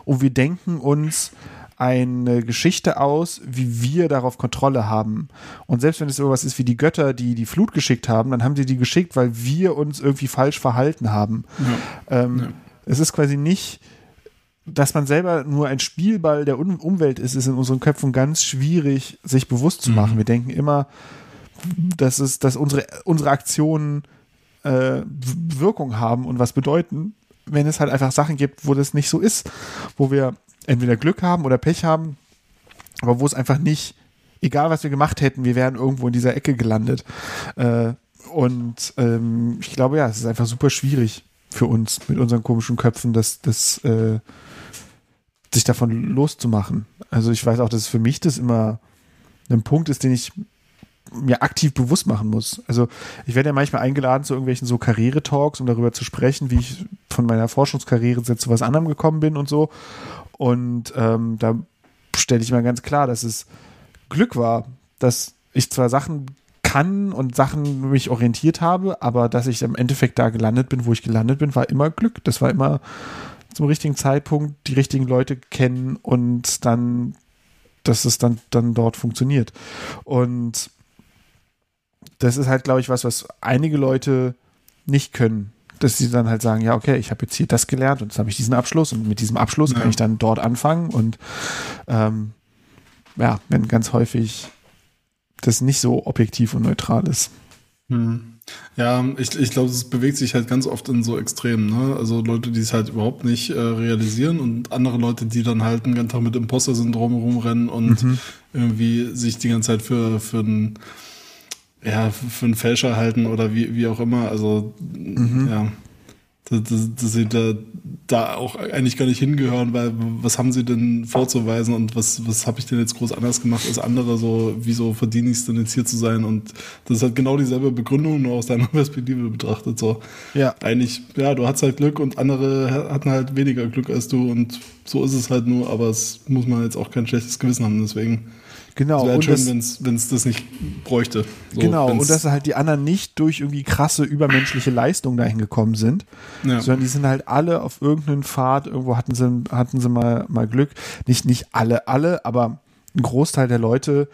und wir denken uns eine Geschichte aus, wie wir darauf Kontrolle haben. Und selbst wenn es sowas ist wie die Götter, die die Flut geschickt haben, dann haben sie die geschickt, weil wir uns irgendwie falsch verhalten haben. Ähm, Ja. Es ist quasi nicht, dass man selber nur ein Spielball der Un Umwelt ist, ist in unseren Köpfen ganz schwierig, sich bewusst zu machen. Wir denken immer, dass es, dass unsere, unsere Aktionen äh, Wirkung haben und was bedeuten, wenn es halt einfach Sachen gibt, wo das nicht so ist, wo wir entweder Glück haben oder Pech haben, aber wo es einfach nicht, egal was wir gemacht hätten, wir wären irgendwo in dieser Ecke gelandet. Äh, und ähm, ich glaube, ja, es ist einfach super schwierig für uns mit unseren komischen Köpfen, das, das, äh, sich davon loszumachen. Also ich weiß auch, dass für mich das immer ein Punkt ist, den ich mir aktiv bewusst machen muss. Also ich werde ja manchmal eingeladen zu irgendwelchen so Karriere-Talks, um darüber zu sprechen, wie ich von meiner Forschungskarriere zu was anderem gekommen bin und so. Und ähm, da stelle ich mal ganz klar, dass es Glück war, dass ich zwar Sachen kann und Sachen mich orientiert habe, aber dass ich im Endeffekt da gelandet bin, wo ich gelandet bin, war immer Glück. Das war immer zum richtigen Zeitpunkt die richtigen Leute kennen und dann, dass es dann, dann dort funktioniert. Und das ist halt, glaube ich, was, was einige Leute nicht können. Dass sie dann halt sagen, ja, okay, ich habe jetzt hier das gelernt und jetzt habe ich diesen Abschluss und mit diesem Abschluss Ja. kann ich dann dort anfangen und ähm, ja, wenn ganz häufig das nicht so objektiv und neutral ist. Hm. Ja, ich, ich glaube, es bewegt sich halt ganz oft in so Extremen. Ne? Also Leute, die es halt überhaupt nicht äh, realisieren und andere Leute, die dann halt den ganzen Tag mit Imposter-Syndrom rumrennen und irgendwie sich die ganze Zeit für, für einen ja, für einen Fälscher halten oder wie, wie auch immer. Also ja, dass, dass, dass sie da, da auch eigentlich gar nicht hingehören, weil was haben sie denn vorzuweisen und was, was habe ich denn jetzt groß anders gemacht als andere? So, wieso verdiene ich es denn jetzt hier zu sein? Und das ist halt genau dieselbe Begründung, nur aus deiner Perspektive betrachtet. So, Ja. eigentlich, ja, du hast halt Glück und andere hatten halt weniger Glück als du und so ist es halt nur, aber es muss man jetzt auch kein schlechtes Gewissen haben, deswegen. Genau, Es wäre und schön, wenn es das nicht bräuchte. So, genau, und dass halt die anderen nicht durch irgendwie krasse übermenschliche Leistungen dahin gekommen sind, Ja. sondern die sind halt alle auf irgendeinen Pfad, irgendwo hatten sie, hatten sie mal, mal Glück. Nicht, nicht alle, alle, aber ein Großteil der Leute,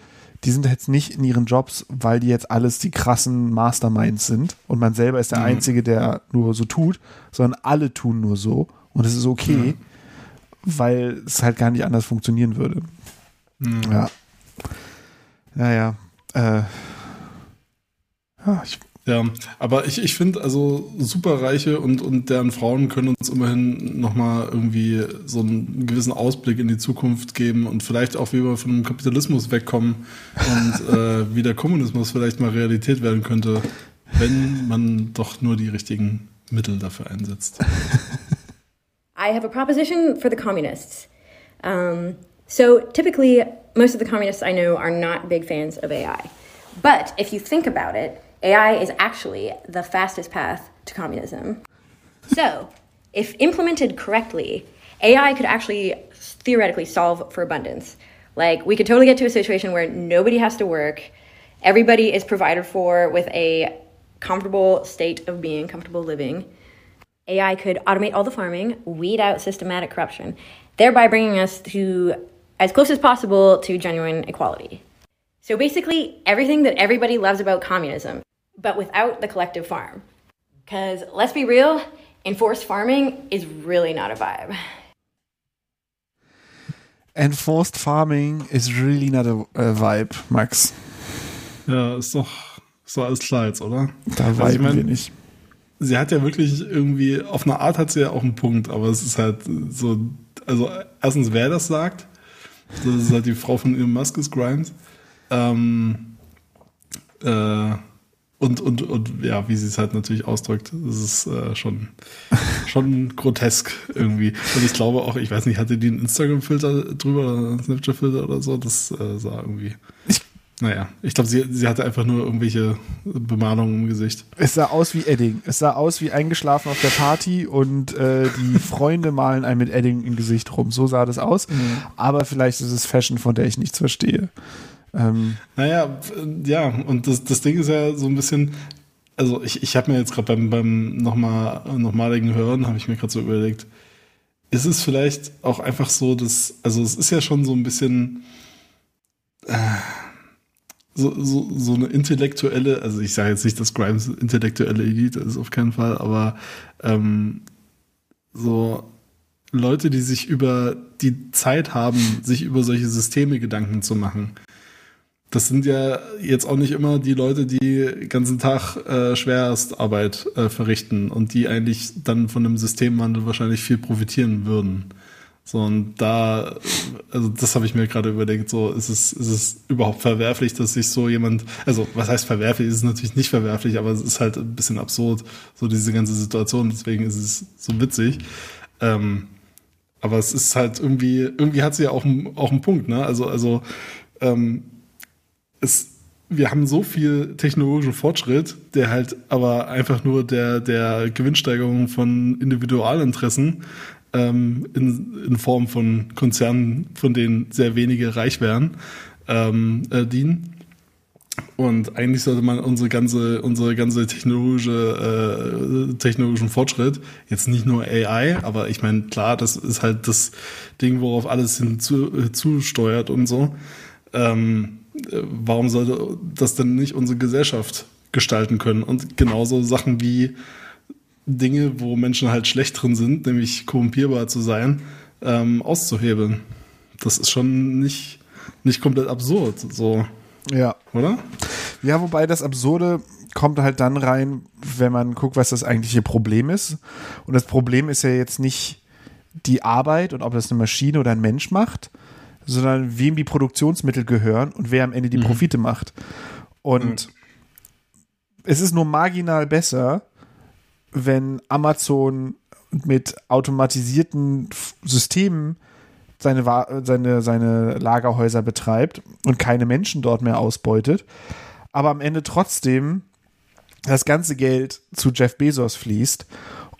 die sind jetzt nicht in ihren Jobs, weil die jetzt alles die krassen Masterminds sind und man selber ist der Einzige, der nur so tut, sondern alle tun nur so und es ist okay, weil es halt gar nicht anders funktionieren würde. Ja. Ja, ja. Äh, ja, ich, Ja, aber ich, ich finde, also Superreiche und, und deren Frauen können uns immerhin nochmal irgendwie so einen gewissen Ausblick in die Zukunft geben und vielleicht auch, wie wir von dem Kapitalismus wegkommen und äh, wie der Kommunismus vielleicht mal Realität werden könnte, wenn man doch nur die richtigen Mittel dafür einsetzt. I have a proposition for the communists. Um, so, typically, most of the communists I know are not big fans of AI. But if you think about it, AI is actually the fastest path to communism. So, if implemented correctly, AI could actually theoretically solve for abundance. Like, we could totally get to a situation where nobody has to work, everybody is provided for with a comfortable state of being, comfortable living. AI could automate all the farming, weed out systematic corruption, thereby bringing us to as close as possible to genuine equality. So basically, everything that everybody loves about communism, but without the collective farm. Because let's be real, enforced farming is really not a vibe. enforced farming is really not a, a vibe, Max. Ja, ist doch, doch alles klar jetzt, oder? Da Also ich viben mein- wir nicht. sie hat ja wirklich irgendwie, auf eine Art hat sie ja auch einen Punkt, aber es ist halt so, also erstens, wer das sagt, das ist halt die Frau von Elon Musk, ist Grimes. Ähm, äh, und, und, und ja, wie sie es halt natürlich ausdrückt, das ist äh, schon, schon grotesk irgendwie. Und ich glaube auch, ich weiß nicht, hatte die einen Instagram-Filter drüber oder einen Snapchat-Filter oder so? Das äh, sah irgendwie. Naja, ich glaube, sie, sie hatte einfach nur irgendwelche Bemalungen im Gesicht. Es sah aus wie Edding. Es sah aus wie eingeschlafen auf der Party und äh, die Freunde malen einem mit Edding im Gesicht rum. So sah das aus. Aber vielleicht ist es Fashion, von der ich nichts verstehe. Ähm, Naja, ja, und das, das Ding ist ja so ein bisschen, also ich, ich habe mir jetzt gerade beim, beim nochmal, nochmaligen Hören, habe ich mir gerade so überlegt, ist es vielleicht auch einfach so, dass, also es ist ja schon so ein bisschen äh, so, so, so eine intellektuelle, also ich sage jetzt nicht, dass Grimes intellektuelle Elite ist, auf keinen Fall, aber ähm, so Leute, die sich über die Zeit haben, sich über solche Systeme Gedanken zu machen. Das sind ja jetzt auch nicht immer die Leute, die den ganzen Tag äh, Schwerstarbeit äh, verrichten und die eigentlich dann von einem Systemwandel wahrscheinlich viel profitieren würden. So, und da, also das habe ich mir gerade überlegt, so ist es, ist es überhaupt verwerflich, dass sich so jemand, also was heißt verwerflich, ist es natürlich nicht verwerflich, aber es ist halt ein bisschen absurd, so diese ganze Situation, deswegen ist es so witzig. Ähm, aber es ist halt irgendwie, irgendwie hat sie ja auch, auch einen Punkt, ne? Also, also ähm, es, wir haben so viel technologischen Fortschritt, der halt aber einfach nur der, der Gewinnsteigerung von Individualinteressen ähm, in, in Form von Konzernen, von denen sehr wenige reich wären, ähm, äh, dienen. Und eigentlich sollte man unsere ganze, unsere ganze technologische, äh, technologischen Fortschritt, jetzt nicht nur AI, aber ich meine, klar, das ist halt das Ding, worauf alles hinzu, äh, und so. Ähm, äh, warum sollte das denn nicht unsere Gesellschaft gestalten können? Und genauso Sachen wie Dinge, wo Menschen halt schlecht drin sind, nämlich korrumpierbar zu sein, ähm, auszuhebeln. Das ist schon nicht, nicht komplett absurd, so, ja. oder? Ja, wobei das Absurde kommt halt dann rein, wenn man guckt, was das eigentliche Problem ist. Und das Problem ist ja jetzt nicht die Arbeit und ob das eine Maschine oder ein Mensch macht, sondern wem die Produktionsmittel gehören und wer am Ende die Profite macht. Und es ist nur marginal besser, wenn Amazon mit automatisierten Systemen seine, seine, seine Lagerhäuser betreibt und keine Menschen dort mehr ausbeutet, aber am Ende trotzdem das ganze Geld zu Jeff Bezos fließt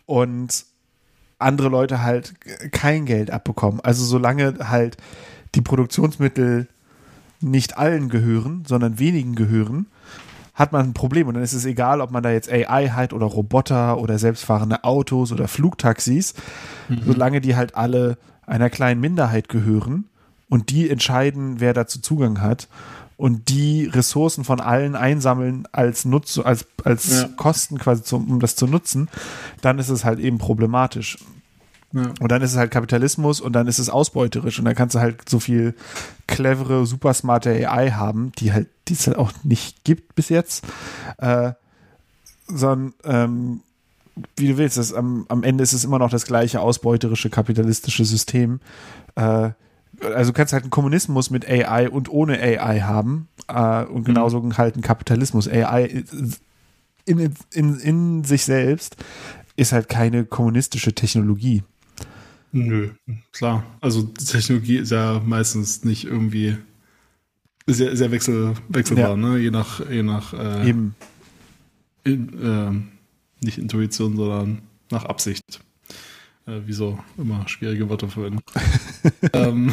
und andere Leute halt kein Geld abbekommen. Also solange halt die Produktionsmittel nicht allen gehören, sondern wenigen gehören, hat man ein Problem. Und dann ist es egal, ob man da jetzt AI hat oder Roboter oder selbstfahrende Autos oder Flugtaxis, solange die halt alle einer kleinen Minderheit gehören und die entscheiden, wer dazu Zugang hat und die Ressourcen von allen einsammeln als Nutz, als, als Ja. Kosten quasi, zum, um das zu nutzen, dann ist es halt eben problematisch. Ja. Und dann ist es halt Kapitalismus und dann ist es ausbeuterisch und dann kannst du halt so viel clevere, super smarte AI haben, die halt, die es halt auch nicht gibt bis jetzt, äh, sondern ähm, wie du willst, das, am, am Ende ist es immer noch das gleiche ausbeuterische kapitalistische System. Äh, also du kannst halt einen Kommunismus mit AI und ohne AI haben äh, und genauso halt einen Kapitalismus. AI in, in, in sich selbst ist halt keine kommunistische Technologie. Nö, klar. Also Technologie ist ja meistens nicht irgendwie ist ja wechsel, wechselbar, Ja. ne? Je nach, je nach äh, Eben. in, ähm, nicht Intuition, sondern nach Absicht. Äh, wieso immer schwierige Worte verwenden. ähm,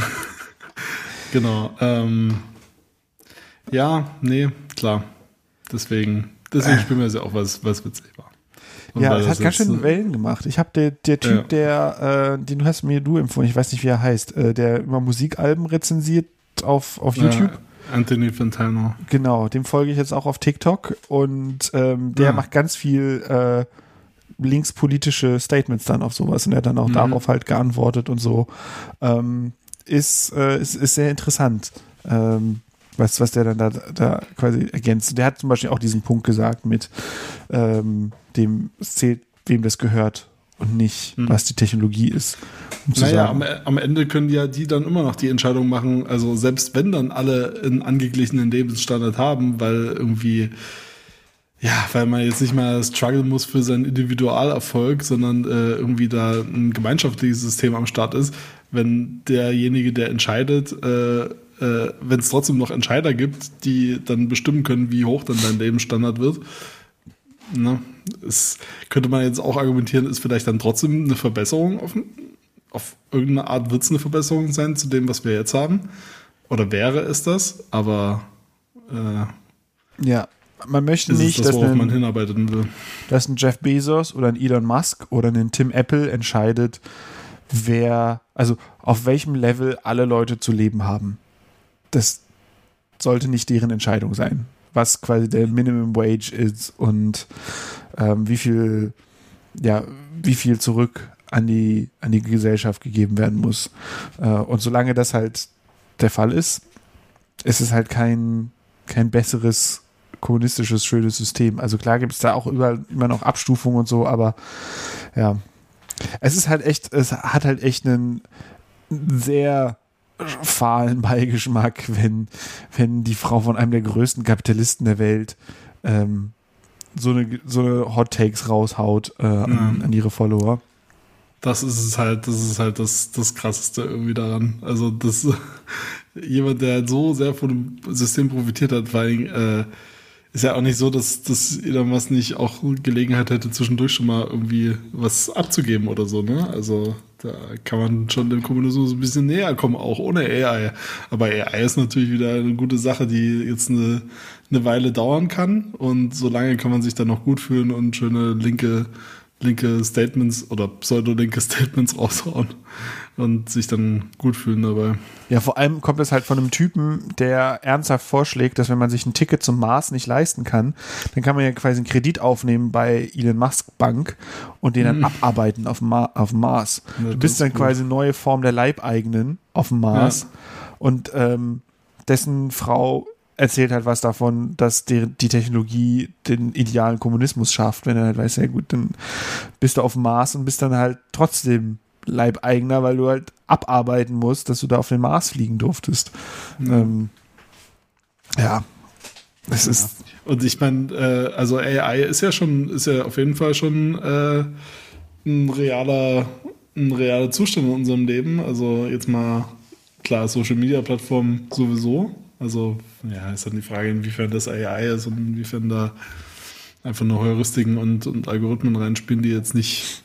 genau. Ähm, ja, nee, klar. Deswegen, deswegen spielen wir ja auch was, was witzig war. Ja, es hat ganz schön äh, Wellen gemacht. Ich habe der, der Typ, der, äh, den hast mir du empfohlen, ich weiß nicht, wie er heißt, äh, der immer Musikalben rezensiert auf, auf YouTube. Ja, Anthony Fantano. Genau, dem folge ich jetzt auch auf TikTok und ähm, der Ja. macht ganz viel äh, linkspolitische Statements dann auf sowas und er hat dann auch Mhm. darauf halt geantwortet und so. Ähm, ist, äh, ist, ist sehr interessant, ähm, was, was der dann da, da quasi ergänzt. Der hat zum Beispiel auch diesen Punkt gesagt mit ähm, dem, es zählt, wem das gehört und nicht, Mhm. was die Technologie ist. Um Naja, am, am Ende können ja die dann immer noch die Entscheidung machen, also selbst wenn dann alle einen angeglichenen Lebensstandard haben, weil irgendwie, ja, weil man jetzt nicht mehr strugglen muss für seinen Individualerfolg, sondern äh, irgendwie da ein gemeinschaftliches System am Start ist, wenn derjenige, der entscheidet, äh, äh, wenn es trotzdem noch Entscheider gibt, die dann bestimmen können, wie hoch dann dein Lebensstandard wird, Ne? Es könnte man jetzt auch argumentieren, ist vielleicht dann trotzdem eine Verbesserung auf, auf irgendeine Art wird es eine Verbesserung sein zu dem, was wir jetzt haben. Oder wäre es das? Aber äh, ja, man möchte nicht, das, dass ein, man hinarbeiten will. dass ein Jeff Bezos oder ein Elon Musk oder ein Tim Apple entscheidet, wer, also auf welchem Level alle Leute zu leben haben. Das sollte nicht deren Entscheidung sein. Was quasi der Minimum Wage ist und ähm, wie viel, ja, wie viel zurück an die, an die Gesellschaft gegeben werden muss. Äh, und solange das halt der Fall ist, ist es halt kein, kein besseres kommunistisches, schönes System. Also klar gibt es da auch überall immer noch Abstufungen und so, aber ja. Es ist halt echt, es hat halt echt einen sehr fahlen Beigeschmack, wenn, wenn die Frau von einem der größten Kapitalisten der Welt ähm, so eine, so eine Hot Takes raushaut äh, an, an ihre Follower. Das ist es halt, das ist halt das, das krasseste irgendwie daran. Also das jemand, der so sehr von dem System profitiert hat, allem äh, ist ja auch nicht so, dass, dass Elon Musk nicht auch Gelegenheit hätte, zwischendurch schon mal irgendwie was abzugeben oder so, ne? Also da kann man schon dem Kommunismus ein bisschen näher kommen, auch ohne AI. Aber AI ist natürlich wieder eine gute Sache, die jetzt eine, eine Weile dauern kann. Und solange kann man sich dann noch gut fühlen und schöne linke, linke Statements oder pseudo-linke Statements raushauen und sich dann gut fühlen dabei. Ja, vor allem kommt es halt von einem Typen, der ernsthaft vorschlägt, dass wenn man sich ein Ticket zum Mars nicht leisten kann, dann kann man ja quasi einen Kredit aufnehmen bei Elon Musk Bank und den dann abarbeiten auf Ma auf Mars. Ja, du bist ist dann gut. quasi eine neue Form der Leibeigenen auf dem Mars und ähm, dessen Frau erzählt halt was davon, dass die, die Technologie den idealen Kommunismus schafft, wenn er halt weiß, ja gut, dann bist du auf dem Mars und bist dann halt trotzdem Leibeigener, weil du halt abarbeiten musst, dass du da auf den Mars fliegen durftest. Ja, ähm, ja. es ist, Und ich meine, äh, also AI ist ja schon, ist ja auf jeden Fall schon äh, ein realer, ein realer Zustand in unserem Leben. Also jetzt mal klar, Social Media Plattformen sowieso. Also ja, ist dann die Frage, inwiefern das AI ist und inwiefern da einfach nur Heuristiken und, und Algorithmen reinspielen, die jetzt nicht,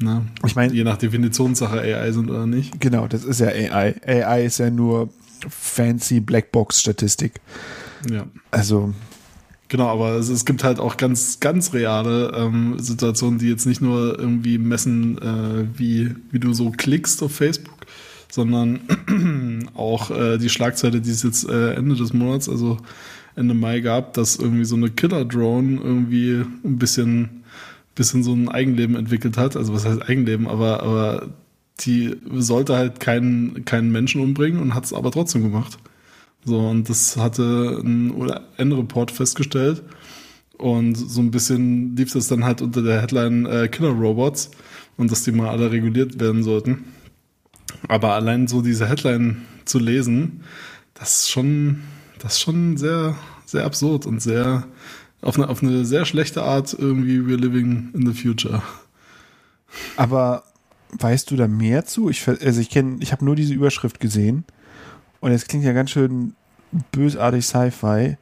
na, Ich mein- je nach Definitionssache AI sind oder nicht. genau, das ist ja AI. AI ist ja nur fancy Blackbox-Statistik. Ja. Also, Genau, aber es, es gibt halt auch ganz, ganz reale ähm, Situationen, die jetzt nicht nur irgendwie messen, äh, wie, wie du so klickst auf Facebook, sondern auch äh, die Schlagzeile, die es jetzt äh, Ende des Monats, also Ende Mai gab, dass irgendwie so eine Killer-Drone irgendwie ein bisschen, bisschen so ein Eigenleben entwickelt hat. Also was heißt Eigenleben, aber, aber die sollte halt keinen, keinen Menschen umbringen und hat es aber trotzdem gemacht. So, und das hatte ein UN-Report festgestellt. Und so ein bisschen lief das dann halt unter der Headline äh, Killer Robots und dass die mal alle reguliert werden sollten. Aber allein so diese Headline zu lesen, das ist schon, das ist schon sehr, sehr absurd und sehr, auf eine, auf eine sehr schlechte Art irgendwie we're living in the future. aber weißt du da mehr zu? Ich, also ich kenne, ich habe nur diese Überschrift gesehen. Und es klingt ja ganz schön bösartig Sci-Fi.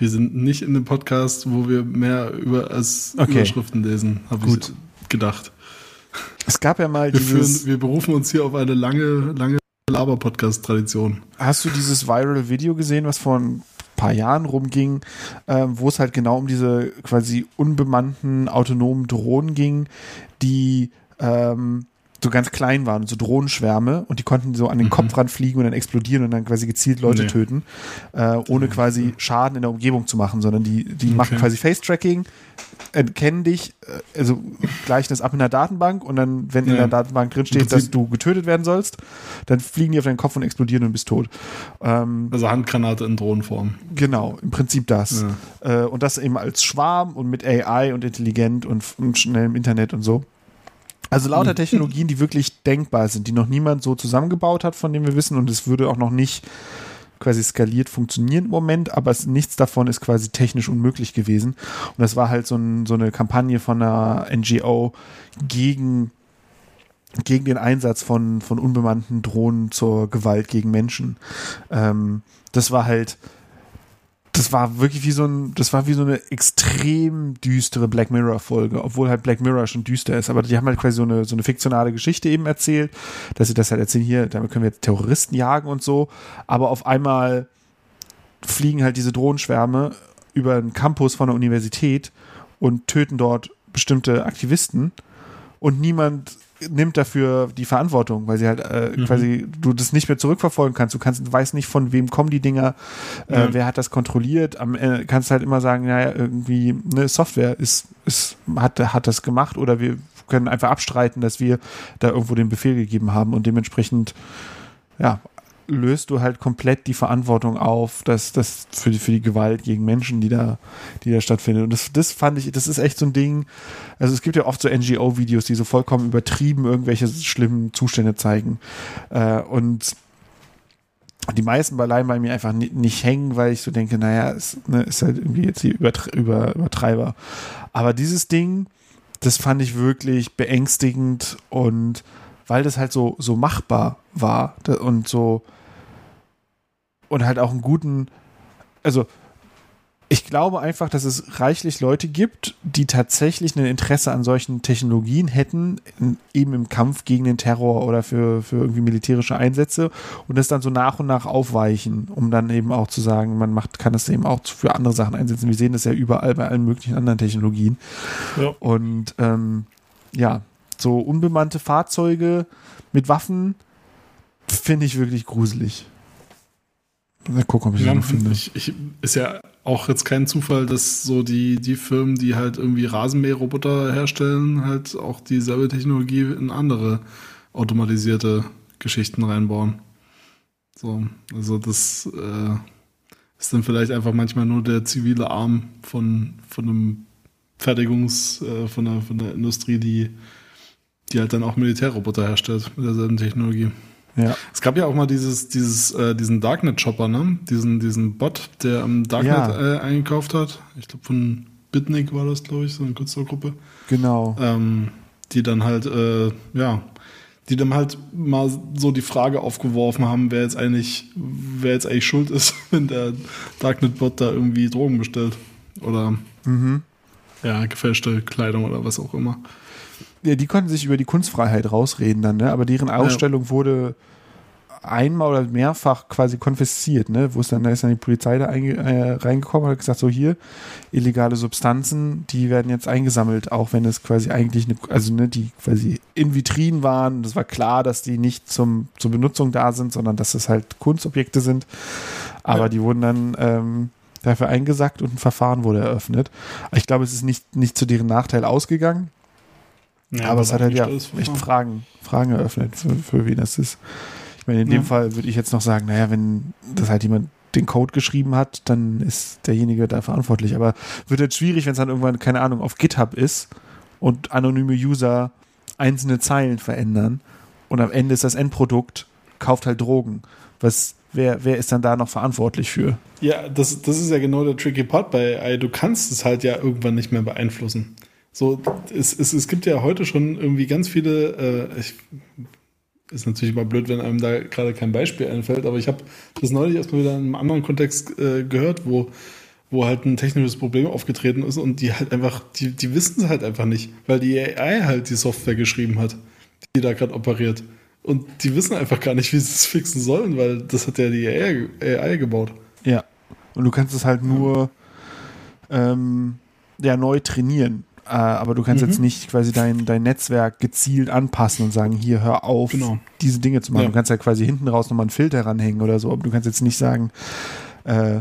Wir sind nicht in dem Podcast, wo wir mehr über als Okay. Überschriften lesen, habe ich Gut. gedacht. Es gab ja mal Wir, dieses. führen, wir berufen uns hier auf eine lange, lange Laber-Podcast-Tradition. Hast du dieses viral Video gesehen, was vor ein paar Jahren rumging, ähm, wo es halt genau um diese quasi unbemannten autonomen Drohnen ging, die ähm, so ganz klein waren, so Drohnenschwärme und die konnten so an den Kopf ranfliegen und dann explodieren und dann quasi gezielt Leute Nee. töten, äh, ohne quasi Schaden in der Umgebung zu machen, sondern die, die machen quasi Face-Tracking, erkennen dich, äh, also gleichen das ab in der Datenbank und dann, wenn in Ja. der Datenbank drin steht, Im dass du getötet werden sollst, dann fliegen die auf deinen Kopf und explodieren und bist tot. Ähm, Also Handgranate in Drohnenform. genau, im Prinzip das. Äh, und das eben als Schwarm und mit AI und intelligent und, und schnell im Internet und so. Also lauter Technologien, die wirklich denkbar sind, die noch niemand so zusammengebaut hat, von dem wir wissen. Und es würde auch noch nicht quasi skaliert funktionieren im Moment, aber es, nichts davon ist quasi technisch unmöglich gewesen. Und das war halt so, ein, so eine Kampagne von einer NGO gegen, gegen den Einsatz von, von unbemannten Drohnen zur Gewalt gegen Menschen. Ähm, das war halt, das war wirklich wie so ein, das war wie so eine extrem düstere Black Mirror Folge, obwohl halt Black Mirror schon düster ist. Aber die haben halt quasi so eine, so eine fiktionale Geschichte eben erzählt, dass sie das halt erzählen, hier, damit können wir jetzt Terroristen jagen und so. Aber auf einmal fliegen halt diese Drohnenschwärme über einen Campus von der Universität und töten dort bestimmte Aktivisten und niemand nimmt dafür die Verantwortung, weil sie halt äh, quasi du das nicht mehr zurückverfolgen kannst. Du kannst, du weißt nicht, von wem kommen die Dinger, äh, Ja. wer hat das kontrolliert. Am Ende kannst halt immer sagen, naja, irgendwie eine Software ist, ist hat, hat das gemacht oder wir können einfach abstreiten, dass wir da irgendwo den Befehl gegeben haben und dementsprechend ja, löst du halt komplett die Verantwortung auf, dass das für die, für die Gewalt gegen Menschen, die da, die da stattfindet. Und das, das fand ich, das ist echt so ein Ding. Also es gibt ja oft so NGO-Videos, die so vollkommen übertrieben irgendwelche schlimmen Zustände zeigen. Äh, und die meisten bleiben bei mir einfach ni- nicht hängen, weil ich so denke, naja, es ne, ist halt irgendwie jetzt die Übertre über, Übertreiber. Aber dieses Ding, das fand ich wirklich beängstigend und weil das halt so, so machbar war und so und halt auch einen guten, also ich glaube einfach, dass es reichlich Leute gibt, die tatsächlich ein Interesse an solchen Technologien hätten, eben im Kampf gegen den Terror oder für, für irgendwie militärische Einsätze und das dann so nach und nach aufweichen, um dann eben auch zu sagen, man macht, kann das eben auch für andere Sachen einsetzen. Wir sehen das ja überall bei allen möglichen anderen Technologien. Ja. Und ähm, ja, so unbemannte Fahrzeuge mit Waffen finde ich wirklich gruselig. Mal gucken, ob ich Ja, das noch finde. ich, ich, ist ja auch jetzt kein Zufall, dass so die, die Firmen, die halt irgendwie Rasenmäherroboter herstellen, halt auch dieselbe Technologie in andere automatisierte Geschichten reinbauen. So, also das äh, ist dann vielleicht einfach manchmal nur der zivile Arm von, von einem Fertigungs, äh, von, der, von der Industrie, die, die halt dann auch Militärroboter herstellt mit derselben Technologie. Ja. Es gab ja auch mal dieses, dieses, äh, diesen Darknet-Shopper, ne? Diesen, diesen Bot, der am Darknet Ja. äh, eingekauft hat. Ich glaube von Bitnik war das, glaube ich, so eine Künstlergruppe. Genau. Ähm, die dann halt, äh, ja, die dann halt mal so die Frage aufgeworfen haben, wer jetzt eigentlich, wer jetzt eigentlich schuld ist, wenn der Darknet-Bot da irgendwie Drogen bestellt. Oder Mhm. ja, gefälschte Kleidung oder was auch immer. Ja, die konnten sich über die Kunstfreiheit rausreden dann, ne? aber deren Ausstellung wurde einmal oder mehrfach quasi konfisziert, ne? Wo es dann, da ist dann die Polizei da äh, reingekommen und hat gesagt, so hier, illegale Substanzen, die werden jetzt eingesammelt, auch wenn es quasi eigentlich eine, also ne, die quasi in Vitrinen waren. Das war klar, dass die nicht zum, zur Benutzung da sind, sondern dass es halt Kunstobjekte sind. Aber Ja. die wurden dann ähm, dafür eingesackt und ein Verfahren wurde eröffnet. Ich glaube, es ist nicht, nicht zu deren Nachteil ausgegangen, Ja, aber es hat halt ja echt Verfahren. Fragen, Fragen eröffnet, für, für wen das ist. Ich meine, in dem Ja. Fall würde ich jetzt noch sagen, naja, wenn das halt jemand den Code geschrieben hat, dann ist derjenige da verantwortlich. Aber wird jetzt schwierig, wenn es dann irgendwann, keine Ahnung, auf GitHub ist und anonyme User einzelne Zeilen verändern und am Ende ist das Endprodukt, kauft halt Drogen. Was, wer, wer ist dann da noch verantwortlich für? Ja, das, das ist ja genau der tricky Part bei. Du kannst es halt ja irgendwann nicht mehr beeinflussen. So, es, es, es gibt ja heute schon irgendwie ganz viele, äh, ich, ist natürlich immer blöd, wenn einem da gerade kein Beispiel einfällt, aber ich habe das neulich erstmal wieder in einem anderen Kontext äh, gehört, wo, wo halt ein technisches Problem aufgetreten ist und die halt einfach, die, die wissen es halt einfach nicht, weil die AI halt die Software geschrieben hat, die da gerade operiert. Und die wissen einfach gar nicht, wie sie es fixen sollen, weil das hat ja die AI, AI gebaut. Ja. Und du kannst es halt nur ähm, ja, neu trainieren. Äh, aber du kannst Mhm. jetzt nicht quasi dein, dein Netzwerk gezielt anpassen und sagen, hier, hör auf, Genau. diese Dinge zu machen. Ja. Du kannst ja quasi hinten raus nochmal einen Filter ranhängen oder so, aber du kannst jetzt nicht sagen, äh,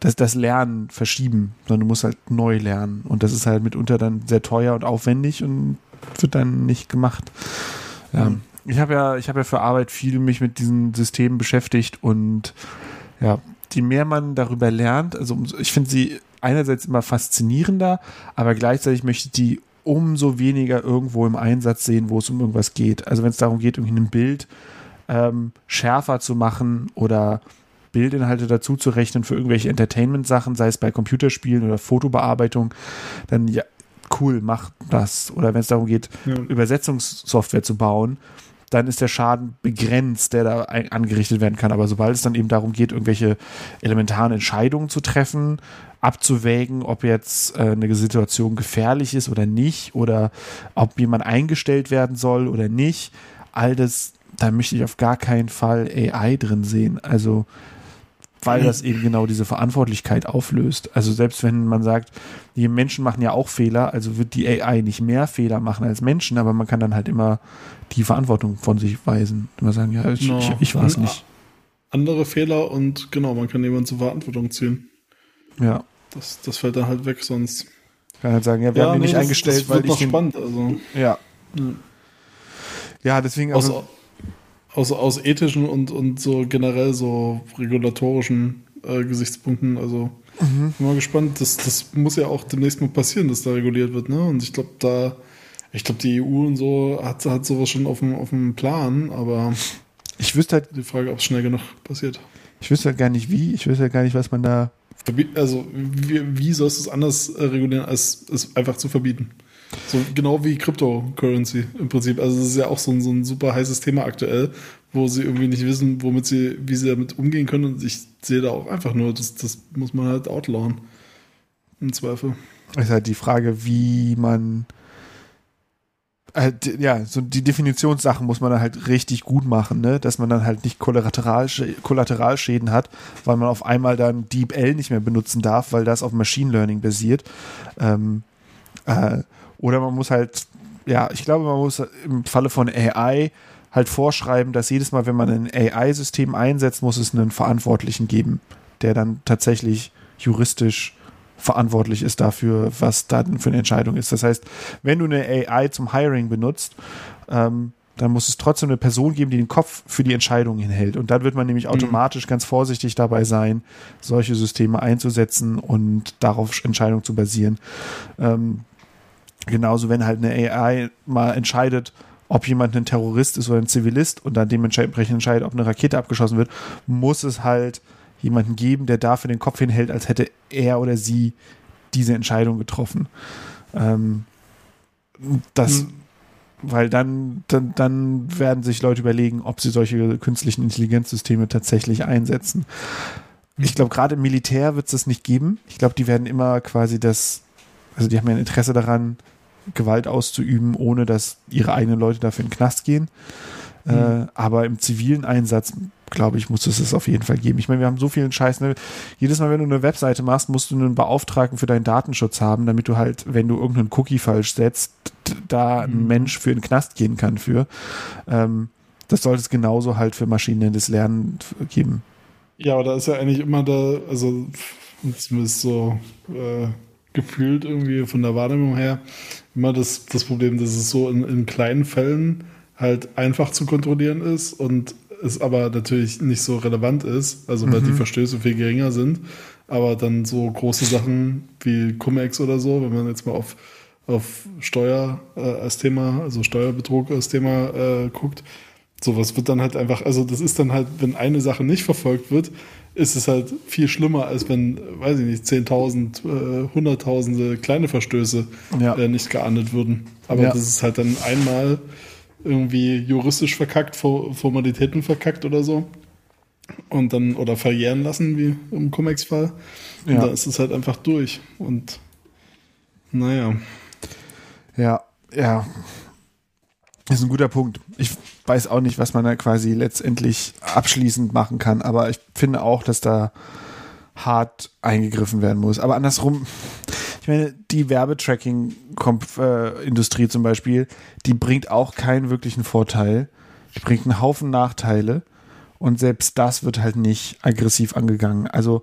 dass das Lernen verschieben, sondern du musst halt neu lernen. Und das ist halt mitunter dann sehr teuer und aufwendig und wird dann nicht gemacht. Ja. Mhm. Ich habe ja, ich habe ja für Arbeit viel mich mit diesen Systemen beschäftigt und ja, je mehr man darüber lernt, also ich finde sie einerseits immer faszinierender, aber gleichzeitig möchte ich die umso weniger irgendwo im Einsatz sehen, wo es um irgendwas geht. Also wenn es darum geht, irgendwie ein Bild ähm, schärfer zu machen oder Bildinhalte dazu zu rechnen für irgendwelche Entertainment-Sachen, sei es bei Computerspielen oder Fotobearbeitung, dann ja, cool, mach das. Oder wenn es darum geht, Ja. Übersetzungssoftware zu bauen, dann ist der Schaden begrenzt, der da angerichtet werden kann. Aber sobald es dann eben darum geht, irgendwelche elementaren Entscheidungen zu treffen, abzuwägen, ob jetzt äh, eine Situation gefährlich ist oder nicht, oder ob jemand eingestellt werden soll oder nicht, all das, da möchte ich auf gar keinen Fall AI drin sehen. Also weil das eben genau diese Verantwortlichkeit auflöst. Also selbst wenn man sagt, die Menschen machen ja auch Fehler, also wird die AI nicht mehr Fehler machen als Menschen, aber man kann dann halt immer die Verantwortung von sich weisen. Immer sagen, ja, ich, Genau. ich, ich war es nicht. Andere Fehler und genau, man kann jemanden zur Verantwortung ziehen. Ja. Das, das fällt dann halt weg, sonst. Kann halt sagen, ja, wir haben ihn nee, nicht das, eingestellt, das weil ich den, spannend. Also, Ja. Ja, deswegen aus, also, aus, aus ethischen und, und so generell so regulatorischen äh, Gesichtspunkten, also Mhm. bin mal gespannt. Das, das muss ja auch demnächst mal passieren, dass da reguliert wird, ne? Und ich glaube, da, ich glaube, die EU und so hat, hat sowas schon auf dem, auf dem Plan, aber ich wüsste halt, die Frage, ob es schnell genug passiert. ich wüsste halt gar nicht wie, ich wüsste halt gar nicht, was man da Also, wie, wie sollst du es anders äh, regulieren, als es einfach zu verbieten? So genau wie Cryptocurrency im Prinzip. Also, das ist ja auch so ein, so ein super heißes Thema aktuell, wo sie irgendwie nicht wissen, womit sie, wie sie damit umgehen können. Und ich sehe da auch einfach nur, das, das muss man halt outlawen. Im Zweifel. ist halt die Frage, wie man halt, ja, so die Definitionssachen muss man dann halt richtig gut machen, ne? dass man dann halt nicht Kollateralsch Kollateralschäden hat, weil man auf einmal dann DeepL nicht mehr benutzen darf, weil das auf Machine Learning basiert. Ähm, äh, oder man muss halt, ja, ich glaube, man muss im Falle von AI halt vorschreiben, dass jedes Mal, wenn man ein AI-System einsetzt, muss es einen Verantwortlichen geben, der dann tatsächlich juristisch verantwortlich ist dafür, was da denn für eine Entscheidung ist. Das heißt, wenn du eine AI zum Hiring benutzt, ähm, dann muss es trotzdem eine Person geben, die den Kopf für die Entscheidung hinhält. Und dann wird man nämlich automatisch ganz vorsichtig dabei sein, solche Systeme einzusetzen und darauf Entscheidungen zu basieren. Ähm, genauso, wenn halt eine AI mal entscheidet, ob jemand ein Terrorist ist oder ein Zivilist und dann dementsprechend entscheidet, ob eine Rakete abgeschossen wird, muss es halt jemanden geben, der dafür den Kopf hinhält, als hätte er oder sie diese Entscheidung getroffen. Ähm, das, Mhm. weil dann, dann, dann werden sich Leute überlegen, ob sie solche künstlichen Intelligenzsysteme tatsächlich einsetzen. Ich glaube, gerade im Militär wird es das nicht geben. Ich glaube, die werden immer quasi das, also die haben ja ein Interesse daran, Gewalt auszuüben, ohne dass ihre eigenen Leute dafür in den Knast gehen. Äh, aber im zivilen Einsatz, glaube ich, muss es es auf jeden Fall geben. Ich meine, wir haben so vielen Scheiß. Ne? Jedes Mal, wenn du eine Webseite machst, musst du einen Beauftragten für deinen Datenschutz haben, damit du halt, wenn du irgendeinen Cookie falsch setzt, da ein Mensch für den Knast gehen kann für. Ähm, das sollte es genauso halt für maschinelles Lernen geben. Ja, aber da ist ja eigentlich immer da, also zumindest so äh, gefühlt irgendwie von der Wahrnehmung her, immer das, das Problem, dass es so in, in kleinen Fällen halt einfach zu kontrollieren ist und es aber natürlich nicht so relevant ist, also weil die Verstöße viel geringer sind. Aber dann so große Sachen wie Cum-Ex oder so, wenn man jetzt mal auf, auf Steuer äh, als Thema, also Steuerbetrug als Thema äh, guckt, sowas wird dann halt einfach, also das ist dann halt, wenn eine Sache nicht verfolgt wird, ist es halt viel schlimmer, als wenn, weiß ich nicht, 10.000, äh, Hunderttausende kleine Verstöße Ja. äh, nicht geahndet würden. Aber Ja. das ist halt dann einmal irgendwie juristisch verkackt, For- Formalitäten verkackt oder so. Und dann, oder verjähren lassen, wie im Cum-Ex-Fall. Und Ja. da ist es halt einfach durch. Und naja. Ja, ja. Das ist ein guter Punkt. Ich weiß auch nicht, was man da quasi letztendlich abschließend machen kann, aber ich finde auch, dass da hart eingegriffen werden muss. Aber andersrum, ich meine, die Werbetracking-Industrie zum Beispiel, die bringt auch keinen wirklichen Vorteil. Die bringt einen Haufen Nachteile und selbst das wird halt nicht aggressiv angegangen. Also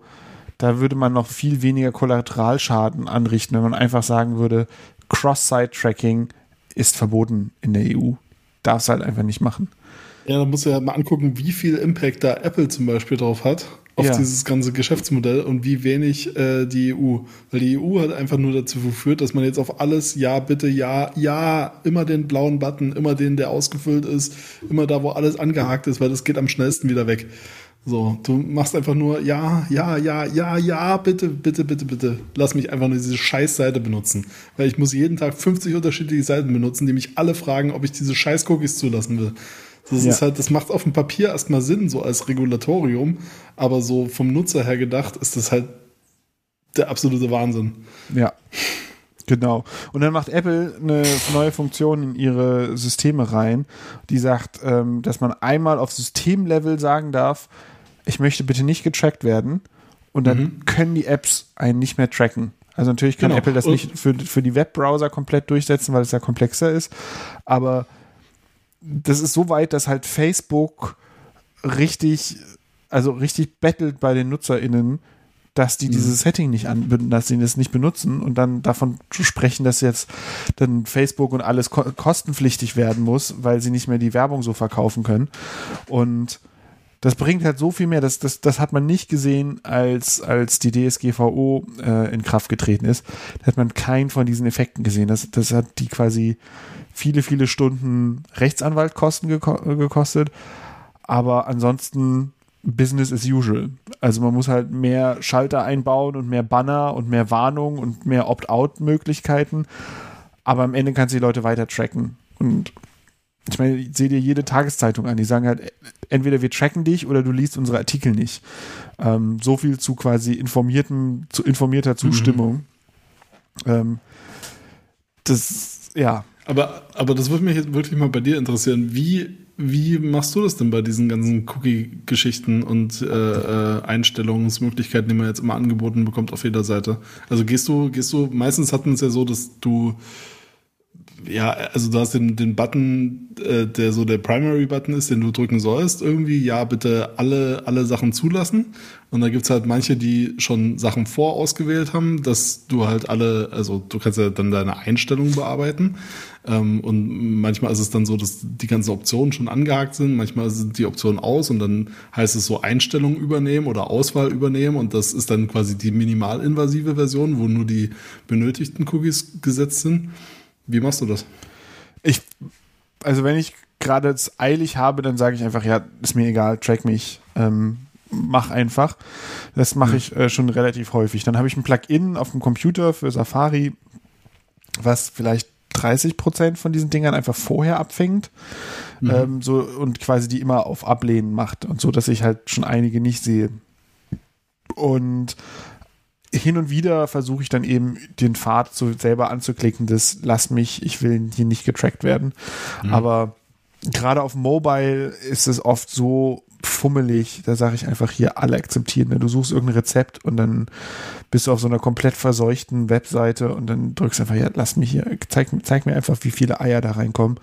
da würde man noch viel weniger Kollateralschaden anrichten, wenn man einfach sagen würde, Cross-Site-Tracking ist verboten in der EU. Darf es halt einfach nicht machen. Ja, da muss ja mal angucken, wie viel Impact da Apple zum Beispiel drauf hat, auf Ja. dieses ganze Geschäftsmodell und wie wenig äh, die EU. Weil die EU hat einfach nur dazu geführt, dass man jetzt auf alles, ja, bitte, ja, ja, immer den blauen Button, immer den, der ausgefüllt ist, immer da, wo alles angehakt ist, weil das geht am schnellsten wieder weg. So, du machst einfach nur, ja, ja, ja, ja, ja, bitte, bitte, bitte, bitte. Lass mich einfach nur diese scheiß Seite benutzen. Weil ich muss jeden Tag 50 unterschiedliche Seiten benutzen, die mich alle fragen, ob ich diese scheiß Cookies zulassen will. Das Ja. ist halt, das macht auf dem Papier erstmal Sinn, so als Regulatorium, aber so vom Nutzer her gedacht, ist das halt der absolute Wahnsinn. Ja. Genau. Und dann macht Apple eine neue Funktion in ihre Systeme rein, die sagt, ähm, dass man einmal auf Systemlevel sagen darf, ich möchte bitte nicht getrackt werden. Und dann können die Apps einen nicht mehr tracken. Also natürlich kann Genau. Apple das Und- nicht für, für die Webbrowser komplett durchsetzen, weil es ja komplexer ist. Aber das ist so weit, dass halt Facebook richtig, also richtig bettelt bei den NutzerInnen, dass die dieses Setting nicht an, dass sie das nicht benutzen und dann davon sprechen, dass jetzt dann Facebook und alles ko kostenpflichtig werden muss, weil sie nicht mehr die Werbung so verkaufen können. Und das bringt halt so viel mehr. Das, das, das hat man nicht gesehen, als, als die DSGVO äh, in Kraft getreten ist. Da hat man keinen von diesen Effekten gesehen. Das, das hat die quasi viele, viele Stunden Rechtsanwaltkosten geko gekostet. Aber ansonsten Business as usual. Also man muss halt mehr Schalter einbauen und mehr Banner und mehr Warnung und mehr Opt-out-Möglichkeiten. Aber am Ende kannst du die Leute weiter tracken. Und ich meine, ich sehe dir jede Tageszeitung an. Die sagen halt, entweder wir tracken dich oder du liest unsere Artikel nicht. Ähm, so viel zu quasi informierten, zu informierter Zustimmung. Ähm, das, ja, Aber, aber das würde mich jetzt wirklich mal bei dir interessieren. Wie, wie machst du das denn bei diesen ganzen Cookie-Geschichten und äh, äh, Einstellungsmöglichkeiten, die man jetzt immer angeboten bekommt auf jeder Seite? Also gehst du, gehst du, meistens hat man es ja so, dass du ja, also du hast den, den Button, äh, der so der Primary-Button ist, den du drücken sollst, irgendwie, ja, bitte alle, alle Sachen zulassen. Und da gibt's halt manche, die schon Sachen vorausgewählt haben, dass du halt alle, also du kannst ja dann deine Einstellungen bearbeiten. Ähm, und manchmal ist es dann so, dass die ganzen Optionen schon angehakt sind, manchmal sind die Optionen aus und dann heißt es so Einstellungen übernehmen oder Auswahl übernehmen und das ist dann quasi die minimalinvasive Version, wo nur die benötigten Cookies gesetzt sind. Wie machst du das? ich, also wenn ich gerade es eilig habe, dann sage ich einfach, ja, ist mir egal, track mich, ähm, mach einfach. Das mache ich äh, schon relativ häufig. Dann habe ich ein Plugin auf dem Computer für Safari, was vielleicht 30 Prozent von diesen Dingern einfach vorher abfängt. Ähm, so, und quasi die immer auf Ablehnen macht und so, dass ich halt schon einige nicht sehe. Und hin und wieder versuche ich dann eben den Pfad so selber anzuklicken, das lass mich, ich will hier nicht getrackt werden. Aber gerade auf Mobile ist es oft so fummelig, da sage ich einfach hier alle akzeptieren. Ne? Du suchst irgendein Rezept und dann bist du auf so einer komplett verseuchten Webseite und dann drückst einfach, ja, lass mich hier, zeig, zeig mir einfach, wie viele Eier da reinkommen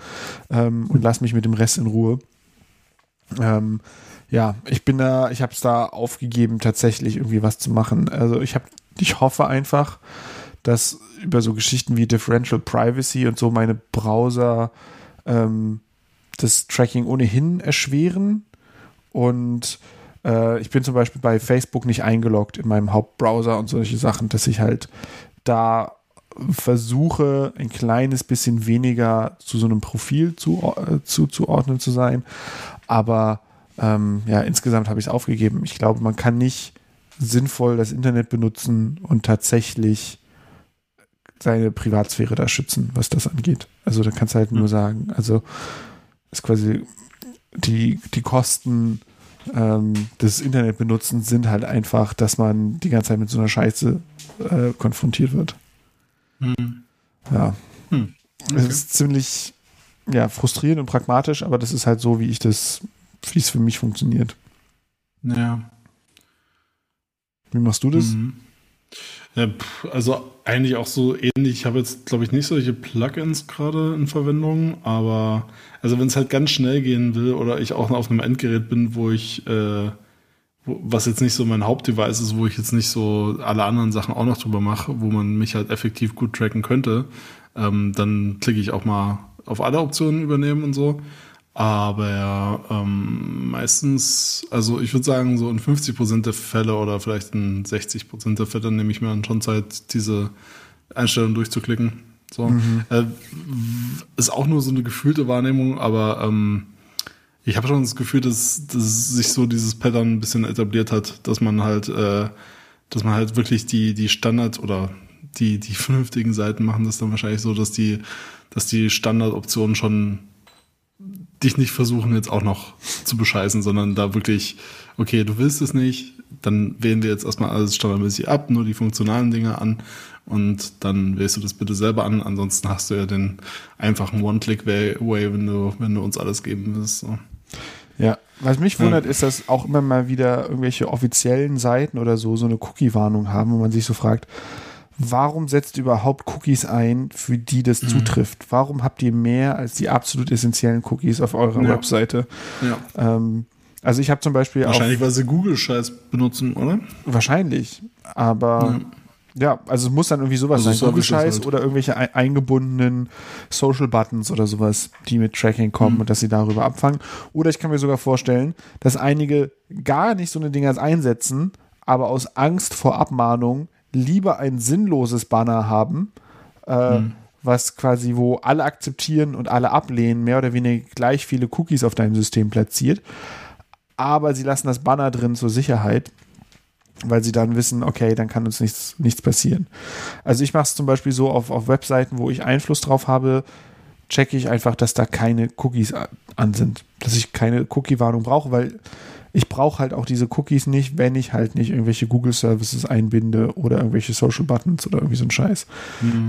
ähm, und lass mich mit dem Rest in Ruhe. Ähm, ja, ich bin da, ich habe es da aufgegeben, tatsächlich irgendwie was zu machen. Also ich habe, ich hoffe einfach, dass über so Geschichten wie Differential Privacy und so meine Browser ähm, das Tracking ohnehin erschweren. Und äh, ich bin zum Beispiel bei Facebook nicht eingeloggt in meinem Hauptbrowser und solche Sachen, dass ich halt da versuche, ein kleines bisschen weniger zu so einem Profil zu, äh, zuzuordnen zu sein. Aber ähm, ja, insgesamt habe ich es aufgegeben. Ich glaube, man kann nicht sinnvoll das Internet benutzen und tatsächlich seine Privatsphäre da schützen, was das angeht. Also da kannst du halt nur sagen, also ist quasi die, die Kosten ähm, des Internetbenutzens sind halt einfach, dass man die ganze Zeit mit so einer Scheiße äh, konfrontiert wird. Hm. Ja. Hm. Es ist ziemlich ja, frustrierend und pragmatisch, aber das ist halt so, wie ich das, wie es für mich funktioniert. Ja. Wie machst du das? Mhm. Ja, also eigentlich auch so ähnlich. Ich habe jetzt, glaube ich, nicht solche Plugins gerade in Verwendung, aber also wenn es halt ganz schnell gehen will oder ich auch auf einem Endgerät bin, wo ich, äh, wo, was jetzt nicht so mein Hauptdevice ist, wo ich jetzt nicht so alle anderen Sachen auch noch drüber mache, wo man mich halt effektiv gut tracken könnte, ähm, dann klicke ich auch mal auf alle Optionen übernehmen und so. Aber ähm, meistens, also ich würde sagen, so in 50 Prozent der Fälle oder vielleicht in 60 Prozent der Fälle nehme ich mir dann schon Zeit, diese Einstellung durchzuklicken. So. Äh, ist auch nur so eine gefühlte Wahrnehmung, aber ähm, ich habe schon das Gefühl, dass, dass sich so dieses Pattern ein bisschen etabliert hat, dass man halt, äh, dass man halt wirklich die, die Standard oder die, die vernünftigen Seiten machen das dann wahrscheinlich so, dass die, dass die Standardoptionen schon dich nicht versuchen, jetzt auch noch zu bescheißen, sondern da wirklich, okay, du willst es nicht, dann wählen wir jetzt erstmal alles standardmäßig ab, nur die funktionalen Dinge an und dann wählst du das bitte selber an. Ansonsten hast du ja den einfachen One-Click-Way, wenn du, wenn du uns alles geben willst. So. Ja, was mich wundert, ist, dass auch immer mal wieder irgendwelche offiziellen Seiten oder so so eine Cookie-Warnung haben, wo man sich so fragt, warum setzt ihr überhaupt Cookies ein, für die das Mhm. zutrifft? Warum habt ihr mehr als die absolut essentiellen Cookies auf eurer Ja. Webseite? Ja. Ähm, also ich habe zum Beispiel Wahrscheinlich, weil sie Google-Scheiß benutzen, oder? wahrscheinlich, aber ja, also es muss dann irgendwie sowas Also sein, Google-Scheiß halt. oder irgendwelche ei- eingebundenen Social-Buttons oder sowas, die mit Tracking kommen Mhm. und dass sie darüber abfangen. Oder ich kann mir sogar vorstellen, dass einige gar nicht so eine Dinger einsetzen, aber aus Angst vor Abmahnung lieber ein sinnloses Banner haben, äh, Mhm. was quasi, wo alle akzeptieren und alle ablehnen, mehr oder weniger gleich viele Cookies auf deinem System platziert. Aber sie lassen das Banner drin zur Sicherheit, weil sie dann wissen, okay, dann kann uns nichts, nichts passieren. Also ich mache es zum Beispiel so auf, auf Webseiten, wo ich Einfluss drauf habe, checke ich einfach, dass da keine Cookies an sind. Dass ich keine Cookie-Warnung brauche, weil ich brauche halt auch diese Cookies nicht, wenn ich halt nicht irgendwelche Google-Services einbinde oder irgendwelche Social-Buttons oder irgendwie so ein Scheiß.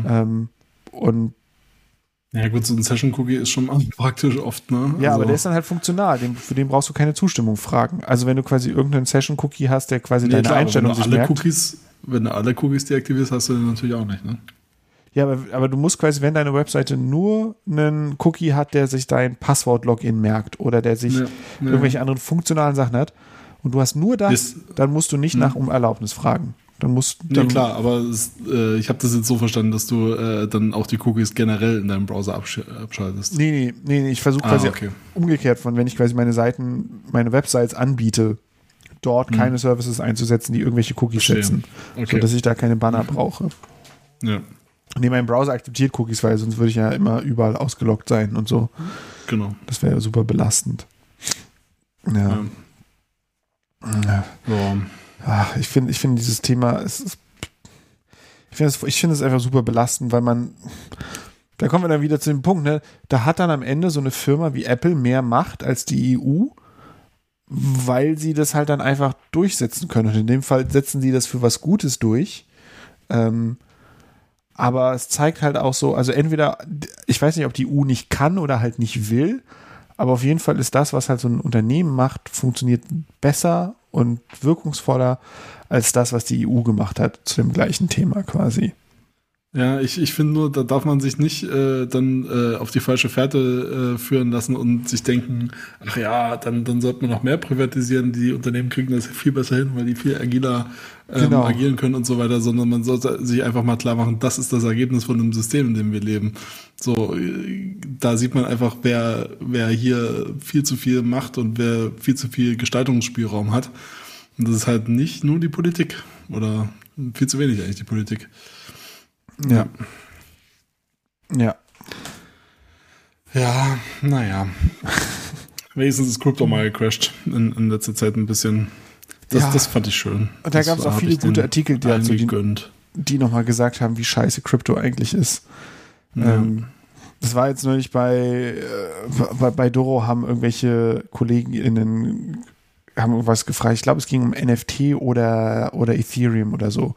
Ähm, und Ja, gut, so ein Session-Cookie ist schon praktisch oft, ne? ja, Also- aber der ist dann halt funktional. Den, für den brauchst du keine Zustimmung fragen. Also wenn du quasi irgendeinen Session-Cookie hast, der quasi Nee, deine klar, Einstellung wenn du sich alle merkt. Cookies, wenn du alle Cookies deaktivierst, hast du den natürlich auch nicht, ne? Ja, aber, aber du musst quasi, wenn deine Webseite nur einen Cookie hat, der sich dein Passwort-Login merkt oder der sich Ja, ja. irgendwelche anderen funktionalen Sachen hat und du hast nur das, Ist- dann musst du nicht nach um Erlaubnis fragen. Dann musst Nee, dann, klar, aber es, äh, ich habe das jetzt so verstanden, dass du äh, dann auch die Cookies generell in deinem Browser absch abschaltest. Nee, nee, nee, nee ich versuche Ah, quasi okay. umgekehrt von, wenn ich quasi meine Seiten, meine Websites anbiete, dort keine Services einzusetzen, die irgendwelche Cookies Hm. Verstehe. setzen, Okay. sodass ich da keine Banner brauche. Ja, Nee, mein Browser akzeptiert Cookies, weil sonst würde ich ja immer überall ausgeloggt sein und so. genau. Das wäre super belastend. Ja. Ja. So. Ach, ich finde, ich finde dieses Thema, es ist, ich finde es, ich finde es einfach super belastend, weil man, da kommen wir dann wieder zu dem Punkt, ne, da hat dann am Ende so eine Firma wie Apple mehr Macht als die EU, weil sie das halt dann einfach durchsetzen können. Und in dem Fall setzen sie das für was Gutes durch. Ähm, aber es zeigt halt auch so, also entweder, ich weiß nicht, ob die EU nicht kann oder halt nicht will, Aber auf jeden Fall ist das, was halt so ein Unternehmen macht, funktioniert besser und wirkungsvoller als das, was die EU gemacht hat zu dem gleichen Thema quasi. Ja, ich, ich finde nur, da darf man sich nicht äh, dann äh, auf die falsche Fährte äh, führen lassen und sich denken, ach ja, dann, dann sollte man noch mehr privatisieren, die Unternehmen kriegen das viel besser hin, weil die viel agiler ähm, Genau. agieren können und so weiter, sondern man sollte sich einfach mal klar machen, das ist das Ergebnis von dem System, in dem wir leben. So, äh, da sieht man einfach, wer, wer hier viel zu viel macht und wer viel zu viel Gestaltungsspielraum hat. Und das ist halt nicht nur die Politik oder viel zu wenig eigentlich die Politik. Ja. Ja. Ja, naja. Wenigstens ist Crypto mal gecrashed in, in letzter Zeit ein bisschen. Das, Ja. das fand ich schön. Und da Das gab's auch viele gute Artikel, die allen halt so die-. Die nochmal gesagt haben, wie scheiße Crypto eigentlich ist. Ähm, das war jetzt neulich bei, äh, bei, bei Doro haben irgendwelche KollegInnen haben irgendwas gefragt. Ich glaube, es ging um NFT oder, oder Ethereum oder so.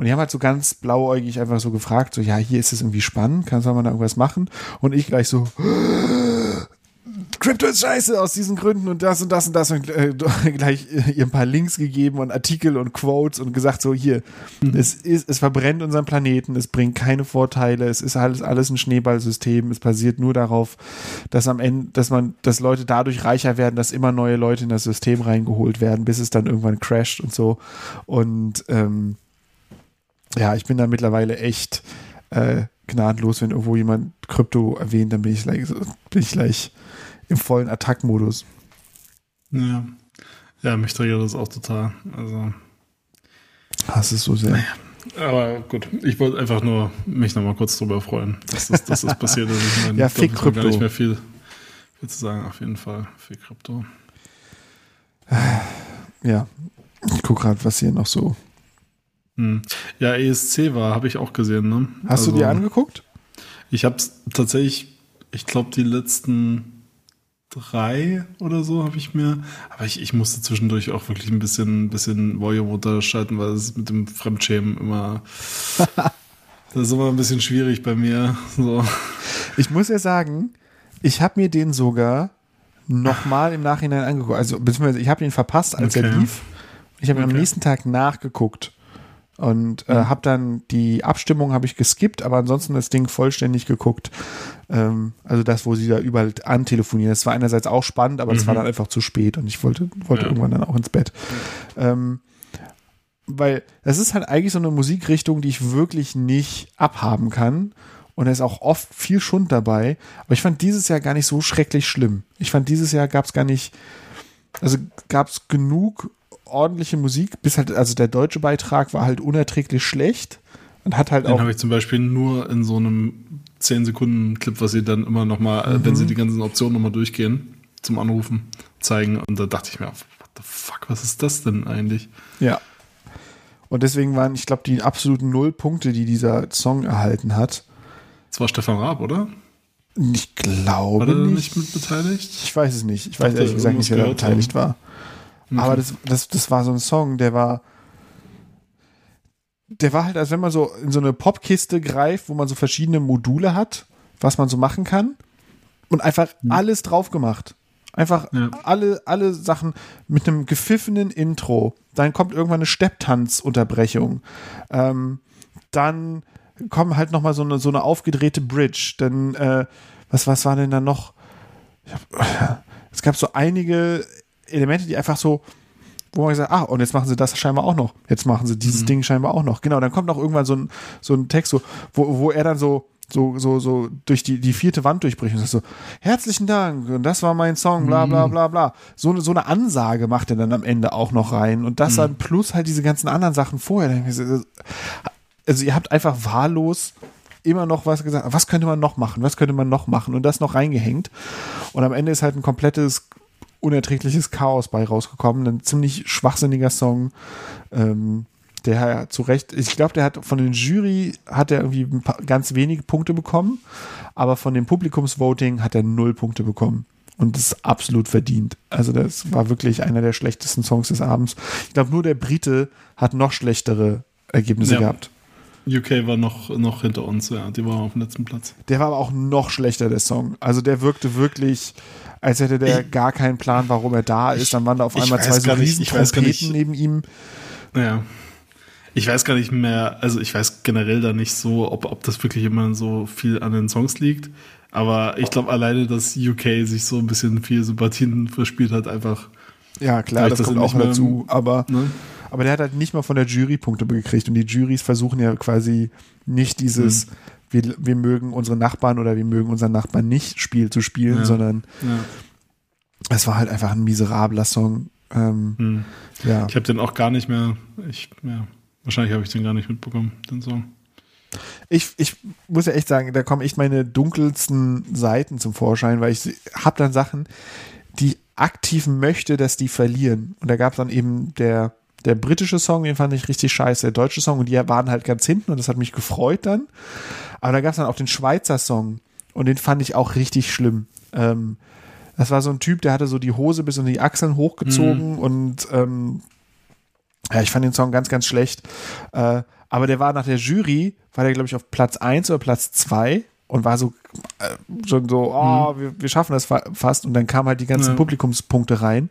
Und die haben halt so ganz blauäugig einfach so gefragt, so, ja, hier ist es irgendwie spannend, kann soll man da irgendwas machen? Und ich gleich so, Crypto ist scheiße aus diesen Gründen und das und das und das und äh, gleich äh, ihr ein paar Links gegeben und Artikel und Quotes und gesagt so hier, es ist, es verbrennt unseren Planeten, es bringt keine Vorteile, es ist alles, alles ein Schneeballsystem, es basiert nur darauf, dass am Ende, dass man, dass Leute dadurch reicher werden, dass immer neue Leute in das System reingeholt werden, bis es dann irgendwann crasht und so. Und ähm, ja, ich bin da mittlerweile echt äh, gnadenlos, wenn irgendwo jemand Krypto erwähnt, dann bin ich gleich, bin ich gleich im vollen Attackmodus. Ja. Ja, mich triggert das auch total. Also, Hasse es so sehr. aber gut, ich wollte einfach nur mich nochmal kurz drüber freuen, dass das, dass das passiert ist. Ich meine, Ja, fick war gar Krypto. nicht mehr viel, viel zu sagen, auf jeden Fall. Fick Krypto. Ja, ich gucke gerade, was hier noch so. Hm. Ja, ESC war, habe ich auch gesehen. Ne? Hast du Also, dir angeguckt? Ich habe es tatsächlich, ich glaube, die letzten drei oder so habe ich mir, aber ich, ich musste zwischendurch auch wirklich ein bisschen, ein bisschen Volume runterschalten, weil es mit dem Fremdschämen immer, das ist immer ein bisschen schwierig bei mir. So. Ich muss ja sagen, ich habe mir den sogar nochmal im Nachhinein angeguckt. Also, beziehungsweise ich habe ihn verpasst, als er Okay. lief. Ich habe ihn am Okay. nächsten Tag nachgeguckt und äh, habe dann die Abstimmung habe ich geskippt, aber ansonsten das Ding vollständig geguckt. Ähm, also das, wo sie da überall antelefonieren. Das war einerseits auch spannend, aber das war dann einfach zu spät und ich wollte, wollte Ja. irgendwann dann auch ins Bett. Ähm, weil das ist halt eigentlich so eine Musikrichtung, die ich wirklich nicht abhaben kann. Und da ist auch oft viel Schund dabei. Aber ich fand dieses Jahr gar nicht so schrecklich schlimm. Ich fand dieses Jahr gab es gar nicht, also gab es genug ordentliche Musik, bis halt, also der deutsche Beitrag war halt unerträglich schlecht und hat halt Den auch. habe ich zum Beispiel nur in so einem 10 Sekunden Clip, was sie dann immer nochmal, mhm. wenn sie die ganzen Optionen nochmal durchgehen, zum Anrufen zeigen. Und da dachte ich mir, what the fuck, was ist das denn eigentlich? Ja. Und deswegen waren, ich glaube, die absoluten Null Punkte, die dieser Song erhalten hat. Das war Stefan Raab, oder? Ich glaube War der nicht. nicht mit beteiligt? Ich weiß es nicht. Ich weiß dachte, ehrlich gesagt nicht, wer da beteiligt gehört war. Aber das, das, das war so ein Song, der war. Der war halt, als wenn man so in so eine Popkiste greift, wo man so verschiedene Module hat, was man so machen kann. Und einfach alles drauf gemacht. Einfach Ja. alle, alle Sachen mit einem gepfiffenen Intro. Dann kommt irgendwann eine Stepptanzunterbrechung. Ähm, dann kommt halt noch mal so eine, so eine aufgedrehte Bridge. Dann, äh, was, was war denn da noch? Hab, es gab so einige Elemente, die einfach so, wo man gesagt, ah, und jetzt machen sie das scheinbar auch noch. Jetzt machen sie dieses Ding scheinbar auch noch. Genau, dann kommt noch irgendwann so ein, so ein Text, so, wo, wo er dann so, so, so, so durch die, die vierte Wand durchbricht und sagt so, herzlichen Dank, und das war mein Song, bla, bla, bla, bla. So, eine- so eine Ansage macht er dann am Ende auch noch rein. Und das dann plus halt diese ganzen anderen Sachen vorher. Also, ihr habt einfach wahllos immer noch was gesagt, was könnte man noch machen, was könnte man noch machen und das noch reingehängt. Und am Ende ist halt ein komplettes unerträgliches Chaos bei rausgekommen. Ein ziemlich schwachsinniger Song, ähm, der zu Recht, ich glaube, der hat von den Jury hat er irgendwie ein paar, ganz wenige Punkte bekommen, aber von dem Publikumsvoting hat er null Punkte bekommen. Und das ist absolut verdient. Also das war wirklich einer der schlechtesten Songs des Abends. Ich glaube, nur der Brite hat noch schlechtere Ergebnisse Ja. gehabt. UK war noch, noch hinter uns, ja. Die war auf dem letzten Platz. Der war aber auch noch schlechter, der Song. Also der wirkte wirklich, als hätte der gar keinen Plan, warum er da ist. Dann waren da auf ich einmal zwei so riesen ich weiß gar nicht- Trompeten neben ihm. Ja. Ich weiß gar nicht mehr, also ich weiß generell da nicht so, ob, ob das wirklich immer so viel an den Songs liegt. Aber ich glaube alleine, dass UK sich so ein bisschen viel Sympathien verspielt hat, einfach. Ja, klar, das dass kommt auch dazu. Aber, Ne? aber der hat halt nicht mal von der Jury Punkte gekriegt. Und die Juries versuchen ja quasi nicht dieses, Hm. Wir, wir mögen unsere Nachbarn oder wir mögen unseren Nachbarn nicht Spiel zu spielen, Ja. sondern es war halt einfach ein miserabler Song. Ähm, Hm. ja. Ich habe den auch gar nicht mehr. Ich, ja, wahrscheinlich habe ich den gar nicht mitbekommen, den Song. Ich, ich muss ja echt sagen, da kommen echt meine dunkelsten Seiten zum Vorschein, weil ich habe dann Sachen, die aktiv möchte, dass die verlieren. Und da gab es dann eben der, der britische Song, den fand ich richtig scheiße, der deutsche Song, und die waren halt ganz hinten und das hat mich gefreut dann. Aber da gab es dann auch den Schweizer Song und den fand ich auch richtig schlimm. Ähm, das war so ein Typ, der hatte so die Hose bis unter die Achseln hochgezogen und ähm, ja, ich fand den Song ganz, ganz schlecht. Äh, aber der war nach der Jury, war der, glaube ich, auf Platz 1 oder Platz 2 und war so äh, schon so, oh, wir, wir schaffen das fa fast. Und dann kamen halt die ganzen Ja. Publikumspunkte rein.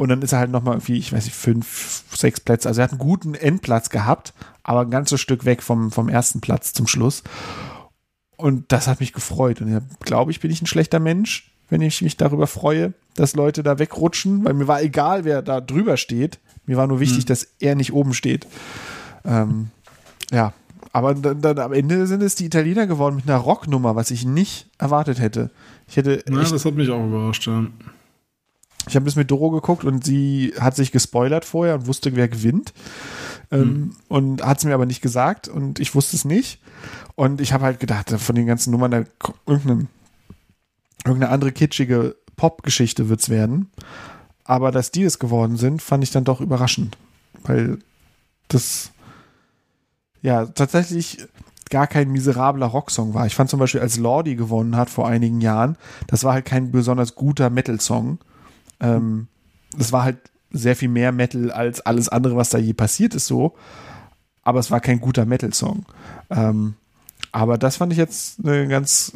Und dann ist er halt nochmal irgendwie, ich weiß nicht, fünf, sechs Plätze. Also er hat einen guten Endplatz gehabt, aber ein ganzes Stück weg vom, vom ersten Platz zum Schluss. Und das hat mich gefreut. Und ja, glaube ich, bin ich ein schlechter Mensch, wenn ich mich darüber freue, dass Leute da wegrutschen, weil mir war egal, wer da drüber steht. Mir war nur wichtig, dass er nicht oben steht. Ähm, ja, aber dann, dann am Ende sind es die Italiener geworden mit einer Rocknummer, was ich nicht erwartet hätte. Ich hätte, Ja, das hat mich auch überrascht. Ja. Ich habe das mit Doro geguckt und sie hat sich gespoilert vorher und wusste, wer gewinnt. Ähm, Und hat es mir aber nicht gesagt und ich wusste es nicht. Und ich habe halt gedacht, von den ganzen Nummern, da irgendeine, irgendeine andere kitschige Pop-Geschichte wird es werden. Aber dass die es geworden sind, fand ich dann doch überraschend. Weil das ja tatsächlich gar kein miserabler Rocksong war. Ich fand zum Beispiel, als Lordi gewonnen hat vor einigen Jahren, das war halt kein besonders guter Metal-Song. Ähm, das war halt sehr viel mehr Metal als alles andere, was da je passiert ist, so. Aber es war kein guter Metal-Song. Ähm, aber das fand ich jetzt eine ganz,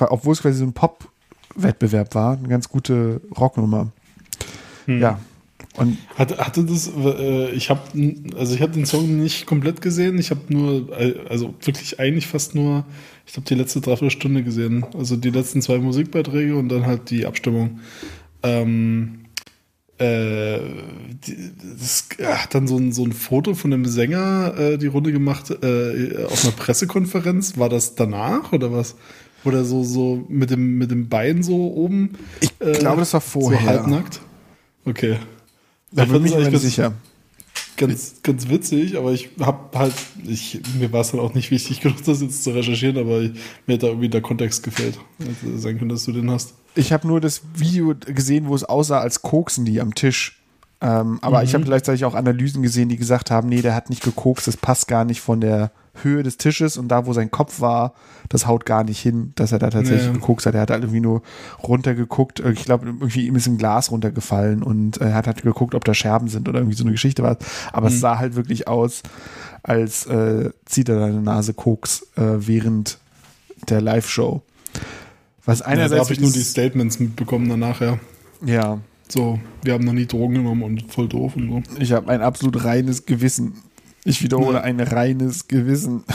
obwohl es quasi so ein Pop-Wettbewerb war, eine ganz gute Rocknummer. Ja. Und Hatte, hatte das, äh, ich habe, also ich habe den Song nicht komplett gesehen. Ich habe nur, äh, also wirklich eigentlich fast nur, ich glaube die letzte Dreiviertelstunde gesehen. Also die letzten zwei Musikbeiträge und dann halt die Abstimmung. Ähm, äh, das hat dann so ein, so ein Foto von dem Sänger äh, die Runde gemacht äh, auf einer Pressekonferenz. War das danach oder was? Oder so, so mit dem, mit dem Bein so oben? ich glaube, das war vorher. So halbnackt? Okay. da Ich bin ich mir nicht ganz- sicher. ganz, ganz witzig, aber ich habe halt, ich, mir war es dann auch nicht wichtig genug, das jetzt zu recherchieren, aber ich, mir hat da irgendwie der Kontext gefehlt. Hätte sein können, dass du den hast. Ich habe nur das Video gesehen, wo es aussah, als koksen die am Tisch. Ähm, aber ich habe gleichzeitig auch Analysen gesehen, die gesagt haben, nee, der hat nicht gekokst, das passt gar nicht von der Höhe des Tisches und da, wo sein Kopf war, das haut gar nicht hin, dass er da tatsächlich Ja. gekokst hat. Er hat halt irgendwie nur runtergeguckt. Ich glaube, irgendwie ihm ist ein Glas runtergefallen und er hat halt geguckt, ob da Scherben sind oder irgendwie so eine Geschichte war. Aber es sah halt wirklich aus, als äh, zieht er deine Nase Koks äh, während der Live-Show. Was Ja, da einerseits habe ich nur die Statements mitbekommen danach, ja. ja, So, wir haben noch nie Drogen genommen und voll doof und so. ich habe ein absolut reines Gewissen. Ich wiederhole, ein reines Gewissen.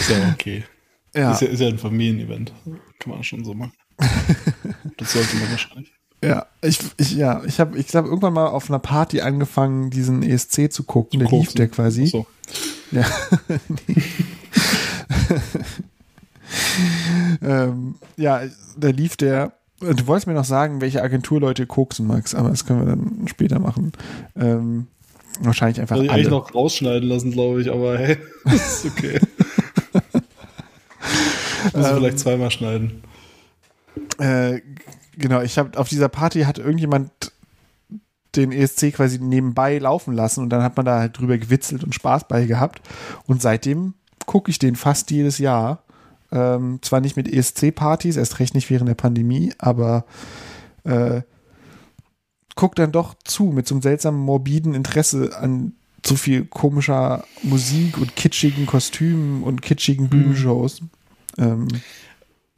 Ist ja okay. Ja, Ist, ja, ist ja ein Familienevent. Kann man schon so machen. das sollte man wahrscheinlich. ja, ich, ich, ja, ich habe, ich glaube, irgendwann mal auf einer Party angefangen, diesen ESC zu gucken. Der lief Koksen. der quasi. So. Ja. ähm, ja, da lief der. Du wolltest mir noch sagen, welche Agenturleute koksen, Max, aber das können wir dann später machen. Ähm, wahrscheinlich einfach Soll ich alle. eigentlich noch rausschneiden lassen, glaube ich, aber hey, ist okay. Muss ich vielleicht zweimal schneiden. Äh, genau, ich habe auf dieser Party hat irgendjemand den ESC quasi nebenbei laufen lassen und dann hat man da halt drüber gewitzelt und Spaß bei gehabt. Und seitdem gucke ich den fast jedes Jahr. Ähm, zwar nicht mit ESC-Partys, erst recht nicht während der Pandemie, aber äh, guck dann doch zu mit so einem seltsamen morbiden Interesse an so viel komischer Musik und kitschigen Kostümen und kitschigen Bühnenshows. Ähm,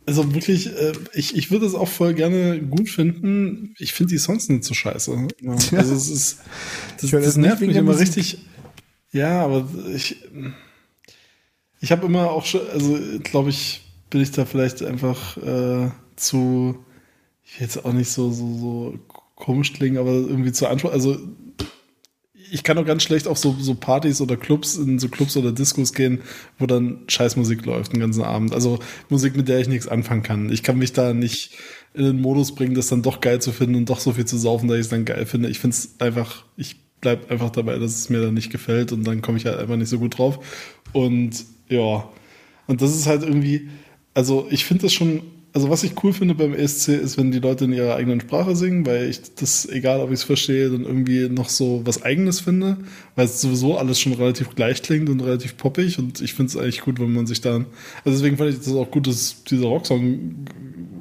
Also wirklich, äh, ich, ich würde es auch voll gerne gut finden. Ich finde die Songs nicht so scheiße. Ja, also es ist, das, das nervt mich immer Musik. richtig. Ja, aber ich, ich habe immer auch schon, also glaube ich, bin ich da vielleicht einfach äh, zu, ich will jetzt auch nicht so, so, so komisch klingen, aber irgendwie zu Anspruch, also ich kann auch ganz schlecht auf so, so Partys oder Clubs, in so Clubs oder Discos gehen, wo dann Scheißmusik läuft den ganzen Abend. Also Musik, mit der ich nichts anfangen kann. Ich kann mich da nicht in den Modus bringen, das dann doch geil zu finden und doch so viel zu saufen, dass ich es dann geil finde. Ich finde es einfach, ich bleib einfach dabei, dass es mir dann nicht gefällt und dann komme ich halt einfach nicht so gut drauf. Und ja, und das ist halt irgendwie, also ich finde das schon, also was ich cool finde beim ESC ist, wenn die Leute in ihrer eigenen Sprache singen, weil ich das, egal ob ich es verstehe, dann irgendwie noch so was Eigenes finde, weil es sowieso alles schon relativ gleich klingt und relativ poppig und ich finde es eigentlich gut, wenn man sich da, also deswegen fand ich das auch gut, dass dieser Rocksong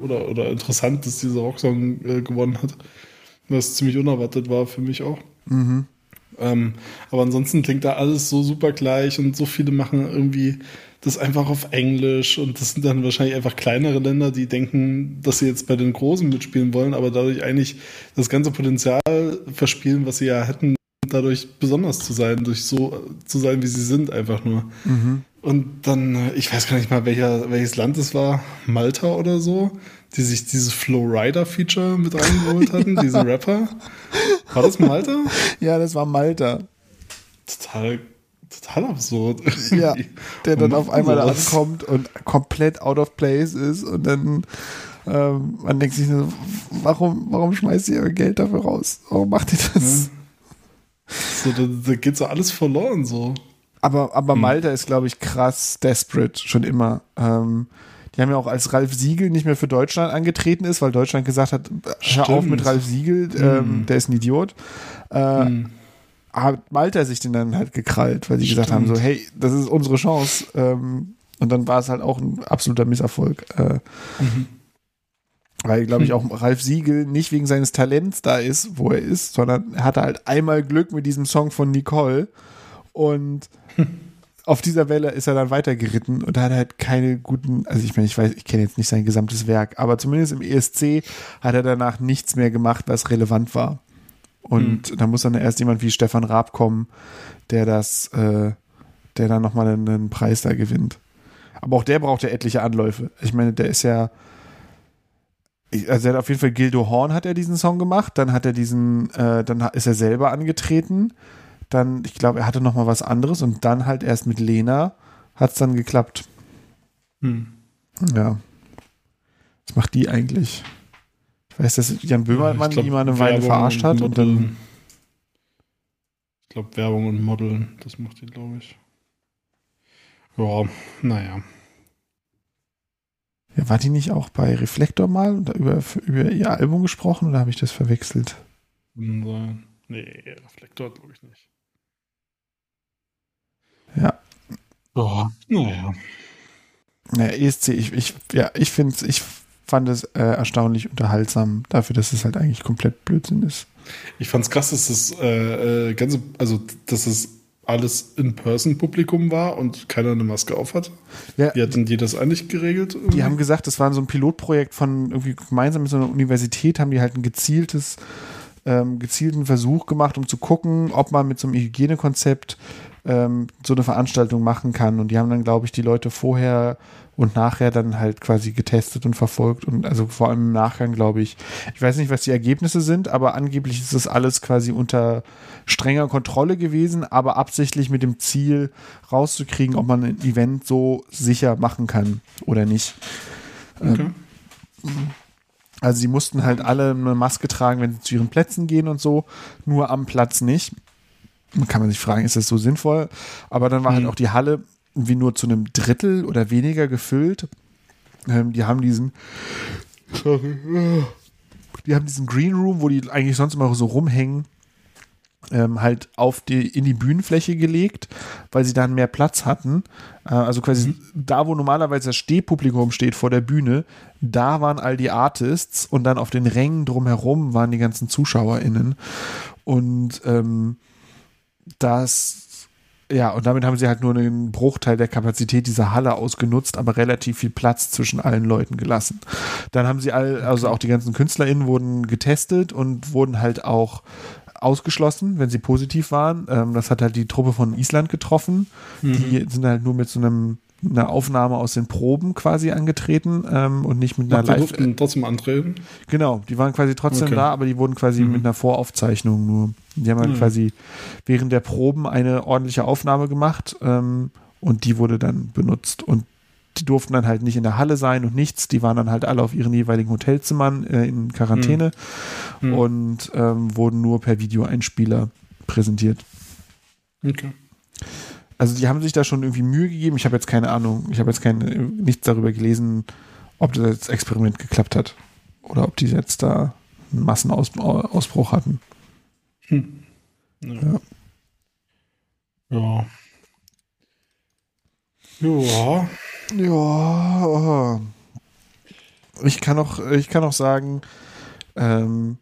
oder, oder interessant, dass dieser Rocksong äh, gewonnen hat, was ziemlich unerwartet war für mich auch. Ähm, aber ansonsten klingt da alles so super gleich und so viele machen irgendwie das einfach auf Englisch und das sind dann wahrscheinlich einfach kleinere Länder, die denken, dass sie jetzt bei den Großen mitspielen wollen, aber dadurch eigentlich das ganze Potenzial verspielen, was sie ja hätten, dadurch besonders zu sein, durch so zu sein, wie sie sind, einfach nur. Und dann, äh, ich weiß gar nicht mal, welcher, welches Land es war, Malta oder so, die sich dieses Flowrider-Feature mit reingeholt hatten, diese Rapper. War das Malta? ja, das war Malta. Total, total absurd. Ja, der dann auf einmal sowas? ankommt und komplett out of place ist und dann ähm, man denkt sich nur, warum, warum schmeißt ihr euer Geld dafür raus? Warum macht ihr das? So, da, da geht so alles verloren, so. Aber, aber Malta ist, glaube ich, krass desperate, schon immer. Ähm, die haben ja auch, als Ralf Siegel nicht mehr für Deutschland angetreten ist, weil Deutschland gesagt hat, hör auf Stimmt. mit Ralf Siegel, ähm, der ist ein Idiot. Äh, Hm. hat Malta sich den dann halt gekrallt, weil sie gesagt haben, so, hey, das ist unsere Chance. Ähm, und dann war es halt auch ein absoluter Misserfolg. Äh, Weil, glaube ich, auch Ralf Siegel nicht wegen seines Talents da ist, wo er ist, sondern er hatte halt einmal Glück mit diesem Song von Nicole und auf dieser Welle ist er dann weitergeritten und hat halt keine guten, also ich meine, ich weiß, ich kenne jetzt nicht sein gesamtes Werk, aber zumindest im ESC hat er danach nichts mehr gemacht, was relevant war. Und da muss dann erst jemand wie Stefan Raab kommen, der das, äh, der dann nochmal einen, Preis da gewinnt. Aber auch der braucht ja etliche Anläufe. Ich meine, der ist ja, also er hat auf jeden Fall Gildo Horn hat er diesen Song gemacht, dann hat er diesen, äh, dann ist er selber angetreten, dann, ich glaube, er hatte noch mal was anderes und dann halt erst mit Lena hat es dann geklappt. Hm. Ja. Was macht die eigentlich? Ich weiß, dass Jan Böhmermann glaub, die mal eine Weile verarscht hat und dann. Ich glaube, Werbung und Modeln, das macht die, glaube ich. Ja, naja. ja, war die nicht auch bei Reflektor mal und über, über ihr Album gesprochen oder habe ich das verwechselt? Nee, Reflektor glaube ich nicht. Ja. Ja, naja. Ja, ESC, ich, ich, ja, ich finde ich fand es äh, erstaunlich unterhaltsam dafür, dass es halt eigentlich komplett Blödsinn ist. Ich fand's krass, dass das äh, äh, ganze, also dass es alles In-Person-Publikum war und keiner eine Maske auf hat. Ja, Wie hatten die das eigentlich geregelt? irgendwie? Die haben gesagt, das war so ein Pilotprojekt von irgendwie gemeinsam mit so einer Universität, haben die halt ein gezieltes, ähm, gezielten Versuch gemacht, um zu gucken, ob man mit so einem Hygienekonzept ähm, so eine Veranstaltung machen kann. Und die haben dann, glaube ich, die Leute vorher und nachher dann halt quasi getestet und verfolgt und also vor allem im Nachgang, glaube ich. Ich weiß nicht, was die Ergebnisse sind, aber angeblich ist das alles quasi unter strenger Kontrolle gewesen, aber absichtlich mit dem Ziel rauszukriegen, ob man ein Event so sicher machen kann oder nicht. Okay. Also sie mussten halt alle eine Maske tragen, wenn sie zu ihren Plätzen gehen und so, nur am Platz nicht. Man kann man sich fragen, ist das so sinnvoll? Aber dann war halt auch die Halle wie nur zu einem Drittel oder weniger gefüllt. Ähm, die haben diesen die haben diesen Green Room, wo die eigentlich sonst immer so rumhängen, ähm, halt auf die, in die Bühnenfläche gelegt, weil sie dann mehr Platz hatten. Äh, also quasi da, wo normalerweise das Stehpublikum steht vor der Bühne, da waren all die Artists und dann auf den Rängen drumherum waren die ganzen ZuschauerInnen. Und ähm, das ja, und damit haben sie halt nur einen Bruchteil der Kapazität dieser Halle ausgenutzt, aber relativ viel Platz zwischen allen Leuten gelassen. Dann haben sie all, also auch die ganzen KünstlerInnen wurden getestet und wurden halt auch ausgeschlossen, wenn sie positiv waren. Ähm, das hat halt die Truppe von Island getroffen. Die sind halt nur mit so einem einer Aufnahme aus den Proben quasi angetreten ähm, und nicht mit einer Ach, die Live. durften trotzdem antreten. Genau, die waren quasi trotzdem Okay. da, aber die wurden quasi mit einer Voraufzeichnung nur. Die haben halt Mhm. quasi während der Proben eine ordentliche Aufnahme gemacht ähm, und die wurde dann benutzt. Und die durften dann halt nicht in der Halle sein und nichts. Die waren dann halt alle auf ihren jeweiligen Hotelzimmern äh, in Quarantäne Mhm. und ähm, wurden nur per Videoeinspieler präsentiert. Okay. Also die haben sich da schon irgendwie Mühe gegeben. Ich habe jetzt keine Ahnung, ich habe jetzt keine, nichts darüber gelesen, ob das Experiment geklappt hat oder ob die jetzt da einen Massenausbruch hatten. Ja. Ja. Ja, ich kann auch, ich kann auch sagen, ähm,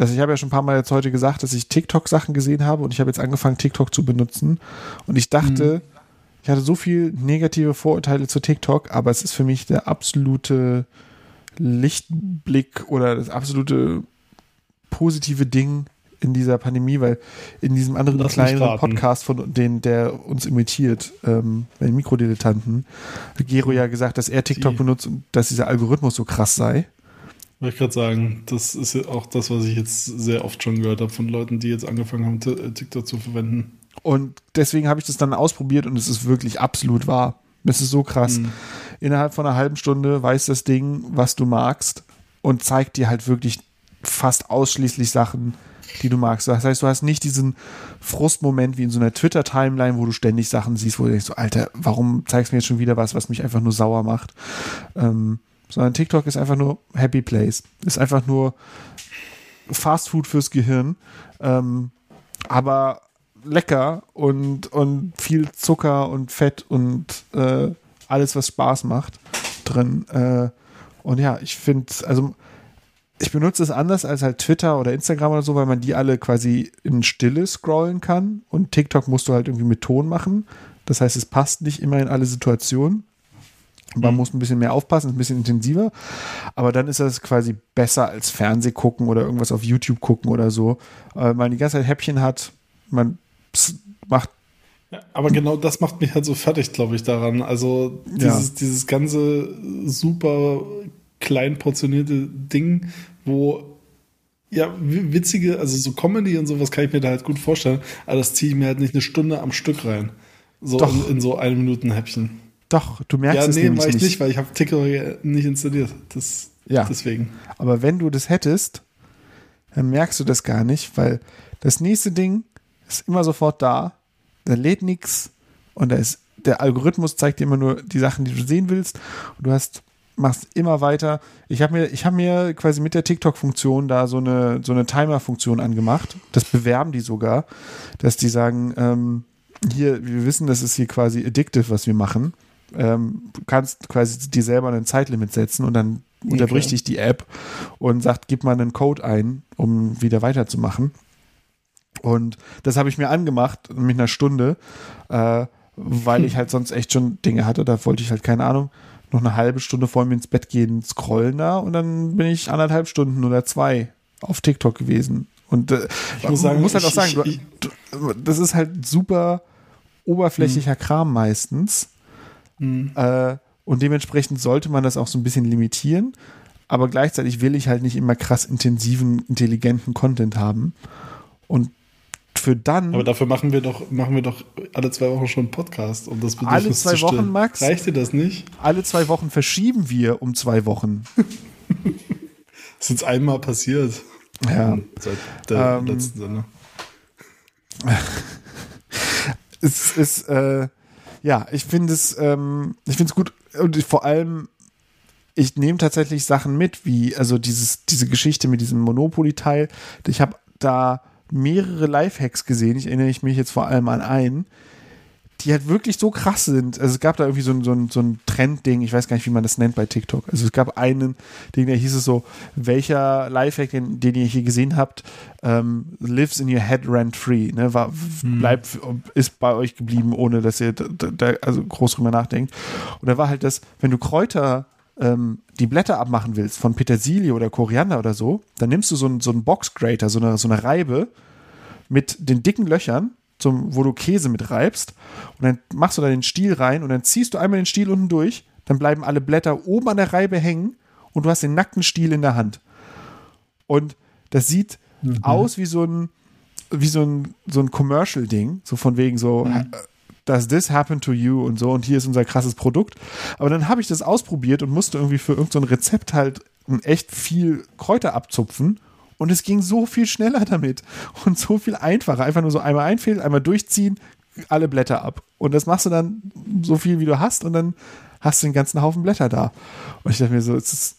dass ich habe ja schon ein paar Mal jetzt heute gesagt, dass ich TikTok-Sachen gesehen habe und ich habe jetzt angefangen, TikTok zu benutzen. Und ich dachte, ich hatte so viel negative Vorurteile zu TikTok, aber es ist für mich der absolute Lichtblick oder das absolute positive Ding in dieser Pandemie, weil in diesem anderen Lass kleineren. Podcast von den, der uns imitiert, ähm, bei den Mikrodilettanten, hat Gero ja gesagt, dass er TikTok Die- benutzt und dass dieser Algorithmus so krass sei. Wollte ich gerade sagen, das ist ja auch das, was ich jetzt sehr oft schon gehört habe von Leuten, die jetzt angefangen haben, äh, TikTok zu verwenden. Und deswegen habe ich das dann ausprobiert und es ist wirklich absolut wahr. Es ist so krass. Mhm. Innerhalb von einer halben Stunde weiß das Ding, was du magst und zeigt dir halt wirklich fast ausschließlich Sachen, die du magst. Das heißt, du hast nicht diesen Frustmoment wie in so einer Twitter-Timeline, wo du ständig Sachen siehst, wo du denkst, so, Alter, warum zeigst du mir jetzt schon wieder was, was mich einfach nur sauer macht? Ähm, sondern TikTok ist einfach nur Happy Place. Ist einfach nur Fast Food fürs Gehirn. Ähm, aber lecker und, und viel Zucker und Fett und äh, alles, was Spaß macht drin. Äh, und ja, ich finde, also ich benutze es anders als halt Twitter oder Instagram oder so, weil man die alle quasi in Stille scrollen kann und TikTok musst du halt irgendwie mit Ton machen. Das heißt, es passt nicht immer in alle Situationen. Man muss ein bisschen mehr aufpassen, ein bisschen intensiver. Aber dann ist das quasi besser als Fernseh gucken oder irgendwas auf YouTube gucken oder so. Weil man die ganze Zeit Häppchen hat, man macht Aber genau das macht mich halt so fertig, glaube ich, daran. Also dieses, dieses ganze super klein portionierte Ding, wo ja, wi- witzige, also so Comedy und sowas kann ich mir da halt gut vorstellen, aber das ziehe ich mir halt nicht eine Stunde am Stück rein. So in, in so eine Minuten Häppchen. Doch, du merkst Ja, es nee, nämlich war ich nicht. nicht, weil ich habe TikTok ja nicht installiert. Das, Ja. Deswegen. Aber wenn du das hättest, dann merkst du das gar nicht, weil das nächste Ding ist immer sofort da. Da lädt nichts und da ist der Algorithmus zeigt dir immer nur die Sachen, die du sehen willst. Und du hast machst immer weiter. Ich habe mir ich habe mir quasi mit der TikTok-Funktion da so eine so eine Timer-Funktion angemacht. Das bewerben die sogar, dass die sagen ähm, hier wir wissen, das ist hier quasi addictive, was wir machen. Ähm, du kannst quasi dir selber ein Zeitlimit setzen und dann unterbricht dich die App und sagt, gib mal einen Code ein, um wieder weiterzumachen. Und das habe ich mir angemacht mit einer Stunde, äh, weil ich halt sonst echt schon Dinge hatte. Da wollte ich halt, keine Ahnung, noch eine halbe Stunde vor mir ins Bett gehen, scrollen da und dann bin ich anderthalb Stunden oder zwei auf TikTok gewesen. Und äh, ich muss sagen, muss halt auch ich- sagen, ich- du, das ist halt super oberflächlicher Kram meistens. Äh, und dementsprechend sollte man das auch so ein bisschen limitieren. Aber gleichzeitig will ich halt nicht immer krass intensiven, intelligenten Content haben. Und für dann, Aber dafür machen wir doch, machen wir doch alle zwei Wochen schon einen Podcast, um das Bedürfnis Alle zwei zu stillen. Wochen, Max? Reicht dir das nicht? alle zwei Wochen verschieben wir um zwei Wochen. Das ist jetzt einmal passiert. Ja. Seit der Ähm, letzten Sendung. es ist, äh, ja, ich finde es, ähm, ich finde es gut und ich, vor allem, ich nehme tatsächlich Sachen mit, wie, also dieses, diese Geschichte mit diesem Monopoly-Teil. Ich habe da mehrere Lifehacks gesehen. Ich erinnere mich jetzt vor allem an einen. Die halt wirklich so krass sind. Also es gab da irgendwie so ein, so ein, so ein Trendding, ich weiß gar nicht, wie man das nennt bei TikTok. Also es gab einen Ding, da hieß es so, welcher Lifehack, den, den ihr hier gesehen habt, ähm, lives in your head rent free, ne, war, bleibt, ist bei euch geblieben, ohne dass ihr da, da also groß drüber nachdenkt. Und da war halt das, wenn du Kräuter ähm, die Blätter abmachen willst von Petersilie oder Koriander oder so, dann nimmst du so einen, so einen Boxgrater, so eine, so eine Reibe mit den dicken Löchern, zum, wo du Käse mit reibst und dann machst du da den Stiel rein und dann ziehst du einmal den Stiel unten durch, dann bleiben alle Blätter oben an der Reibe hängen und du hast den nackten Stiel in der Hand. Und das sieht aus wie so ein wie so ein, so ein Commercial-Ding, so von wegen so, äh, does this happen to you und so und hier ist unser krasses Produkt. Aber dann habe ich das ausprobiert und musste irgendwie für irgendein so Rezept halt echt viel Kräuter abzupfen und es ging so viel schneller damit und so viel einfacher. Einfach nur so einmal einfehlen, einmal durchziehen, alle Blätter ab. Und das machst du dann so viel, wie du hast und dann hast du den ganzen Haufen Blätter da. Und ich dachte mir so, es ist,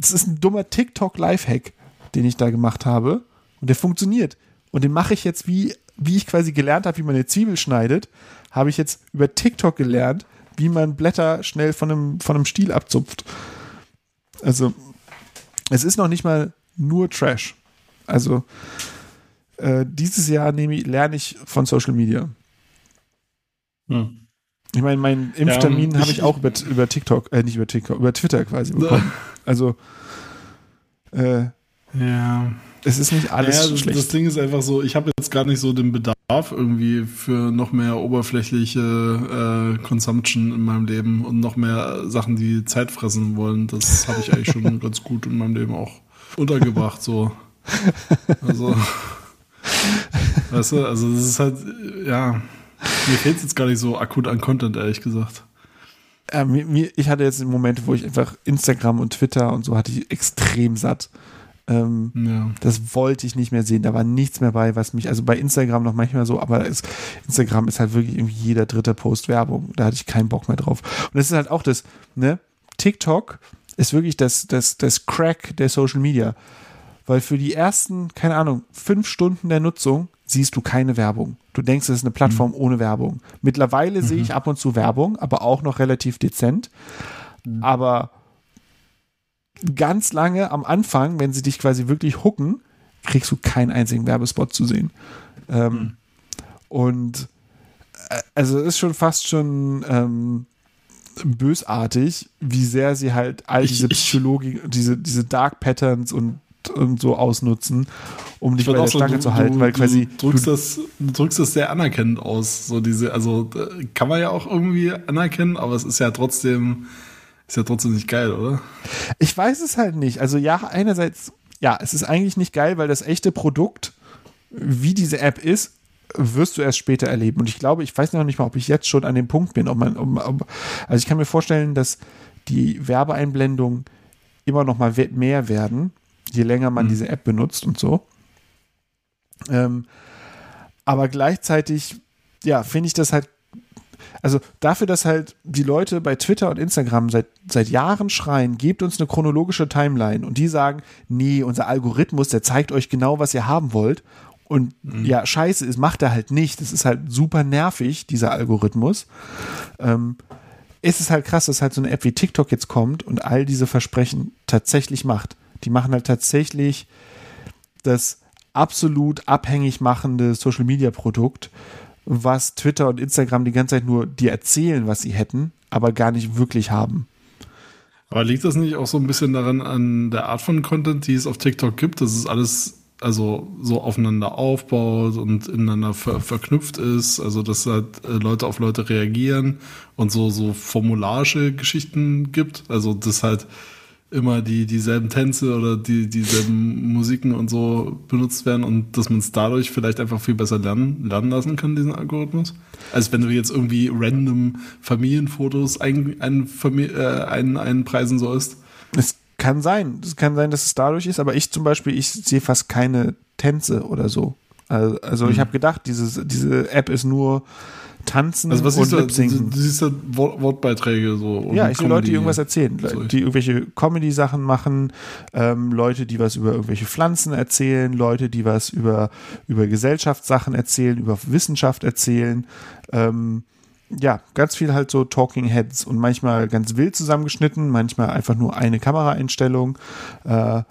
es ist ein dummer TikTok-Lifehack, den ich da gemacht habe. Und der funktioniert. Und den mache ich jetzt, wie, wie ich quasi gelernt habe, wie man eine Zwiebel schneidet, habe ich jetzt über TikTok gelernt, wie man Blätter schnell von einem, von einem Stiel abzupft. Also, es ist noch nicht mal nur Trash. Also, äh, dieses Jahr nehme ich, lerne ich von Social Media. Hm. Ich meine, meinen Impftermin Ja, habe ich- auch über, über TikTok, äh, nicht über TikTok, über Twitter quasi bekommen. Also, äh, Ja. es ist nicht alles ja, das, schlecht. das Ding ist einfach so, ich habe jetzt gar nicht so den Bedarf irgendwie für noch mehr oberflächliche äh, Consumption in meinem Leben und noch mehr Sachen, die Zeit fressen wollen. Das habe ich eigentlich schon ganz gut in meinem Leben auch untergebracht. So. Also, weißt du, also das ist halt, ja, mir fehlt jetzt gar nicht so akut an Content, ehrlich gesagt. äh, mir, mir, ich hatte jetzt Momente, wo ich einfach Instagram und Twitter und so hatte ich extrem satt. Ähm, Ja. das wollte ich nicht mehr sehen. Da war nichts mehr bei, was mich, also bei Instagram noch manchmal so, aber es, Instagram ist halt wirklich irgendwie jeder dritte Post Werbung. Da hatte ich keinen Bock mehr drauf. Und das ist halt auch das, ne? TikTok ist wirklich das, das, das Crack der Social Media. Weil für die ersten, keine Ahnung, fünf Stunden der Nutzung siehst du keine Werbung. Du denkst, es ist eine Plattform ohne Werbung. Mittlerweile sehe ich ab und zu Werbung, aber auch noch relativ dezent. Aber ganz lange am Anfang, wenn sie dich quasi wirklich hooken, kriegst du keinen einzigen Werbespot zu sehen. Ähm, Und äh, also es ist schon fast schon ähm, bösartig, wie sehr sie halt all diese Psychologie, diese, diese Dark Patterns und, und so ausnutzen, um dich Ich bei der so, Stange du- zu halten, du, weil quasi du drückst, das, du drückst das sehr anerkennend aus. So diese, also äh, kann man ja auch irgendwie anerkennen, aber es ist ja trotzdem, ist ja trotzdem nicht geil, oder? Ich weiß es halt nicht. Also ja, einerseits, ja, es ist eigentlich nicht geil, weil das echte Produkt, wie diese App ist, wirst du erst später erleben. Und ich glaube, ich weiß noch nicht mal, ob ich jetzt schon an dem Punkt bin. Ob man, ob, also ich kann mir vorstellen, dass die Werbeeinblendungen immer noch mal mehr werden, je länger man diese App benutzt und so. Ähm, aber gleichzeitig, ja, finde ich das halt also dafür, dass halt die Leute bei Twitter und Instagram seit, seit Jahren schreien, gebt uns eine chronologische Timeline und die sagen, nee, unser Algorithmus, der zeigt euch genau, was ihr haben wollt. Und ja, scheiße, es macht er halt nicht. Das ist halt super nervig, dieser Algorithmus. Ähm, ist es halt krass, dass halt so eine App wie TikTok jetzt kommt und all diese Versprechen tatsächlich macht. Die machen halt tatsächlich das absolut abhängig machende Social Media Produkt, was Twitter und Instagram die ganze Zeit nur dir erzählen, was sie hätten, aber gar nicht wirklich haben. Aber liegt das nicht auch so ein bisschen daran an der Art von Content, die es auf TikTok gibt, dass es alles also so aufeinander aufbaut und ineinander ver verknüpft ist, also dass halt äh, Leute auf Leute reagieren und so so formularische Geschichten gibt, also dass halt immer die dieselben Tänze oder die dieselben Musiken und so benutzt werden und dass man es dadurch vielleicht einfach viel besser lernen, lernen lassen kann, diesen Algorithmus. Als wenn du jetzt irgendwie random Familienfotos ein, ein, Famili- äh, ein, einpreisen sollst. Es kann sein. Es kann sein, dass es dadurch ist, aber ich zum Beispiel, ich sehe fast keine Tänze oder so. Also, also ich habe gedacht, dieses, diese App ist nur Tanzen Also was und siehst du? Du, siehst da Wort, Wortbeiträge so. Ja, ich sehe Leute, die irgendwas erzählen, Zeug. die irgendwelche Comedy-Sachen machen, ähm, Leute, die was über irgendwelche Pflanzen erzählen, Leute, die was über, über Gesellschaftssachen erzählen, über Wissenschaft erzählen. Ähm, ja, ganz viel halt so Talking Heads und manchmal ganz wild zusammengeschnitten, manchmal einfach nur eine Kameraeinstellung äh,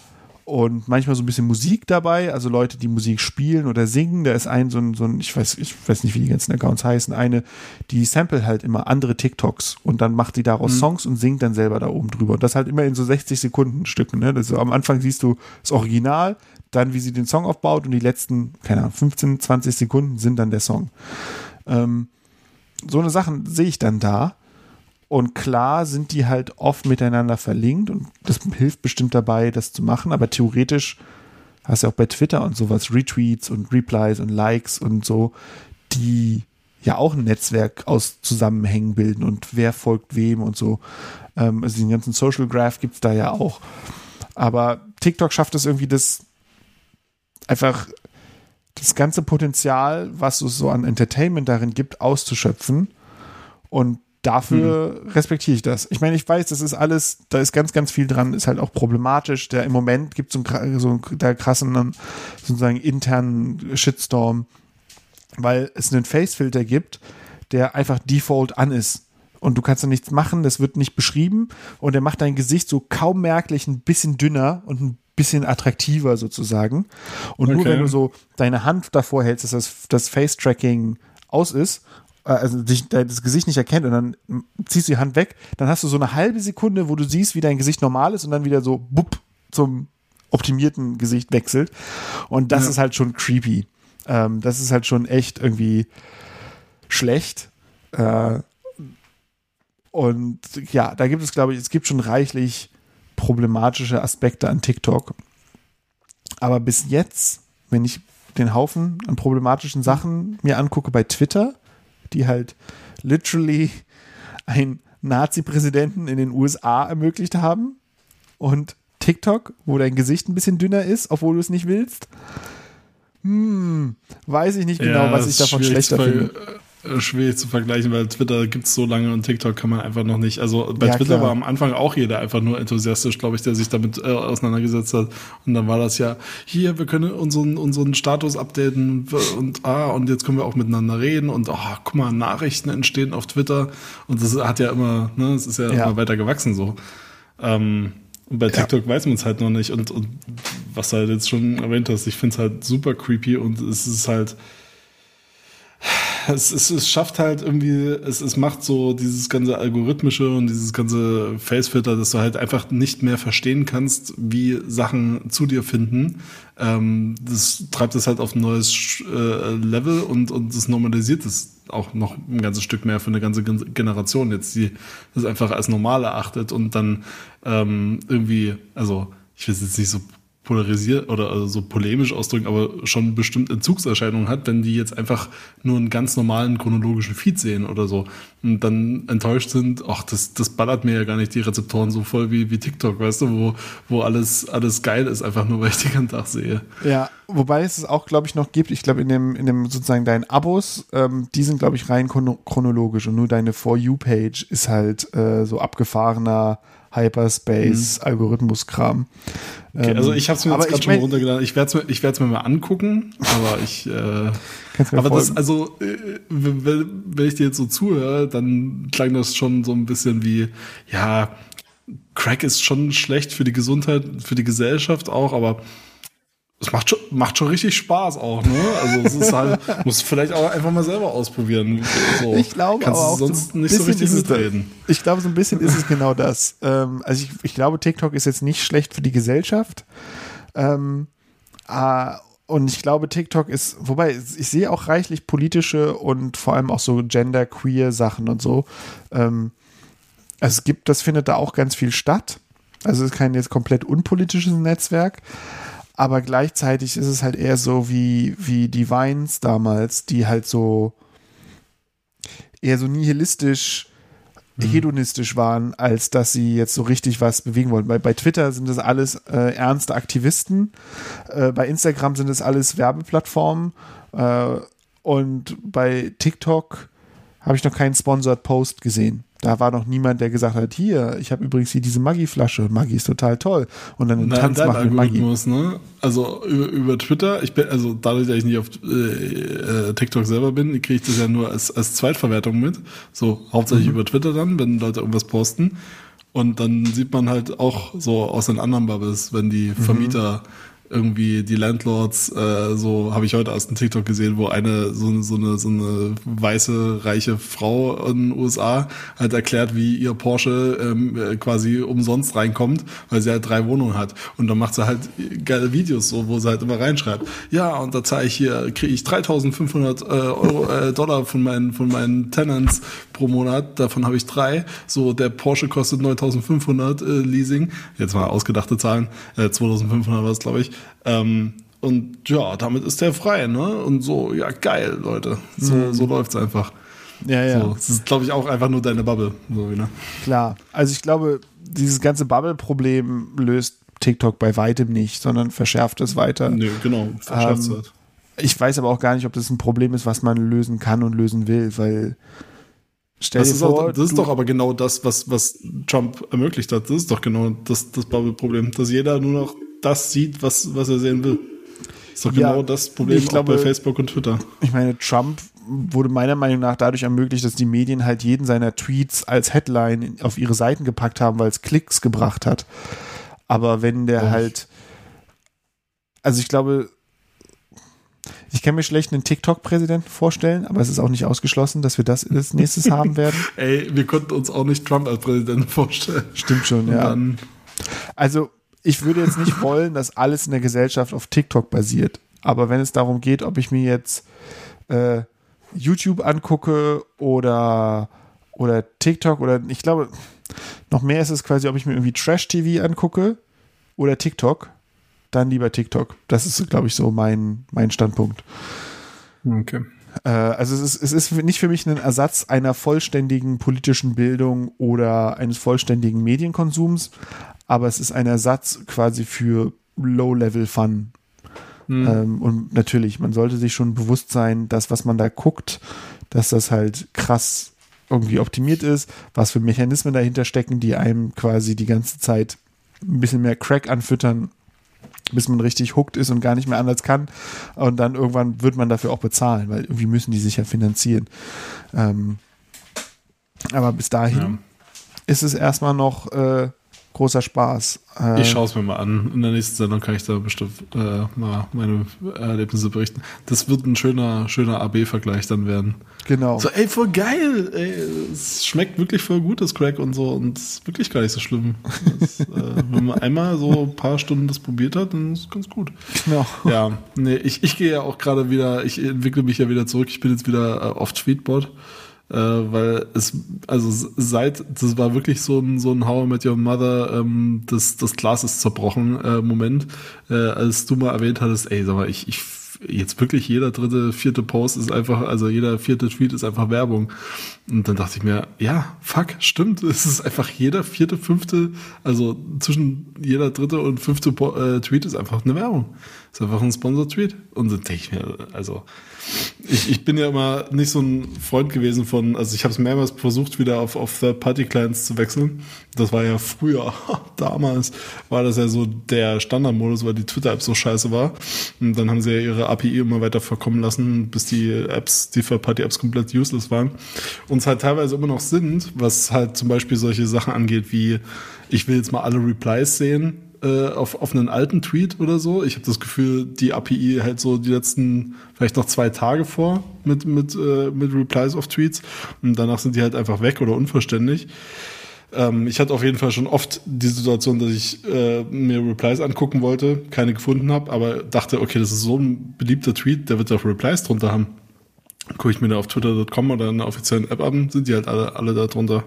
und manchmal so ein bisschen Musik dabei, also Leute, die Musik spielen oder singen. Da ist ein so ein, so ein ich weiß, ich weiß nicht, wie die ganzen Accounts heißen, eine, die sample halt immer andere TikToks und dann macht die daraus Songs und singt dann selber da oben drüber. Und das halt immer in so 60 Sekunden Stücken. Ne? Das ist, so, am Anfang siehst du das Original, dann wie sie den Song aufbaut und die letzten, keine Ahnung, 15, 20 Sekunden sind dann der Song. Ähm, so eine Sachen sehe ich dann da. Und klar sind die halt oft miteinander verlinkt und das hilft bestimmt dabei, das zu machen. Aber theoretisch hast du ja auch bei Twitter und sowas Retweets und Replies und Likes und so, die ja auch ein Netzwerk aus Zusammenhängen bilden und wer folgt wem und so. Ähm, also den ganzen Social Graph gibt es da ja auch. Aber TikTok schafft es irgendwie, das einfach das ganze Potenzial, was es so an Entertainment darin gibt, auszuschöpfen. Und dafür respektiere ich das. Ich meine, ich weiß, das ist alles, da ist ganz, ganz viel dran, ist halt auch problematisch. Der im Moment gibt es so einen, so einen krassen, sozusagen internen Shitstorm, weil es einen Face-Filter gibt, der einfach default an ist. Und du kannst da nichts machen, das wird nicht beschrieben und der macht dein Gesicht so kaum merklich ein bisschen dünner und ein bisschen attraktiver sozusagen. Und nur Okay. wenn du so deine Hand davor hältst, dass das, das Face-Tracking aus ist, äh, also dich, dein- das Gesicht nicht erkennt und dann ziehst du die Hand weg, dann hast du so eine halbe Sekunde, wo du siehst, wie dein Gesicht normal ist und dann wieder so bupp zum optimierten Gesicht wechselt. Und das Ja. ist halt schon creepy. Ähm, das ist halt schon echt irgendwie schlecht. Äh, und ja, da gibt es, glaube ich, es gibt schon reichlich problematische Aspekte an TikTok. Aber bis jetzt, wenn ich den Haufen an problematischen Sachen mir angucke bei Twitter, die halt literally einen Nazi-Präsidenten in den USA ermöglicht haben und TikTok, wo dein Gesicht ein bisschen dünner ist, obwohl du es nicht willst, hm, weiß ich nicht genau, Ja, was ich davon schlechter finde. Äh, Schwierig zu vergleichen, weil Twitter gibt es so lange und TikTok kann man einfach noch nicht. Also bei Ja, Twitter klar. war am Anfang auch jeder einfach nur enthusiastisch, glaube ich, der sich damit äh, auseinandergesetzt hat. Und dann war das ja, hier, wir können unseren, unseren Status updaten und ah, und jetzt können wir auch miteinander reden und ah, guck mal, Nachrichten entstehen auf Twitter. Und das hat ja immer, ne, es ist ja, Ja. immer weiter gewachsen so. Ähm, und bei TikTok weiß man es halt noch nicht. Und, und was du halt jetzt schon erwähnt hast, ich finde es halt super creepy und es ist halt, es, es, es schafft halt irgendwie, es, es macht so dieses ganze Algorithmische und dieses ganze Facefilter, dass du halt einfach nicht mehr verstehen kannst, wie Sachen zu dir finden. Ähm, das treibt es halt auf ein neues äh, Level und, und das normalisiert es auch noch ein ganzes Stück mehr für eine ganze Gen- Generation jetzt, die das einfach als normal erachtet und dann ähm, irgendwie, also ich will es jetzt nicht so polarisiert oder also so polemisch ausdrücken, aber schon bestimmt Entzugserscheinungen hat, wenn die jetzt einfach nur einen ganz normalen chronologischen Feed sehen oder so und dann enttäuscht sind, ach, das, das ballert mir ja gar nicht die Rezeptoren so voll wie, wie TikTok, weißt du, wo, wo alles, alles geil ist, einfach nur, weil ich den ganzen Tag sehe. Ja, wobei es es auch, glaube ich, noch gibt. Ich glaube, in dem, in dem sozusagen deinen Abos, ähm, die sind, glaube ich, rein chrono chronologisch und nur deine For You-Page ist halt äh, so abgefahrener Hyperspace-Algorithmus-Kram. Okay, Ähm, also ich habe es mir aber jetzt gerade schon mal runtergeladen. Ich werde es mir, ich werd's mir mal angucken, aber ich äh, Kannst mir Aber das, also, äh, wenn, wenn ich dir jetzt so zuhöre, dann klang das schon so ein bisschen wie, ja, Crack ist schon schlecht für die Gesundheit, für die Gesellschaft auch, aber es macht schon, macht schon richtig Spaß auch, ne? Also es ist halt, muss vielleicht auch einfach mal selber ausprobieren. So. Ich glaube Kannst du auch sonst so nicht so richtig ist es da- mitreden. Ich glaube, so ein bisschen ist es genau das. Ähm, also ich, ich glaube, TikTok ist jetzt nicht schlecht für die Gesellschaft. Ähm, äh, und ich glaube, TikTok ist, wobei ich sehe auch reichlich politische und vor allem auch so gender-queer Sachen und so. Ähm, also es gibt, das findet da auch ganz viel statt. Also es ist kein jetzt komplett unpolitisches Netzwerk. Aber gleichzeitig ist es halt eher so wie, wie die Vines damals, die halt so eher so nihilistisch, hedonistisch waren, als dass sie jetzt so richtig was bewegen wollen. Bei, bei Twitter sind das alles äh, ernste Aktivisten, äh, bei Instagram sind das alles Werbeplattformen äh, und bei TikTok habe ich noch keinen Sponsored Post gesehen. Da war noch niemand, der gesagt hat, hier, ich habe übrigens hier diese Maggi-Flasche. Maggi ist total toll. Und dann einen Nein, Tanz machen mit Maggi. Ne? Also über, über Twitter, ich bin, also dadurch, dass ich nicht auf äh, äh, TikTok selber bin, kriege ich das ja nur als, als Zweitverwertung mit. So, hauptsächlich Mhm. über Twitter dann, wenn Leute irgendwas posten. Und dann sieht man halt auch so aus den anderen Bubbles, wenn die Mhm. Irgendwie die Landlords, äh, so habe ich heute aus dem TikTok gesehen, wo eine so, so eine so eine weiße reiche Frau in den USA halt erklärt, wie ihr Porsche ähm, äh, quasi umsonst reinkommt, weil sie halt drei Wohnungen hat. Und dann macht sie halt geile Videos, so wo sie halt immer reinschreibt, ja und da zahle ich hier kriege ich 3.500 äh, Euro äh, Dollar von meinen von meinen Tenants pro Monat, davon habe ich drei, so der Porsche kostet 9.500 äh, Leasing, jetzt mal ausgedachte Zahlen, äh, 2.500 war es glaube ich. Ähm, und ja, damit ist der frei, ne? Und so, ja, geil, Leute. So, so läuft's einfach. Ja, ja. So, das ist, glaube ich, auch einfach nur deine Bubble. So, ne? Klar. Also ich glaube, dieses ganze Bubble-Problem löst TikTok bei weitem nicht, sondern verschärft es weiter. Nö, genau. Verschärft's Ähm, halt. Ich weiß aber auch gar nicht, ob das ein Problem ist, was man lösen kann und lösen will, weil stell Das dir ist, vor, auch, das ist doch aber genau das, was, was Trump ermöglicht hat. Das ist doch genau das, das Bubble-Problem, dass jeder nur noch das sieht, was, was er sehen will. Das ist doch Ja, genau das Problem ich glaube- bei Facebook und Twitter. Ich meine, Trump wurde meiner Meinung nach dadurch ermöglicht, dass die Medien halt jeden seiner Tweets als Headline auf ihre Seiten gepackt haben, weil es Klicks gebracht hat. Aber wenn der halt, also ich glaube, ich kann mir schlecht einen TikTok-Präsidenten vorstellen, aber es ist auch nicht ausgeschlossen, dass wir das als nächstes haben werden. Ey, wir konnten uns auch nicht Trump als Präsidenten vorstellen. Stimmt schon, ja. Also, ich würde jetzt nicht wollen, dass alles in der Gesellschaft auf TikTok basiert. Aber wenn es darum geht, ob ich mir jetzt äh, YouTube angucke oder, oder TikTok oder ich glaube, noch mehr ist es quasi, ob ich mir irgendwie Trash-TV angucke oder TikTok, dann lieber TikTok. Das ist, glaube ich, so mein, mein Standpunkt. okay. Äh, also es ist, es ist nicht für mich ein Ersatz einer vollständigen politischen Bildung oder eines vollständigen Medienkonsums, aber es ist ein Ersatz quasi für Low-Level-Fun. Ähm, und natürlich, man sollte sich schon bewusst sein, dass was man da guckt, dass das halt krass irgendwie optimiert ist, was für Mechanismen dahinter stecken, die einem quasi die ganze Zeit ein bisschen mehr Crack anfüttern, bis man richtig hooked ist und gar nicht mehr anders kann. Und dann irgendwann wird man dafür auch bezahlen, weil irgendwie müssen die sich ja finanzieren. Ähm, aber bis dahin Ja. ist es erstmal noch äh, großer Spaß. Äh, Ich schaue es mir mal an. In der nächsten Sendung kann ich da bestimmt äh, mal meine Erlebnisse berichten. Das wird ein schöner, schöner AB-Vergleich dann werden. Genau. So, ey, voll geil. Ey, es schmeckt wirklich voll gut, das Crack und so. Und es ist wirklich gar nicht so schlimm. Das, äh, wenn man einmal so ein paar Stunden das probiert hat, dann ist es ganz gut. Genau. Ja, nee, ich, ich gehe ja auch gerade wieder, ich entwickle mich ja wieder zurück. Ich bin jetzt wieder äh, auf Tweetbot. Äh, weil es, also seit, das war wirklich so ein, so ein How I Met Your Mother, ähm, das, das Glas ist zerbrochen, äh, Moment, äh, als du mal erwähnt hattest, ey, sag mal, ich, ich, jetzt wirklich jeder dritte, vierte Post ist einfach, also jeder vierte Tweet ist einfach Werbung. Und dann dachte ich mir, ja, fuck, stimmt, es ist einfach jeder vierte, fünfte, also zwischen jeder dritte und fünfte äh, Tweet ist einfach eine Werbung. Ist einfach ein Sponsor-Tweet. Und dann denke ich mir, also, ich, ich bin ja immer nicht so ein Freund gewesen von, also ich habe es mehrmals versucht, wieder auf, auf Third-Party-Clients zu wechseln. Das war ja früher, damals war das ja so der Standardmodus, weil die Twitter-App so scheiße war. Und dann haben sie ja ihre API immer weiter verkommen lassen, bis die Apps, die Third-Party-Apps komplett useless waren. Und es halt teilweise immer noch sind, was halt zum Beispiel solche Sachen angeht, wie ich will jetzt mal alle Replies sehen, äh, auf, auf einen alten Tweet oder so. Ich habe das Gefühl, die API hält so die letzten vielleicht noch zwei Tage vor mit, mit, äh, mit Replies auf Tweets und danach sind die halt einfach weg oder unvollständig. Ähm, ich hatte auf jeden Fall schon oft die Situation, dass ich äh, mir Replies angucken wollte, keine gefunden habe, aber dachte, okay, das ist so ein beliebter Tweet, der wird doch Replies drunter haben. Gucke ich mir da auf twitter.com oder in der offiziellen App an, sind die halt alle, alle da drunter.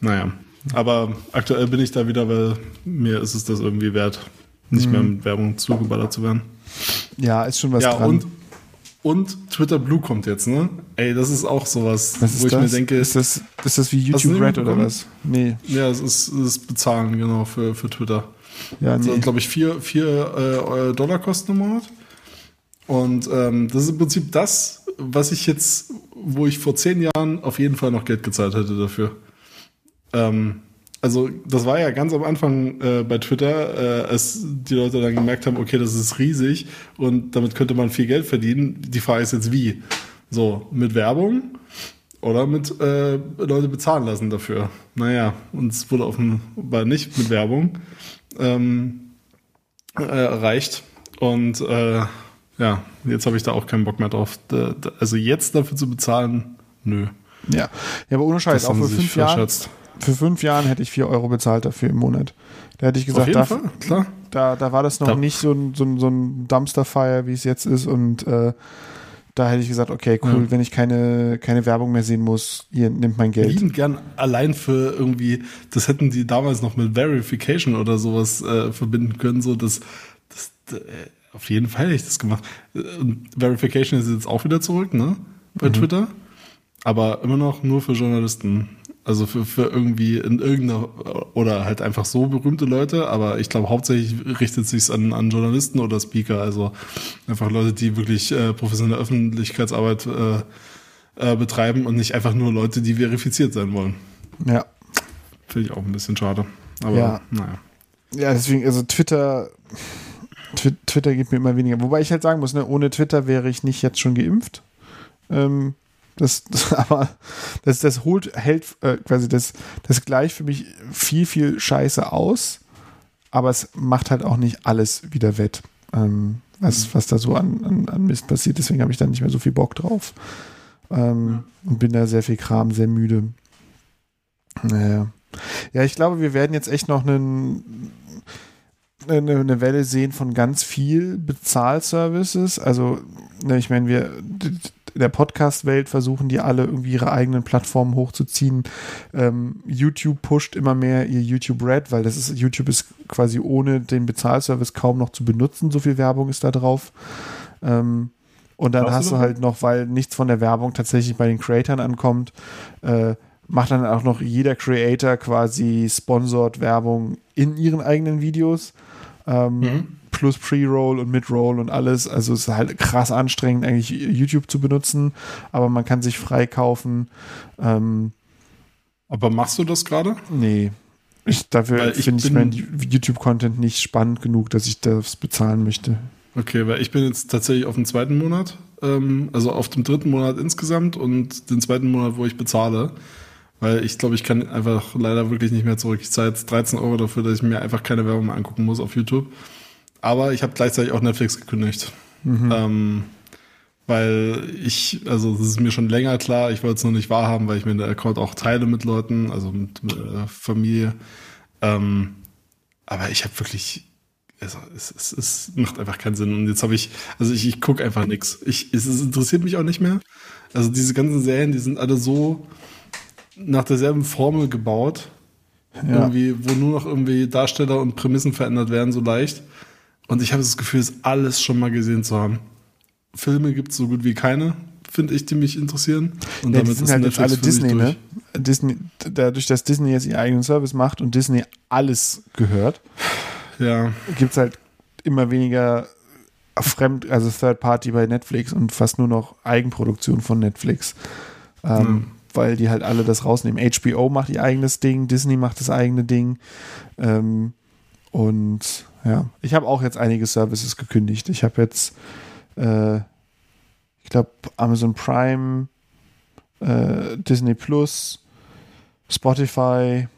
Naja, aber aktuell bin ich da wieder, weil mir ist es das irgendwie wert, nicht mehr mit Werbung zugeballert zu werden. Ja, ist schon was ja, dran. und, und Twitter Blue kommt jetzt, ne? Ey, das ist auch sowas, was wo ich das? mir denke, ist das, ist das wie YouTube Red oder was? Nee, ja, es ist, es ist bezahlen, genau, für, für Twitter. ja, nee. glaube ich, vier, vier äh, Dollar kosten im Monat. Und ähm, das ist im Prinzip das, was ich jetzt, wo ich vor zehn Jahren auf jeden Fall noch Geld gezahlt hätte dafür. Ähm, also das war ja ganz am Anfang äh, bei Twitter, äh, als die Leute dann gemerkt haben, okay, das ist riesig und damit könnte man viel Geld verdienen. Die Frage ist jetzt wie? So, mit Werbung oder mit äh, Leute bezahlen lassen dafür. Naja, uns wurde offenbar nicht mit Werbung ähm, äh, erreicht. Und äh, ja, jetzt habe ich da auch keinen Bock mehr drauf. Da, da, also jetzt dafür zu bezahlen, nö. Ja, ja aber ohne Scheiß, Das auch sie fünf, Jahren. Für fünf Jahren hätte ich vier Euro bezahlt dafür im Monat. Da hätte ich gesagt, da, Fall, klar. da, da war das noch Da- nicht so ein, so ein, so ein Dumpster-Fire, wie es jetzt ist. Und äh, da hätte ich gesagt, okay, cool, Ja. wenn ich keine, keine Werbung mehr sehen muss, ihr nimmt mein Geld. lieben gern allein für irgendwie, das hätten die damals noch mit Verification oder sowas äh, verbinden können, so das, das äh, auf jeden Fall hätte ich das gemacht. Und Verification ist jetzt auch wieder zurück, ne? Bei Twitter. Aber immer noch nur für Journalisten. Also für, für irgendwie in irgendeiner oder halt einfach so berühmte Leute, aber ich glaube hauptsächlich richtet sich an, an Journalisten oder Speaker, also einfach Leute, die wirklich äh, professionelle Öffentlichkeitsarbeit äh, äh, betreiben und nicht einfach nur Leute, die verifiziert sein wollen. Ja. Finde ich auch ein bisschen schade. Aber Ja. naja. Ja, deswegen, also Twitter, Twi- Twitter gibt mir immer weniger. Wobei ich halt sagen muss, ne, ohne Twitter wäre ich nicht jetzt schon geimpft. Ähm, das, das, aber das, das holt, hält äh, quasi das, das gleicht für mich viel, viel Scheiße aus, aber es macht halt auch nicht alles wieder wett, ähm, was, was da so an, an, an Mist passiert. Deswegen habe ich da nicht mehr so viel Bock drauf. Ähm, Und bin da sehr viel Kram, sehr müde. Naja. Ja, ich glaube, wir werden jetzt echt noch einen, eine, eine Welle sehen von ganz viel Bezahlservices. Also, ne, ich meine, wir in der Podcast-Welt versuchen die alle irgendwie ihre eigenen Plattformen hochzuziehen. Ähm, YouTube pusht immer mehr ihr YouTube Red, weil das ist, YouTube ist quasi ohne den Bezahlservice kaum noch zu benutzen. So viel Werbung ist da drauf. Ähm, und dann Glaubst hast du halt noch, weil nichts von der Werbung tatsächlich bei den Creatoren ankommt, äh, macht dann auch noch jeder Creator quasi sponsored Werbung in ihren eigenen Videos. Ähm, Mhm. Plus Pre-Roll und Mid-Roll und alles. Also es ist halt krass anstrengend, eigentlich YouTube zu benutzen, aber man kann sich freikaufen. Ähm, Aber machst du das gerade? nee. Ich, dafür finde ich meinen YouTube-Content nicht spannend genug, dass ich das bezahlen möchte. Okay, weil ich bin jetzt tatsächlich auf dem zweiten Monat, ähm, also auf dem dritten Monat insgesamt und den zweiten Monat, wo ich bezahle. Weil ich glaube, ich kann einfach leider wirklich nicht mehr zurück. Ich zahle jetzt 13 Euro dafür, dass ich mir einfach keine Werbung mehr angucken muss auf YouTube. Aber ich habe gleichzeitig auch Netflix gekündigt. Ähm, weil ich, also das ist mir schon länger klar, ich wollte es noch nicht wahrhaben, weil ich mir den Account auch teile mit Leuten, also mit, mit äh, Familie. Ähm, aber ich habe wirklich, also es, es, es macht einfach keinen Sinn. Und jetzt habe ich, also ich, ich gucke einfach nichts. Ich, es, es interessiert mich auch nicht mehr. Also diese ganzen Serien, die sind alle so nach derselben Formel gebaut. Ja. Irgendwie, wo nur noch irgendwie Darsteller und Prämissen verändert werden, so leicht. Und ich habe das Gefühl, es alles schon mal gesehen zu haben. Filme gibt es so gut wie keine, finde ich, die mich interessieren. Und Ja, die sind halt jetzt alle Disney, ne? Disney, dadurch, dass Disney jetzt ihren eigenen Service macht und Disney alles gehört, Ja, gibt es halt immer weniger Fremd, also Third Party bei Netflix und fast nur noch Eigenproduktion von Netflix. Ähm, Weil die halt alle das rausnehmen. HBO macht ihr eigenes Ding, Disney macht das eigene Ding. Ähm, und ja, ich habe auch jetzt einige Services gekündigt. Ich habe jetzt, äh, ich glaube, Amazon Prime, äh, Disney Plus, Spotify.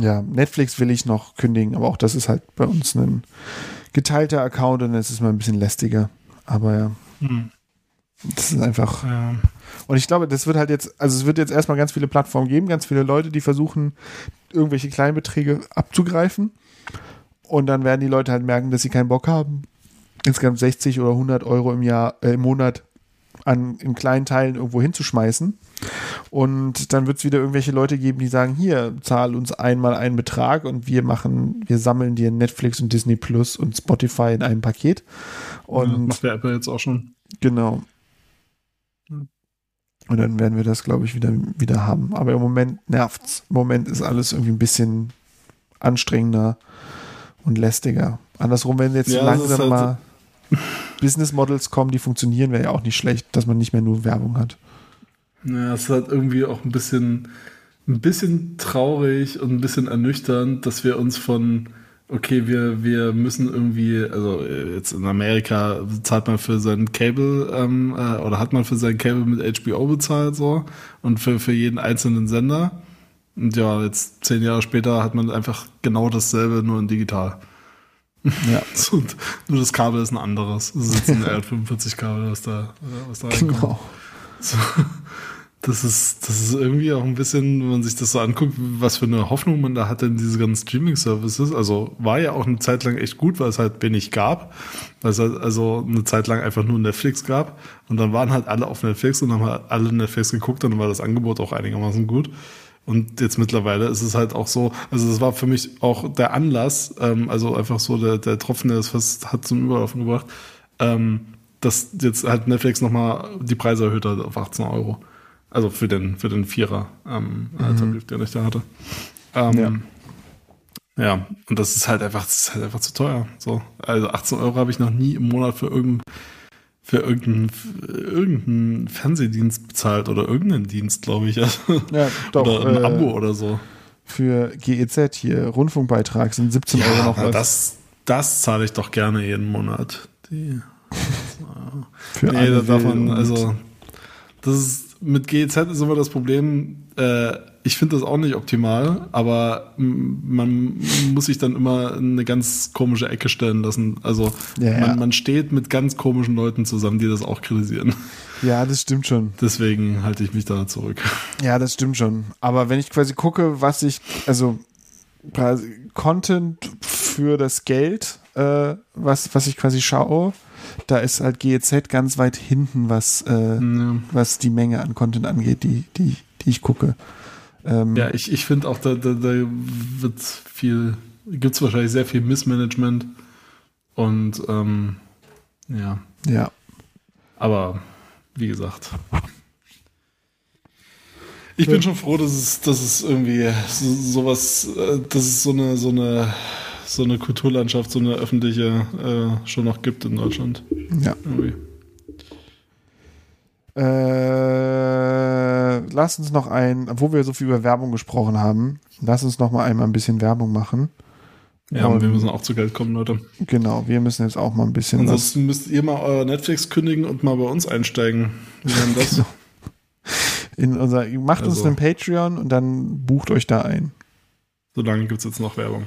Ja, Netflix will ich noch kündigen, aber auch das ist halt bei uns ein geteilter Account und es ist mal ein bisschen lästiger. Aber ja, Hm. das ist einfach. ja. Und ich glaube, das wird halt jetzt, also es wird jetzt erstmal ganz viele Plattformen geben, ganz viele Leute, die versuchen, irgendwelche Kleinbeträge abzugreifen. Und dann werden die Leute halt merken, dass sie keinen Bock haben, insgesamt 60 oder 100 Euro im Jahr, äh, im Monat an, in kleinen Teilen irgendwo hinzuschmeißen. Und dann wird es wieder irgendwelche Leute geben, die sagen, hier, zahl uns einmal einen Betrag und wir machen, wir sammeln dir Netflix und Disney Plus und Spotify in einem Paket. Und Und macht der Apple jetzt auch schon. Genau. Und dann werden wir das, glaube ich, wieder, wieder haben. Aber im Moment nervt's. Im Moment ist alles irgendwie ein bisschen anstrengender und lästiger. Andersrum, wenn jetzt Ja, langsam halt mal Business Models kommen, die funktionieren, wäre ja auch nicht schlecht, dass man nicht mehr nur Werbung hat. Ja, es ist halt irgendwie auch ein bisschen, ein ein bisschen traurig und ein bisschen ernüchternd, dass wir uns von, okay, wir, wir müssen irgendwie, also äh, jetzt in Amerika zahlt man für sein Cable ähm, äh, oder hat man für sein Cable mit HBO bezahlt so und für, für jeden einzelnen Sender. Und ja, jetzt zehn Jahre später hat man einfach genau dasselbe, nur in digital. Ja. Und nur das Kabel ist ein anderes. Das ist jetzt ein R45-Kabel, was da, was da reinkommt. Genau. So, das ist, das ist irgendwie auch ein bisschen, wenn man sich das so anguckt, was für eine Hoffnung man da hatte in diese ganzen Streaming-Services. Also war ja auch eine Zeit lang echt gut, weil es halt wenig gab. Weil es halt also eine Zeit lang einfach nur Netflix gab. Und dann waren halt alle auf Netflix und haben halt alle Netflix geguckt und dann war das Angebot auch einigermaßen gut. Und jetzt mittlerweile ist es halt auch so, also das war für mich auch der Anlass, ähm, also einfach so der, der Tropfen, der das fast hat zum Überlaufen gebracht, ähm, dass jetzt halt Netflix nochmal die Preise erhöht hat auf 18 Euro. Also für den, für den Vierer ähm, äh, Tarif, den ich da hatte. Ähm, ja. ja, und das ist halt einfach, das ist halt einfach zu teuer. So. Also 18 Euro habe ich noch nie im Monat für irgendein für irgendeinen, irgendeinen Fernsehdienst bezahlt oder irgendeinen Dienst, glaube ich. Also, Ja, doch. oder ein äh, Abo oder so. Für GEZ hier, Rundfunkbeitrag sind 17 Euro noch was. das, das zahle ich doch gerne jeden Monat. Die, für nee, Anne da darf Will man, und- also, das ist, mit GEZ ist immer das Problem, äh, ich finde das auch nicht optimal, aber man muss sich dann immer in eine ganz komische Ecke stellen lassen. Also, Ja, ja. Man, man steht mit ganz komischen Leuten zusammen, die das auch kritisieren. Ja, das stimmt schon. Deswegen halte ich mich da zurück. Ja, das stimmt schon. Aber wenn ich quasi gucke, was ich, also Content für das Geld, äh, was, was ich quasi schaue, da ist halt GEZ ganz weit hinten, was, äh, Ja. was die Menge an Content angeht, die, die, die ich gucke. Ähm, Ja, ich, ich finde auch, da, da, da wird viel, gibt es wahrscheinlich sehr viel Missmanagement. Und ähm, ja, ja. aber wie gesagt. Ich bin schon froh, dass es, dass es irgendwie so, sowas, äh, dass es so eine, so eine, so eine Kulturlandschaft, so eine öffentliche äh, schon noch gibt in Deutschland. ja. Irgendwie. Äh, lass uns noch ein, obwohl wir so viel über Werbung gesprochen haben, lass uns noch mal einmal ein bisschen Werbung machen. Ja, Und- wir müssen auch zu Geld kommen, Leute. Genau, wir müssen jetzt auch mal ein bisschen. Ansonsten müsst ihr mal euer Netflix kündigen und mal bei uns einsteigen. Wie denn das? In unser, macht uns Also- einen Patreon und dann bucht euch da ein. Solange gibt es jetzt noch Werbung.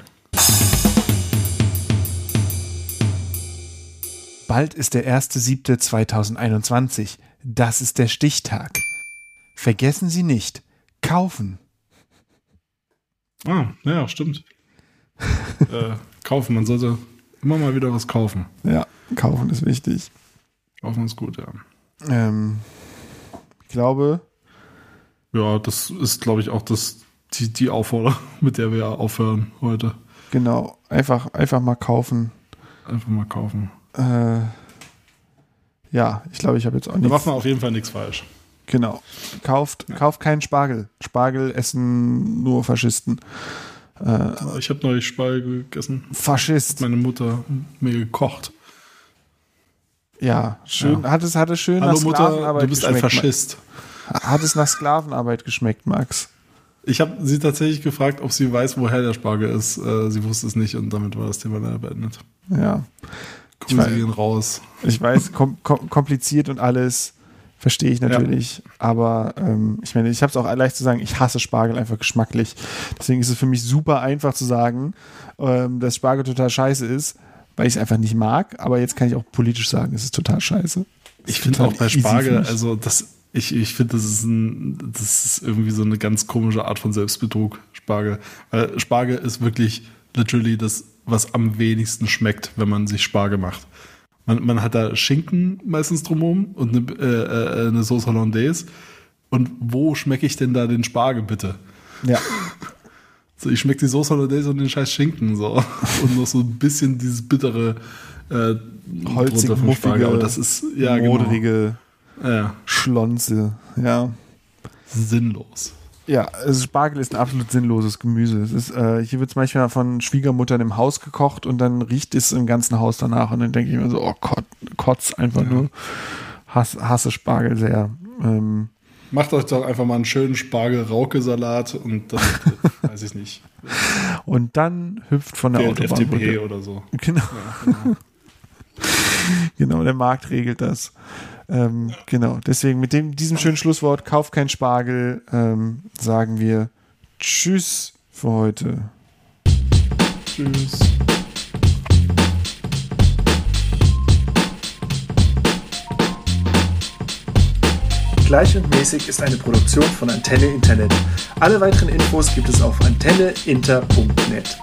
Bald ist der 1.7.2021. Das ist der Stichtag. Vergessen Sie nicht, kaufen. Ah, ja, stimmt. äh, kaufen, man sollte immer mal wieder was kaufen. Ja, kaufen ist wichtig. Kaufen ist gut, ja. Ähm, ich glaube, Ja, das ist, glaube ich, auch das, die, die Aufforderung, mit der wir aufhören heute. genau, einfach, einfach mal kaufen. Einfach mal kaufen. Äh, ja, ich glaube, ich habe jetzt auch Da nichts. macht man auf jeden Fall nichts falsch. Genau. Kauft, kauft keinen Spargel. Spargel essen nur Faschisten. Äh, Ich habe neulich Spargel gegessen. Faschist. Meine Mutter mir gekocht. Ja, schön. Ja. Hat es, hat es schön Hallo nach Mutter, Sklavenarbeit du bist ein Faschist. Hat es nach Sklavenarbeit geschmeckt, Max? Ich habe sie tatsächlich gefragt, ob sie weiß, woher der Spargel ist. Äh, sie wusste es nicht und damit war das Thema leider beendet. Ja. Ich Grüße weiß- gehen raus. Ich weiß, kom kom kompliziert und alles. Verstehe ich natürlich. Aber ähm, ich meine, ich habe es auch leicht zu sagen, ich hasse Spargel einfach geschmacklich. Deswegen ist es für mich super einfach zu sagen, ähm, dass Spargel total scheiße ist, weil ich es einfach nicht mag. Aber jetzt kann ich auch politisch sagen, es ist total scheiße. Ich finde auch bei Spargel, also das, ich, ich finde, das ist ein, das ist irgendwie so eine ganz komische Art von Selbstbetrug, Spargel. Weil Spargel ist wirklich literally das, was am wenigsten schmeckt, wenn man sich Spargel macht. Man, man hat da Schinken meistens drumherum und eine, äh, äh, eine Sauce Hollandaise. Und wo schmecke ich denn da den Spargel bitte? Ja. So, ich schmecke die Sauce Hollandaise und den scheiß Schinken so. Und noch so ein bisschen dieses bittere äh, Holzig, muffige, Spargel. Aber das ist, ja, genau. moderige Ja, Schlonze. Ja. sinnlos. Ja, also Spargel ist ein absolut sinnloses Gemüse. Es ist, äh, hier wird es manchmal von Schwiegermuttern im Haus gekocht und dann riecht es im ganzen Haus danach und dann denke ich mir so, oh Gott, Kotz, einfach nur Hass, hasse Spargel sehr. Ähm, Macht euch doch einfach mal einen schönen Spargel-Rauke-Salat und dann, weiß ich nicht, Und dann hüpft von der wählt Autobahn. FDP oder so. Genau. genau, der Markt regelt das. Ähm, genau, deswegen mit dem, diesem schönen Schlusswort, kauft kein Spargel, ähm, sagen wir Tschüss für heute. Tschüss. Gleich und mäßig ist eine Produktion von Antenne Internet. Alle weiteren Infos gibt es auf antenneinter.net.